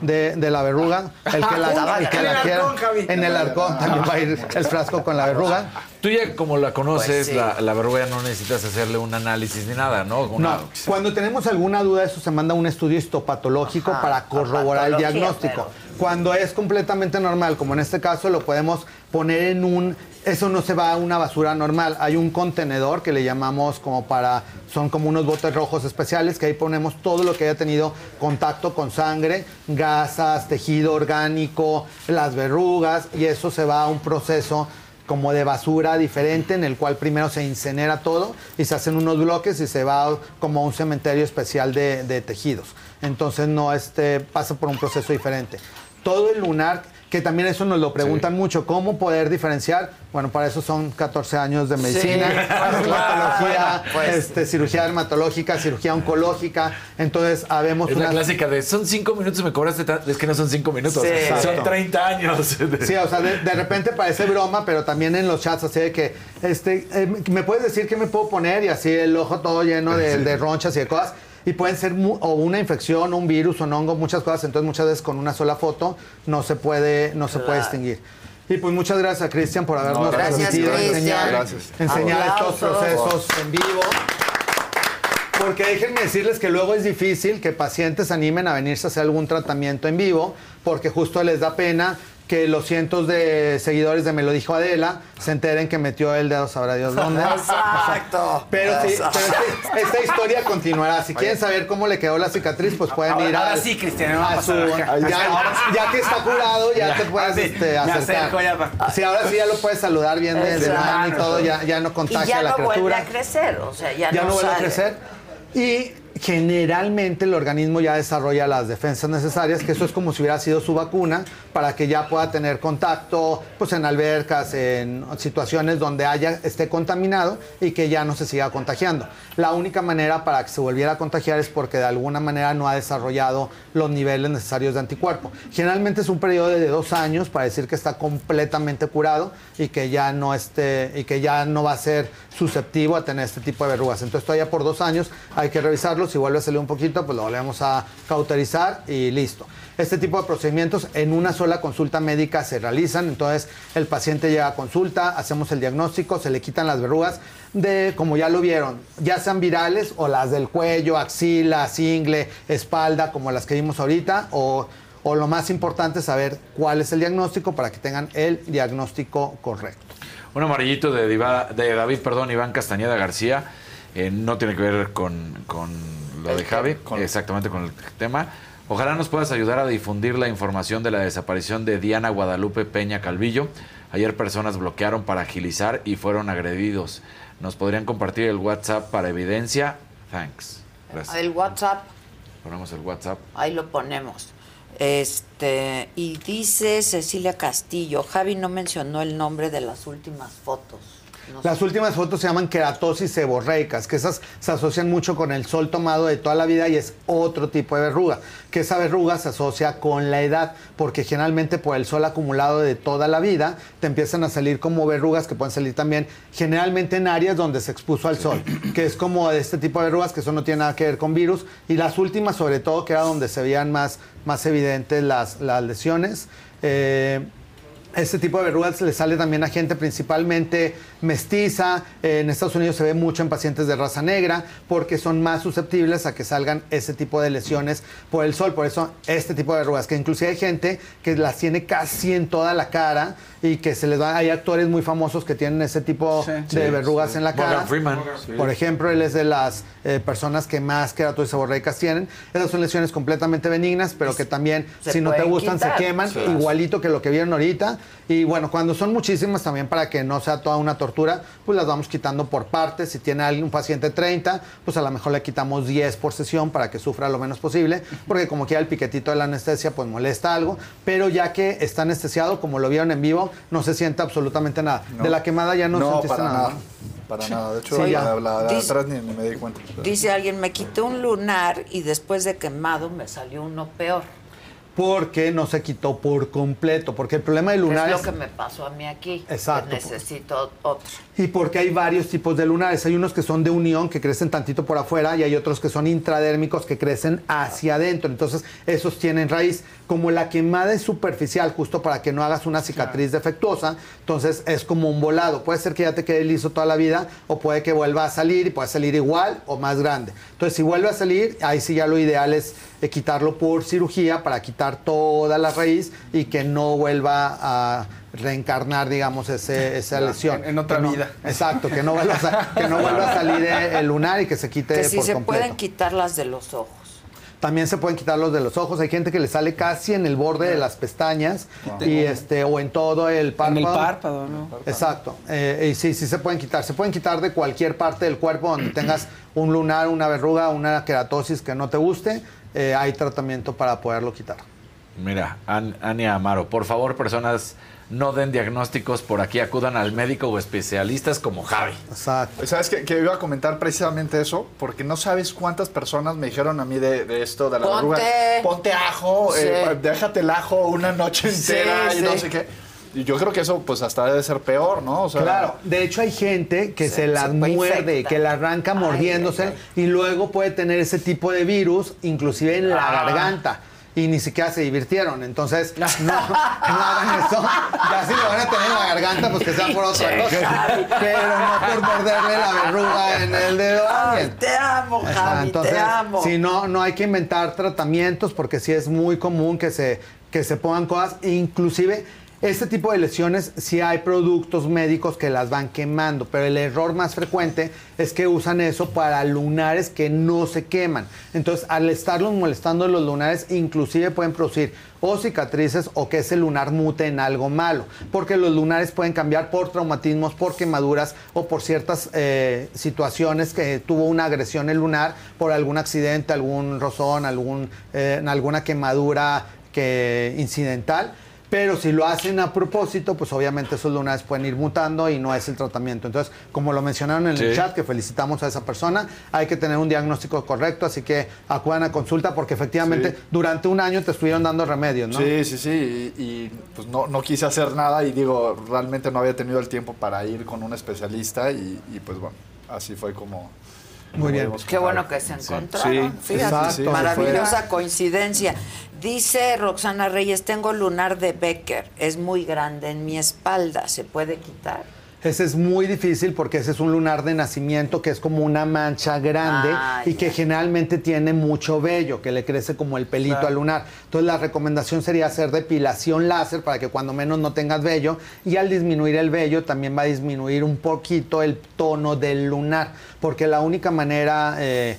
Speaker 14: de, de la verruga. El que la, <laughs> el que
Speaker 8: En
Speaker 14: la
Speaker 8: el
Speaker 14: quiera.
Speaker 8: arcón, Javi.
Speaker 14: En el arcón también va a ir el frasco con la verruga.
Speaker 7: Tú ya como la conoces,
Speaker 1: Pues sí.
Speaker 7: la, la verruga ya no necesitas hacerle un análisis ni nada, ¿no? Una-
Speaker 14: No, cuando tenemos alguna duda, eso se manda a un estudio histopatológico
Speaker 1: Ajá,
Speaker 14: para corroborar el diagnóstico.
Speaker 1: pero-
Speaker 14: Cuando es completamente normal, como en este caso, lo podemos poner en un... Eso no se va a una basura normal. Hay un contenedor que le llamamos como para... Son como unos botes rojos especiales que ahí ponemos todo lo que haya tenido contacto con sangre, gasas, tejido orgánico, las verrugas, y eso se va a un proceso como de basura diferente en el cual primero se incinera todo y se hacen unos bloques y se va como a un cementerio especial de, de tejidos. Entonces no este, pasa por un proceso diferente. Todo el lunar que también eso nos lo preguntan mucho, ¿cómo poder diferenciar? Bueno, para eso son 14 años de medicina,
Speaker 1: Sí, <laughs> bueno, pues.
Speaker 14: este, cirugía dermatológica, cirugía oncológica, entonces habemos
Speaker 7: Es la
Speaker 14: una...
Speaker 7: clásica de son cinco minutos y me cobraste tan-". Es que no son cinco minutos,
Speaker 14: Sí.
Speaker 7: son
Speaker 14: Exacto.
Speaker 7: 30 años. <laughs>
Speaker 14: Sí, o sea, de, de repente parece broma, pero también en los chats así de que, este, eh, ¿me puedes decir qué me puedo poner? Y así el ojo todo lleno de, de ronchas y de cosas. Y pueden ser mu- o una infección, o un virus, o un hongo, muchas cosas. Entonces muchas veces con una sola foto no se puede, no se puede distinguir. Y pues muchas gracias a Cristian por habernos
Speaker 1: gracias,
Speaker 14: permitido enseñar,
Speaker 1: Gracias.
Speaker 14: enseñar estos procesos en vivo. Porque déjenme decirles que luego es difícil que pacientes animen a venirse a hacer algún tratamiento en vivo, porque justo les da pena que los cientos de seguidores de Me lo dijo Adela se enteren que metió el dedo sabrá Dios dónde. <laughs> <laughs>
Speaker 1: Exacto.
Speaker 14: Pero, sí, pero esta historia continuará. Si quieren saber cómo le quedó la cicatriz, pues pueden
Speaker 8: Ahora-
Speaker 14: ir a,
Speaker 8: ahora sí, Cristian, vamos
Speaker 14: a su, ya, ya que está curado, ya,
Speaker 8: Ya.
Speaker 14: te puedes
Speaker 8: Ah, sí,
Speaker 14: este,
Speaker 8: me
Speaker 14: acercar.
Speaker 8: acerco ya
Speaker 14: Sí, ahora sí ya lo puedes saludar bien de, de la mano y todo, ya, ya no contagia
Speaker 1: y ya
Speaker 14: a la
Speaker 1: no vuelve
Speaker 14: criatura
Speaker 1: a crecer, o sea, ya,
Speaker 14: ya no, vuelve a crecer. Y generalmente el organismo ya desarrolla las defensas necesarias, que eso es como si hubiera sido su vacuna, para que ya pueda tener contacto pues en albercas, en situaciones donde haya, esté contaminado y que ya no se siga contagiando. La única manera para que se volviera a contagiar es porque de alguna manera no ha desarrollado los niveles necesarios de anticuerpo. Generalmente es un periodo de dos años para decir que está completamente curado y que ya no esté, y que ya no va a ser susceptivo a tener este tipo de verrugas. Entonces todavía por dos años hay que revisarlo. Si vuelve a salir un poquito, pues lo volvemos a cauterizar y listo. Este tipo de procedimientos en una sola consulta médica se realizan. Entonces el paciente llega a consulta, hacemos el diagnóstico, se le quitan las verrugas de, como ya lo vieron, ya sean virales o las del cuello, axila, cingle, espalda, como las que vimos ahorita, o, o lo más importante, saber cuál es el diagnóstico para que tengan el diagnóstico correcto.
Speaker 7: Un amarillito de, Diva- de David, perdón, Iván Castañeda García. eh, no tiene que ver con, con lo de Javi, exactamente con el tema. Ojalá nos puedas ayudar a difundir la información de la desaparición de Diana Guadalupe Peña Calvillo. Ayer personas bloquearon para agilizar y fueron agredidos. ¿Nos podrían compartir el WhatsApp para evidencia? Thanks. Gracias.
Speaker 1: El WhatsApp,
Speaker 7: Ponemos el WhatsApp.
Speaker 1: ahí lo ponemos. Este, y dice Cecilia Castillo, Javi no mencionó el nombre de las últimas fotos. No sé.
Speaker 14: Las últimas fotos se llaman queratosis seborreicas, que esas se asocian mucho con el sol tomado de toda la vida y es otro tipo de verruga, que esa verruga se asocia con la edad, porque generalmente por el sol acumulado de toda la vida te empiezan a salir como verrugas que pueden salir también generalmente en áreas donde se expuso al sol, que es como este tipo de verrugas que eso no tiene nada que ver con virus y las últimas sobre todo que era donde se veían más, más evidentes las, las lesiones. eh, este tipo de verrugas le sale también a gente principalmente mestiza. En Estados Unidos se ve mucho en pacientes de raza negra porque son más susceptibles a que salgan ese tipo de lesiones por el sol. Por eso este tipo de verrugas, que inclusive hay gente que las tiene casi en toda la cara y que se les va... Hay actores muy famosos que tienen ese tipo de
Speaker 7: Sí,
Speaker 14: verrugas
Speaker 7: sí.
Speaker 14: en la cara.
Speaker 7: Morgan Freeman. Sí.
Speaker 14: Por ejemplo, él es de las eh, personas que más queratosis seborreicas tienen. Esas son lesiones completamente benignas, pero que también,
Speaker 1: Se
Speaker 14: si no te gustan,
Speaker 1: quitar.
Speaker 14: se queman.
Speaker 1: Sí.
Speaker 14: Igualito que lo que vieron ahorita. Y bueno, cuando son muchísimas también para que no sea toda una tortura, pues las vamos quitando por partes. Si tiene alguien, un paciente 30, pues a lo mejor le quitamos 10 por sesión para que sufra lo menos posible, porque como quiera el piquetito de la anestesia pues molesta algo, pero ya que está anestesiado, como lo vieron en vivo, no se siente absolutamente nada. De la quemada ya no,
Speaker 15: No,
Speaker 14: sentiste
Speaker 15: para
Speaker 14: nada.
Speaker 15: nada. Para nada. De hecho,
Speaker 14: Sí,
Speaker 15: la,
Speaker 14: ya.
Speaker 15: la de
Speaker 1: Dice-
Speaker 15: atrás ni, ni me di cuenta.
Speaker 1: Dice alguien, me quité un lunar y después de quemado me salió uno peor.
Speaker 14: Porque no se quitó por completo, porque el problema del lunar
Speaker 1: es lo
Speaker 14: es...
Speaker 1: que me pasó a mí aquí.
Speaker 14: Exacto.
Speaker 1: que necesito otro.
Speaker 14: Y porque hay varios tipos de lunares. Hay unos que son de unión, que crecen tantito por afuera, y hay otros que son intradérmicos, que crecen hacia adentro. Entonces, esos tienen raíz. Como la quemada es superficial, justo para que no hagas una cicatriz defectuosa, entonces es como un volado. Puede ser que ya te quede liso toda la vida, o puede que vuelva a salir, y puede salir igual o más grande. Entonces, si vuelve a salir, ahí sí ya lo ideal es eh, quitarlo por cirugía para quitar toda la raíz y que no vuelva a reencarnar, digamos, ese, esa lesión.
Speaker 8: en- en otra
Speaker 14: no-
Speaker 8: vida.
Speaker 14: Exacto, que no vuelva a, que no vuelva a salir eh, el lunar y que se quite
Speaker 1: Que si
Speaker 14: por
Speaker 1: se
Speaker 14: completo.
Speaker 1: pueden quitar las de los ojos.
Speaker 14: También se pueden quitar los de los ojos. Hay gente que le sale casi en el borde de las pestañas
Speaker 8: Wow.
Speaker 14: y este o en todo el párpado.
Speaker 8: En el párpado, ¿no?
Speaker 14: Exacto. Eh, y sí, sí se pueden quitar. Se pueden quitar de cualquier parte del cuerpo donde <clears throat> tengas un lunar, una verruga, una queratosis que no te guste. eh, hay tratamiento para poderlo quitar.
Speaker 7: Mira, An- Ania Amaro, por favor, personas no den diagnósticos por aquí, acudan al médico o especialistas como Javi.
Speaker 14: Exacto.
Speaker 15: ¿Sabes que, que iba a comentar precisamente eso? Porque no sabes cuántas personas me dijeron a mí de, de esto, de la
Speaker 1: Ponte.
Speaker 15: verruga. Ponte ajo,
Speaker 1: Sí.
Speaker 15: eh, déjate el ajo una noche
Speaker 1: Sí,
Speaker 15: entera y no sé qué. Y yo creo que eso pues hasta debe ser peor, ¿no? O sea,
Speaker 14: Claro, de hecho hay gente que se, la
Speaker 1: puede
Speaker 14: muerde, que la arranca
Speaker 1: Ay,
Speaker 14: mordiéndose
Speaker 1: ay,
Speaker 14: y luego puede tener ese tipo de virus, inclusive en la garganta. Y ni siquiera se divirtieron. Entonces, <laughs> no, no hagan eso. Ya si lo van a tener en la garganta, pues que sea por otra cosa. Pero no por morderle la verruga en el dedo
Speaker 1: Ay, te amo, Javi,
Speaker 14: Entonces,
Speaker 1: te amo.
Speaker 14: si no, no hay que inventar tratamientos porque sí es muy común que se, que se pongan cosas. Inclusive, este tipo de lesiones sí hay productos médicos que las van quemando, pero el error más frecuente es que usan eso para lunares que no se queman. Entonces, al estarlos molestando los lunares, inclusive pueden producir o cicatrices o que ese lunar mute en algo malo, porque los lunares pueden cambiar por traumatismos, por quemaduras o por ciertas eh, situaciones que tuvo una agresión el lunar por algún accidente, algún rozón, algún, eh, alguna quemadura que, incidental. Pero si lo hacen a propósito, pues obviamente esos lunares pueden ir mutando y no es el tratamiento. Entonces, como lo mencionaron en el chat, que felicitamos a esa persona, hay que tener un diagnóstico correcto, así que acudan a consulta porque efectivamente
Speaker 15: Sí.
Speaker 14: durante un año te estuvieron dando remedios, ¿no?
Speaker 15: Sí, sí, sí. Y, y, pues no, no quise hacer nada y digo, realmente no había tenido el tiempo para ir con un especialista y, y, pues bueno, así fue como...
Speaker 14: Muy bien.
Speaker 1: Qué bueno que se encontraron.
Speaker 15: Sí,
Speaker 1: Fíjate,
Speaker 15: exacto,
Speaker 1: maravillosa coincidencia. Dice Roxana Reyes, tengo lunar de Becker, es muy grande en mi espalda, ¿se puede quitar?
Speaker 14: Ese es muy difícil porque ese es un lunar de nacimiento que es como una mancha grande
Speaker 1: Ah,
Speaker 14: y que generalmente tiene mucho vello, que le crece como el pelito
Speaker 15: Claro.
Speaker 14: al lunar. Entonces la recomendación sería hacer depilación láser para que cuando menos no tengas vello y al disminuir el vello también va a disminuir un poquito el tono del lunar, porque la única manera... eh,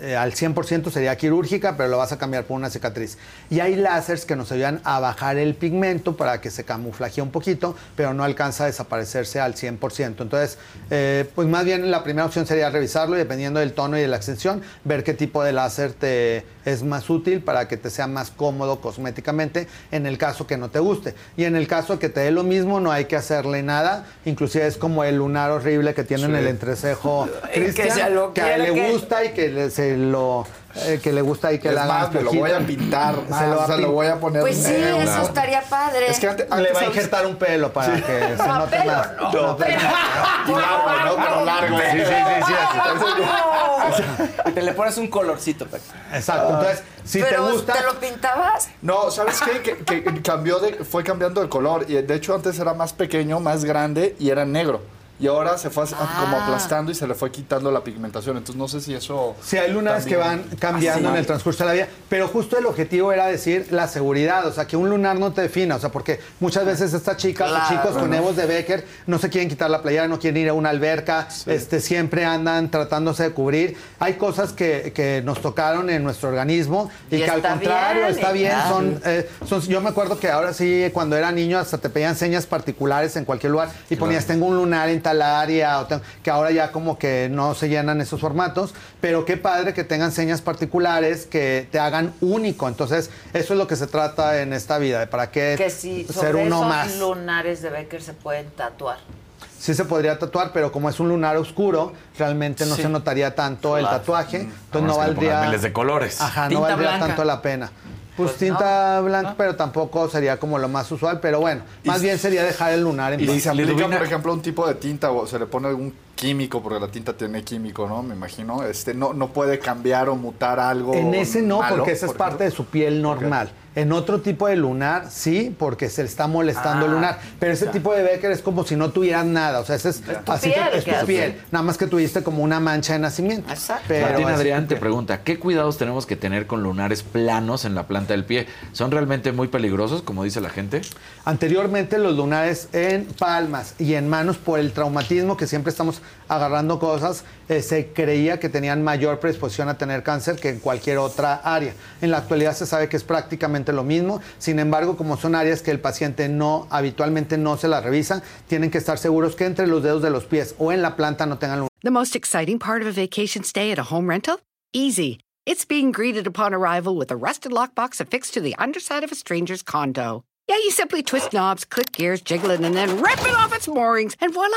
Speaker 14: eh, al 100% sería quirúrgica, pero lo vas a cambiar por una cicatriz. Y hay láseres que nos ayudan a bajar el pigmento para que se camuflaje un poquito, pero no alcanza a desaparecerse al 100%. Entonces, eh, pues más bien la primera opción sería revisarlo y dependiendo del tono y de la extensión, ver qué tipo de láser te es más útil para que te sea más cómodo cosméticamente en el caso que no te guste. Y en el caso que te dé lo mismo, no hay que hacerle nada. Inclusive es como el lunar horrible que tiene en
Speaker 15: Sí.
Speaker 14: el entrecejo <laughs>
Speaker 1: Que
Speaker 14: Cristian,
Speaker 1: se
Speaker 14: que a él le
Speaker 1: que-
Speaker 14: gusta y que le, se lo eh, que le gusta y que
Speaker 15: Es
Speaker 14: le hagan
Speaker 15: más, me lo voy a pintar <laughs>
Speaker 14: Se lo
Speaker 15: o sea, lo voy a poner
Speaker 1: Pues sí,
Speaker 15: negro.
Speaker 1: eso estaría padre.
Speaker 15: Es que antes,
Speaker 14: le va a injertar un pelo para que se <laughs>
Speaker 1: No,
Speaker 14: note
Speaker 1: pelo
Speaker 14: más.
Speaker 1: no,
Speaker 14: No,
Speaker 1: pero-
Speaker 15: Y largo, ¿no? Pero largo.
Speaker 7: Sí, sí, sí, sí, así. <laughs>
Speaker 8: Te le pones un colorcito. Paco.
Speaker 14: Exacto. Entonces, si te
Speaker 1: Pero,
Speaker 14: gusta,
Speaker 1: ¿te lo pintabas?
Speaker 15: No, ¿sabes qué? Que, que cambió de, fue cambiando de color. Y de hecho antes era más pequeño, más grande y era negro. Y ahora se fue as- como
Speaker 1: Ah.
Speaker 15: aplastando y se le fue quitando la pigmentación. Entonces no sé si eso...
Speaker 14: Si hay lunares que van cambiando
Speaker 15: Ah, sí.
Speaker 14: en el transcurso de la vida, pero justo el objetivo era decir la seguridad, o sea, que un lunar no te defina, o sea, porque muchas veces estas chicas
Speaker 1: Claro.
Speaker 14: o chicos con evos de Becker no se quieren quitar la playera, no quieren ir a una alberca, este, siempre andan tratándose de cubrir. Hay cosas que, que nos tocaron en nuestro organismo y,
Speaker 1: Y
Speaker 14: que al contrario
Speaker 1: bien,
Speaker 14: está bien,
Speaker 1: ya.
Speaker 14: son, eh, son- yo me acuerdo que ahora sí, cuando era niño, hasta te pedían señas particulares en cualquier lugar y ponías, tengo un lunar en tal área, o tengo- que ahora ya como que no se llenan esos formatos, pero qué padre que tengan señas particulares que te hagan único. Entonces, eso es lo que se trata en esta vida, de para qué
Speaker 1: Que si
Speaker 14: ser
Speaker 1: sobre
Speaker 14: uno
Speaker 1: esos
Speaker 14: más.
Speaker 1: lunares de Becker se pueden tatuar.
Speaker 14: Sí se podría tatuar, pero como es un lunar oscuro, realmente no
Speaker 8: Sí.
Speaker 14: se notaría tanto el tatuaje,
Speaker 7: Vamos
Speaker 14: entonces no valdría...
Speaker 7: miles de colores.
Speaker 14: Ajá, no valdría
Speaker 8: blanca.
Speaker 14: tanto la pena. Pues,
Speaker 1: Pues
Speaker 14: tinta blanca, pero tampoco sería como lo más usual, pero bueno, más bien sería dejar el lunar en
Speaker 15: Y si
Speaker 14: paz.
Speaker 15: se aplica, por ejemplo, un tipo de tinta o se le pone algún químico, porque la tinta tiene químico, ¿no? Me imagino. Este, no, no puede cambiar o mutar algo
Speaker 14: En ese no,
Speaker 15: malo,
Speaker 14: porque esa es parte de su piel normal. En otro tipo de lunar, sí, porque se le está molestando el
Speaker 1: Ah,
Speaker 14: lunar. Pero ese tipo de Becker es como si no tuvieras nada. O sea, ese es,
Speaker 1: tu
Speaker 14: así
Speaker 1: piel
Speaker 14: que es tu piel. Nada más que tuviste como una mancha de nacimiento.
Speaker 1: Exacto.
Speaker 14: Pero
Speaker 7: Martín Adrián te pregunta, ¿qué cuidados tenemos que tener con lunares planos en la planta del pie? ¿Son realmente muy peligrosos, como dice la gente?
Speaker 14: Anteriormente los lunares en palmas y en manos por el traumatismo que siempre estamos agarrando cosas, eh, se creía que tenían mayor predisposición a tener cáncer que en cualquier otra área. En la actualidad se sabe que es prácticamente lo mismo, sin embargo, como son áreas que el paciente no habitualmente no se las revisa, tienen que estar seguros que entre los dedos de los pies o en la planta no tengan.
Speaker 2: The most exciting part of a vacation stay at a home rental? Easy. It's being greeted upon arrival with a rusted lockbox affixed to the underside of a stranger's condo. Yeah, you simply twist knobs, click gears, jiggle it, and then rip it off its moorings, and voila!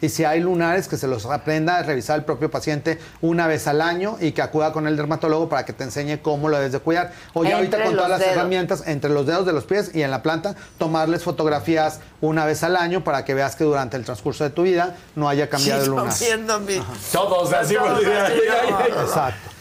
Speaker 14: Y si hay lunares, que se los aprenda a revisar el propio paciente una vez al año y que acuda con el dermatólogo para que te enseñe cómo lo debes de cuidar. O ya ahorita con todas las
Speaker 1: dedos.
Speaker 14: herramientas, entre los dedos de los pies y en la planta, tomarles fotografías una vez al año para que veas que durante el transcurso de tu vida no haya cambiado el lunar.
Speaker 7: Todos así,
Speaker 1: Todos así. <laughs>
Speaker 14: Exacto.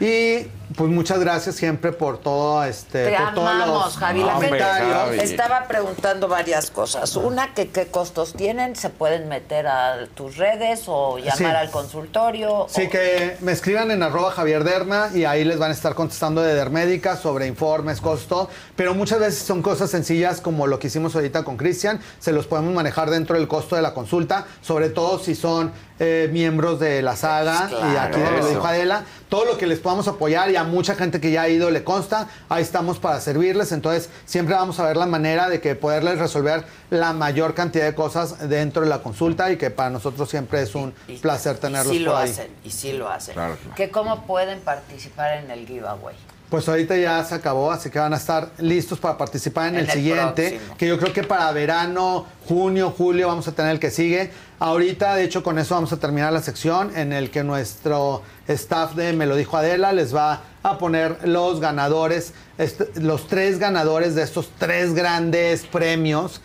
Speaker 14: Y pues muchas gracias siempre por todo este
Speaker 1: Te
Speaker 14: por todos
Speaker 1: amamos,
Speaker 14: los
Speaker 1: Javi. La gente estaba preguntando varias cosas. Una, que qué costos tienen, se pueden meter a tus redes o llamar
Speaker 14: Sí.
Speaker 1: al consultorio.
Speaker 14: Sí, que me escriban en arroba Javier Derma y ahí les van a estar contestando de Dermédica sobre informes, costo, pero muchas veces son cosas sencillas como lo que hicimos ahorita con Cristian, se los podemos manejar dentro del costo de la consulta, sobre todo si son eh, miembros de la saga y
Speaker 1: Claro.
Speaker 14: aquí de lo dijo. Adela, todo lo que les podamos apoyar y a mucha gente que ya ha ido le consta, ahí estamos para servirles, entonces siempre vamos a ver la manera de que poderles resolver la mayor cantidad de cosas dentro de la consulta y que para nosotros siempre es un placer tenerlos
Speaker 1: y sí lo
Speaker 14: ahí.
Speaker 1: hacen, y sí lo hacen.
Speaker 14: Claro, claro.
Speaker 1: Que cómo pueden participar en el giveaway.
Speaker 14: Pues ahorita ya se acabó, así que van a estar listos para participar en,
Speaker 1: En
Speaker 14: el,
Speaker 1: el
Speaker 14: siguiente,
Speaker 1: próximo.
Speaker 14: que yo creo que para verano, junio, julio vamos a tener el que sigue. Ahorita, de hecho, con eso vamos a terminar la sección en el que nuestro staff de Me lo dijo Adela les va a poner los ganadores, este, los tres ganadores de estos tres grandes premios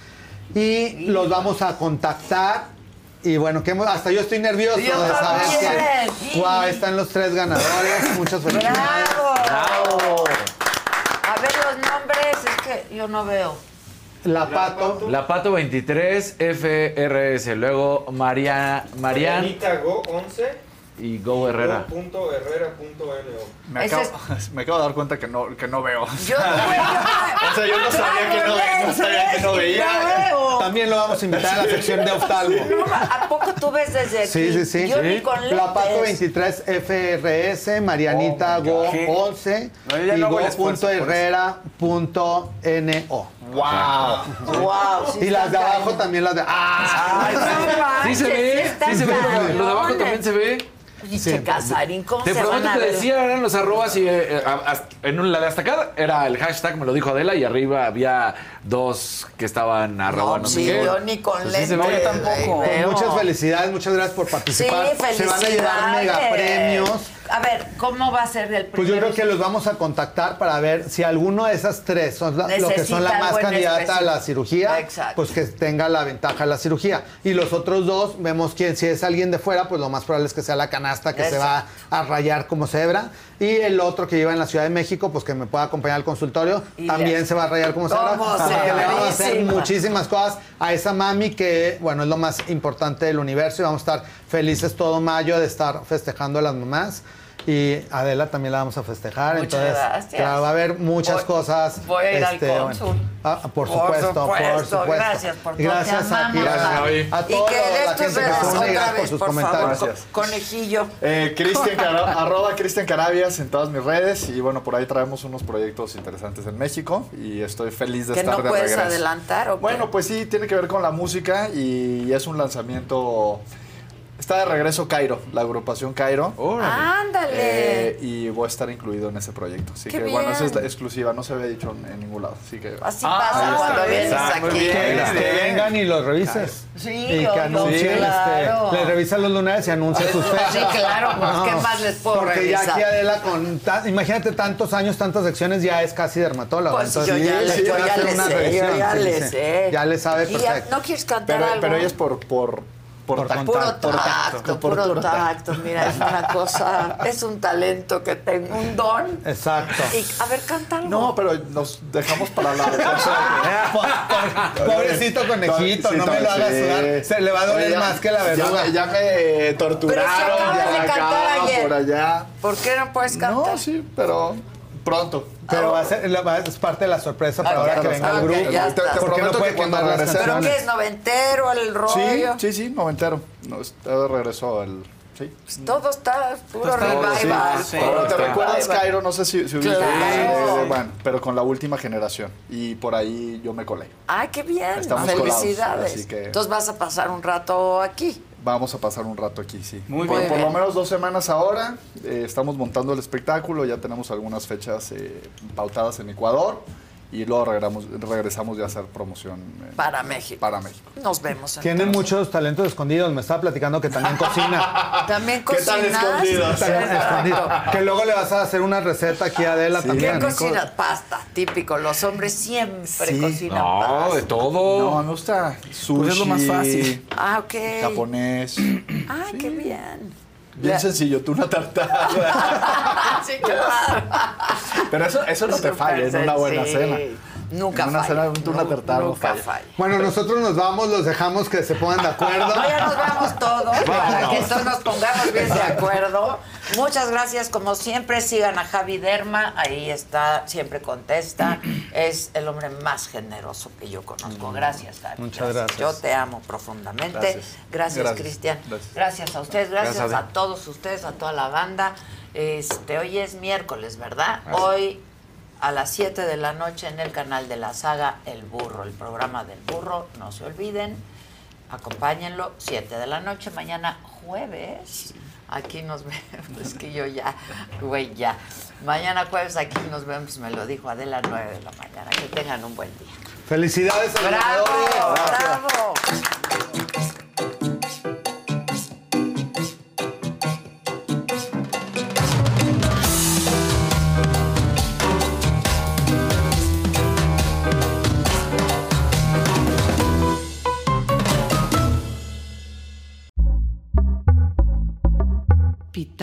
Speaker 14: y los vamos a contactar. Y bueno, que hemos- hasta yo estoy nervioso
Speaker 1: Yo
Speaker 14: de saber que wow, están los tres ganadores. Muchas felicidades.
Speaker 1: ¡Bravo! A ver los nombres, es que yo no veo.
Speaker 14: La Pato.
Speaker 7: La Pato 23 FRS. Luego María, Marian
Speaker 16: Marianita Go 11.
Speaker 7: Y Go Herrera.
Speaker 16: Punto Herrera punto NO.
Speaker 15: Me acabo, <laughs> me acabo de dar cuenta que no, que no veo.
Speaker 1: Yo no veo. <laughs>
Speaker 15: O sea, yo no sabía que no, ve- no sabía que no veía.
Speaker 1: veo.
Speaker 14: También lo vamos a invitar a la sección de oftalmo.
Speaker 1: ¿A poco tú ves desde aquí?
Speaker 14: Sí, sí, sí.
Speaker 1: Yo ni con lentes.
Speaker 14: La Pato 23 FRS, Marianita
Speaker 15: Oh
Speaker 14: Go.
Speaker 15: ¿Qué?
Speaker 14: 11
Speaker 15: No,
Speaker 14: y
Speaker 15: no
Speaker 14: go.herrera.no.
Speaker 15: ¡Wow!
Speaker 1: Wow, sí
Speaker 14: y las de abajo
Speaker 1: cañón.
Speaker 14: también las de. ¡Ah!
Speaker 1: Ay, no
Speaker 7: Sí se ve, sí se ve. Lo de abajo también se ve.
Speaker 1: Y che, Casarín, ¿cómo
Speaker 7: Te
Speaker 1: se van
Speaker 7: prometo
Speaker 1: a
Speaker 7: que
Speaker 1: ver?
Speaker 7: decía, eran los arrobas y eh, eh, en un- la de hasta acá era el hashtag, me lo dijo Adela, y arriba había dos que estaban arroba, no,
Speaker 1: No,
Speaker 7: sé
Speaker 1: sí,
Speaker 7: qué.
Speaker 1: yo ni con
Speaker 7: Pues sí se ve.
Speaker 1: tampoco.
Speaker 14: Pues
Speaker 1: Veo.
Speaker 14: muchas felicidades, muchas gracias por
Speaker 1: Sí,
Speaker 14: participar. Se
Speaker 1: felicidades.
Speaker 14: van a llevar mega premios.
Speaker 1: A ver, ¿cómo va a ser el
Speaker 14: Pues yo creo que los vamos a contactar para ver si alguno de esas tres son la- lo que son la más candidata a la cirugía,
Speaker 1: Exacto.
Speaker 14: pues que tenga la ventaja de la cirugía. Y los otros dos, vemos quién, si es alguien de fuera, pues lo más probable es que sea la canasta que se va a rayar como cebra. Y el otro que lleva en la Ciudad de México, pues que me pueda acompañar al consultorio,
Speaker 1: Y
Speaker 14: también se va a rayar como le vamos a hacer muchísimas cosas a esa mami que, bueno, es lo más importante del universo y vamos a estar felices todo mayo de estar festejando a las mamás. Y Adela también la vamos a festejar.
Speaker 1: Muchas
Speaker 14: entonces,
Speaker 1: gracias.
Speaker 14: claro, va a haber muchas
Speaker 1: Voy-
Speaker 14: cosas.
Speaker 1: voy a ir al
Speaker 14: este, bueno.
Speaker 1: cónsul.
Speaker 14: Ah, por,
Speaker 1: Por
Speaker 14: supuesto, por
Speaker 1: supuesto.
Speaker 14: supuesto.
Speaker 1: Gracias por todo.
Speaker 14: Gracias
Speaker 1: Te
Speaker 14: a ti, Gracias, a
Speaker 1: Y
Speaker 14: toda
Speaker 1: que
Speaker 14: la gente que se
Speaker 1: redes
Speaker 14: une,
Speaker 1: otra
Speaker 14: gracias por sus
Speaker 1: por
Speaker 14: comentarios.
Speaker 1: favor. co- Conejillo.
Speaker 15: Eh, Cristian <laughs> Cara- arroba Cristian Carabias en todas mis redes y bueno, por ahí traemos unos proyectos interesantes en México y estoy feliz de
Speaker 1: ¿Que
Speaker 15: estar
Speaker 1: no
Speaker 15: de
Speaker 1: puedes
Speaker 15: regreso.
Speaker 1: adelantar o qué?
Speaker 15: Bueno, pues sí, tiene que ver con la música y es un lanzamiento... Está de regreso Cairo, la agrupación Cairo.
Speaker 1: Ándale.
Speaker 15: Eh, y voy a estar incluido en ese proyecto. Así
Speaker 1: Qué
Speaker 15: que bueno, esa es la exclusiva, no se había dicho en, en ningún lado. Así que.
Speaker 1: Así
Speaker 15: Ah,
Speaker 1: pasa
Speaker 15: ahí
Speaker 1: cuando
Speaker 15: está.
Speaker 1: vienes aquí.
Speaker 14: Que, que vengan y los revises.
Speaker 1: Sí,
Speaker 14: y que anuncien,
Speaker 1: claro.
Speaker 14: este, les revisan los lunares y anuncien sus fechas.
Speaker 1: Sí, claro, pues, ¿qué más les puedo
Speaker 14: Porque ya
Speaker 1: revisar?
Speaker 14: aquí Adela con, ta- imagínate tantos años, tantas secciones, ya es casi dermatóloga.
Speaker 1: Pues
Speaker 14: Entonces,
Speaker 1: yo ya
Speaker 14: les
Speaker 1: le- yo
Speaker 14: puede
Speaker 1: ya
Speaker 14: hacer
Speaker 1: le
Speaker 14: una
Speaker 1: sé, yo
Speaker 14: revisión,
Speaker 1: ya
Speaker 14: sí,
Speaker 1: le
Speaker 14: sí.
Speaker 1: sé.
Speaker 14: Ya le sabe
Speaker 1: ya,
Speaker 14: perfecto.
Speaker 1: ¿No quieres cantar
Speaker 15: Pero,
Speaker 1: algo?
Speaker 15: pero ella es por, por, Por, tacto.
Speaker 1: Puro
Speaker 15: Por
Speaker 1: tacto,
Speaker 15: por
Speaker 1: puro
Speaker 15: puro
Speaker 1: tacto. Mira, es una cosa, es un talento que tengo, un don.
Speaker 14: Exacto.
Speaker 1: Y, a ver, cántalo.
Speaker 15: No, pero nos dejamos para la <laughs>
Speaker 14: Pobrecito conejito, no me lo hagas sudar. Se le va a doler
Speaker 15: Ya-
Speaker 14: más que la verduga.
Speaker 15: Ya, ya me torturaron
Speaker 1: Pero si acabas
Speaker 15: de
Speaker 1: de cantar
Speaker 15: acá,
Speaker 1: ayer.
Speaker 15: por allá.
Speaker 1: ¿Por qué no puedes cantar?
Speaker 15: No, sí, pero pronto.
Speaker 14: Pero va a ser, la- va- es parte de la sorpresa para
Speaker 1: Ah,
Speaker 14: ahora que venga el
Speaker 1: Ok,
Speaker 14: grupo.
Speaker 1: ya. Te- te
Speaker 14: Porque no puede
Speaker 15: que cuando regrese-
Speaker 1: ¿Pero qué es noventero el
Speaker 15: Sí,
Speaker 1: rollo?
Speaker 15: sí, sí, noventero. No, regresó el... Sí.
Speaker 1: Todo está puro
Speaker 15: Está-
Speaker 1: revival.
Speaker 15: sí, Pero te recuerdas. Cairo, no sé si, si
Speaker 1: Claro.
Speaker 15: eh, bueno, pero con la última generación. Y por ahí yo me colé.
Speaker 1: Ay, qué bien.
Speaker 15: Estamos colados,
Speaker 1: Felicidades.
Speaker 15: así que-
Speaker 1: Entonces vas a pasar un rato aquí.
Speaker 15: Vamos a pasar un rato aquí, sí.
Speaker 8: Muy
Speaker 15: por,
Speaker 1: bien.
Speaker 15: por lo menos dos semanas ahora. eh, estamos montando el espectáculo. Ya tenemos algunas fechas eh, pautadas en Ecuador. Y luego regresamos, regresamos ya a hacer promoción eh,
Speaker 1: Para México.
Speaker 15: para México.
Speaker 1: Nos vemos.
Speaker 14: Tiene
Speaker 1: entonces.
Speaker 14: muchos talentos escondidos. Me estaba platicando que también cocina. <laughs>
Speaker 1: También
Speaker 15: ¿Qué tan escondidos?
Speaker 14: También escondido. Que luego le vas a hacer una receta aquí a Adela
Speaker 15: Sí.
Speaker 1: ¿Qué
Speaker 14: también.
Speaker 1: cocinas? Pasta, típico. Los hombres siempre
Speaker 15: Sí.
Speaker 1: cocinan
Speaker 7: No,
Speaker 1: pasta.
Speaker 7: de todo.
Speaker 15: No, me gusta sushi.
Speaker 8: Pues es lo más fácil.
Speaker 1: Ah, ok.
Speaker 15: Japonés.
Speaker 1: Ah, qué bien.
Speaker 15: Bien sencillo, tú una tartada. <laughs>
Speaker 1: sí, claro.
Speaker 15: Pero eso, eso no te falla en una buena
Speaker 1: Sí.
Speaker 15: cena.
Speaker 1: Nunca
Speaker 15: En una
Speaker 1: falla.
Speaker 15: cena, tartada no
Speaker 1: Nunca
Speaker 15: falla.
Speaker 1: falla.
Speaker 14: Bueno, nosotros nos vamos, los dejamos que se pongan de acuerdo.
Speaker 1: No, ya nos vamos todos para que todos nos pongamos bien de acuerdo. Muchas gracias, como siempre, sigan a Javi Derma, ahí está, siempre contesta. Es el hombre más generoso que yo conozco. Gracias, Javi.
Speaker 14: Muchas gracias.
Speaker 1: Yo te amo profundamente.
Speaker 15: Gracias.
Speaker 1: Cristian.
Speaker 15: Gracias.
Speaker 1: Gracias a ustedes, gracias,
Speaker 7: Gracias,
Speaker 1: a
Speaker 7: Javi.
Speaker 1: todos ustedes, a toda la banda. Este, hoy es miércoles, ¿verdad? Hoy a las 7 de la noche en el canal de la saga El Burro, el programa del Burro, no se olviden, acompáñenlo, 7 de la noche, mañana jueves, aquí nos <laughs> vemos, es que yo ya, güey, ya, mañana jueves aquí nos vemos, me lo dijo Adela, 9 de la mañana, que tengan un buen día.
Speaker 14: Felicidades a los
Speaker 1: ¡Bravo! ¡Bravo!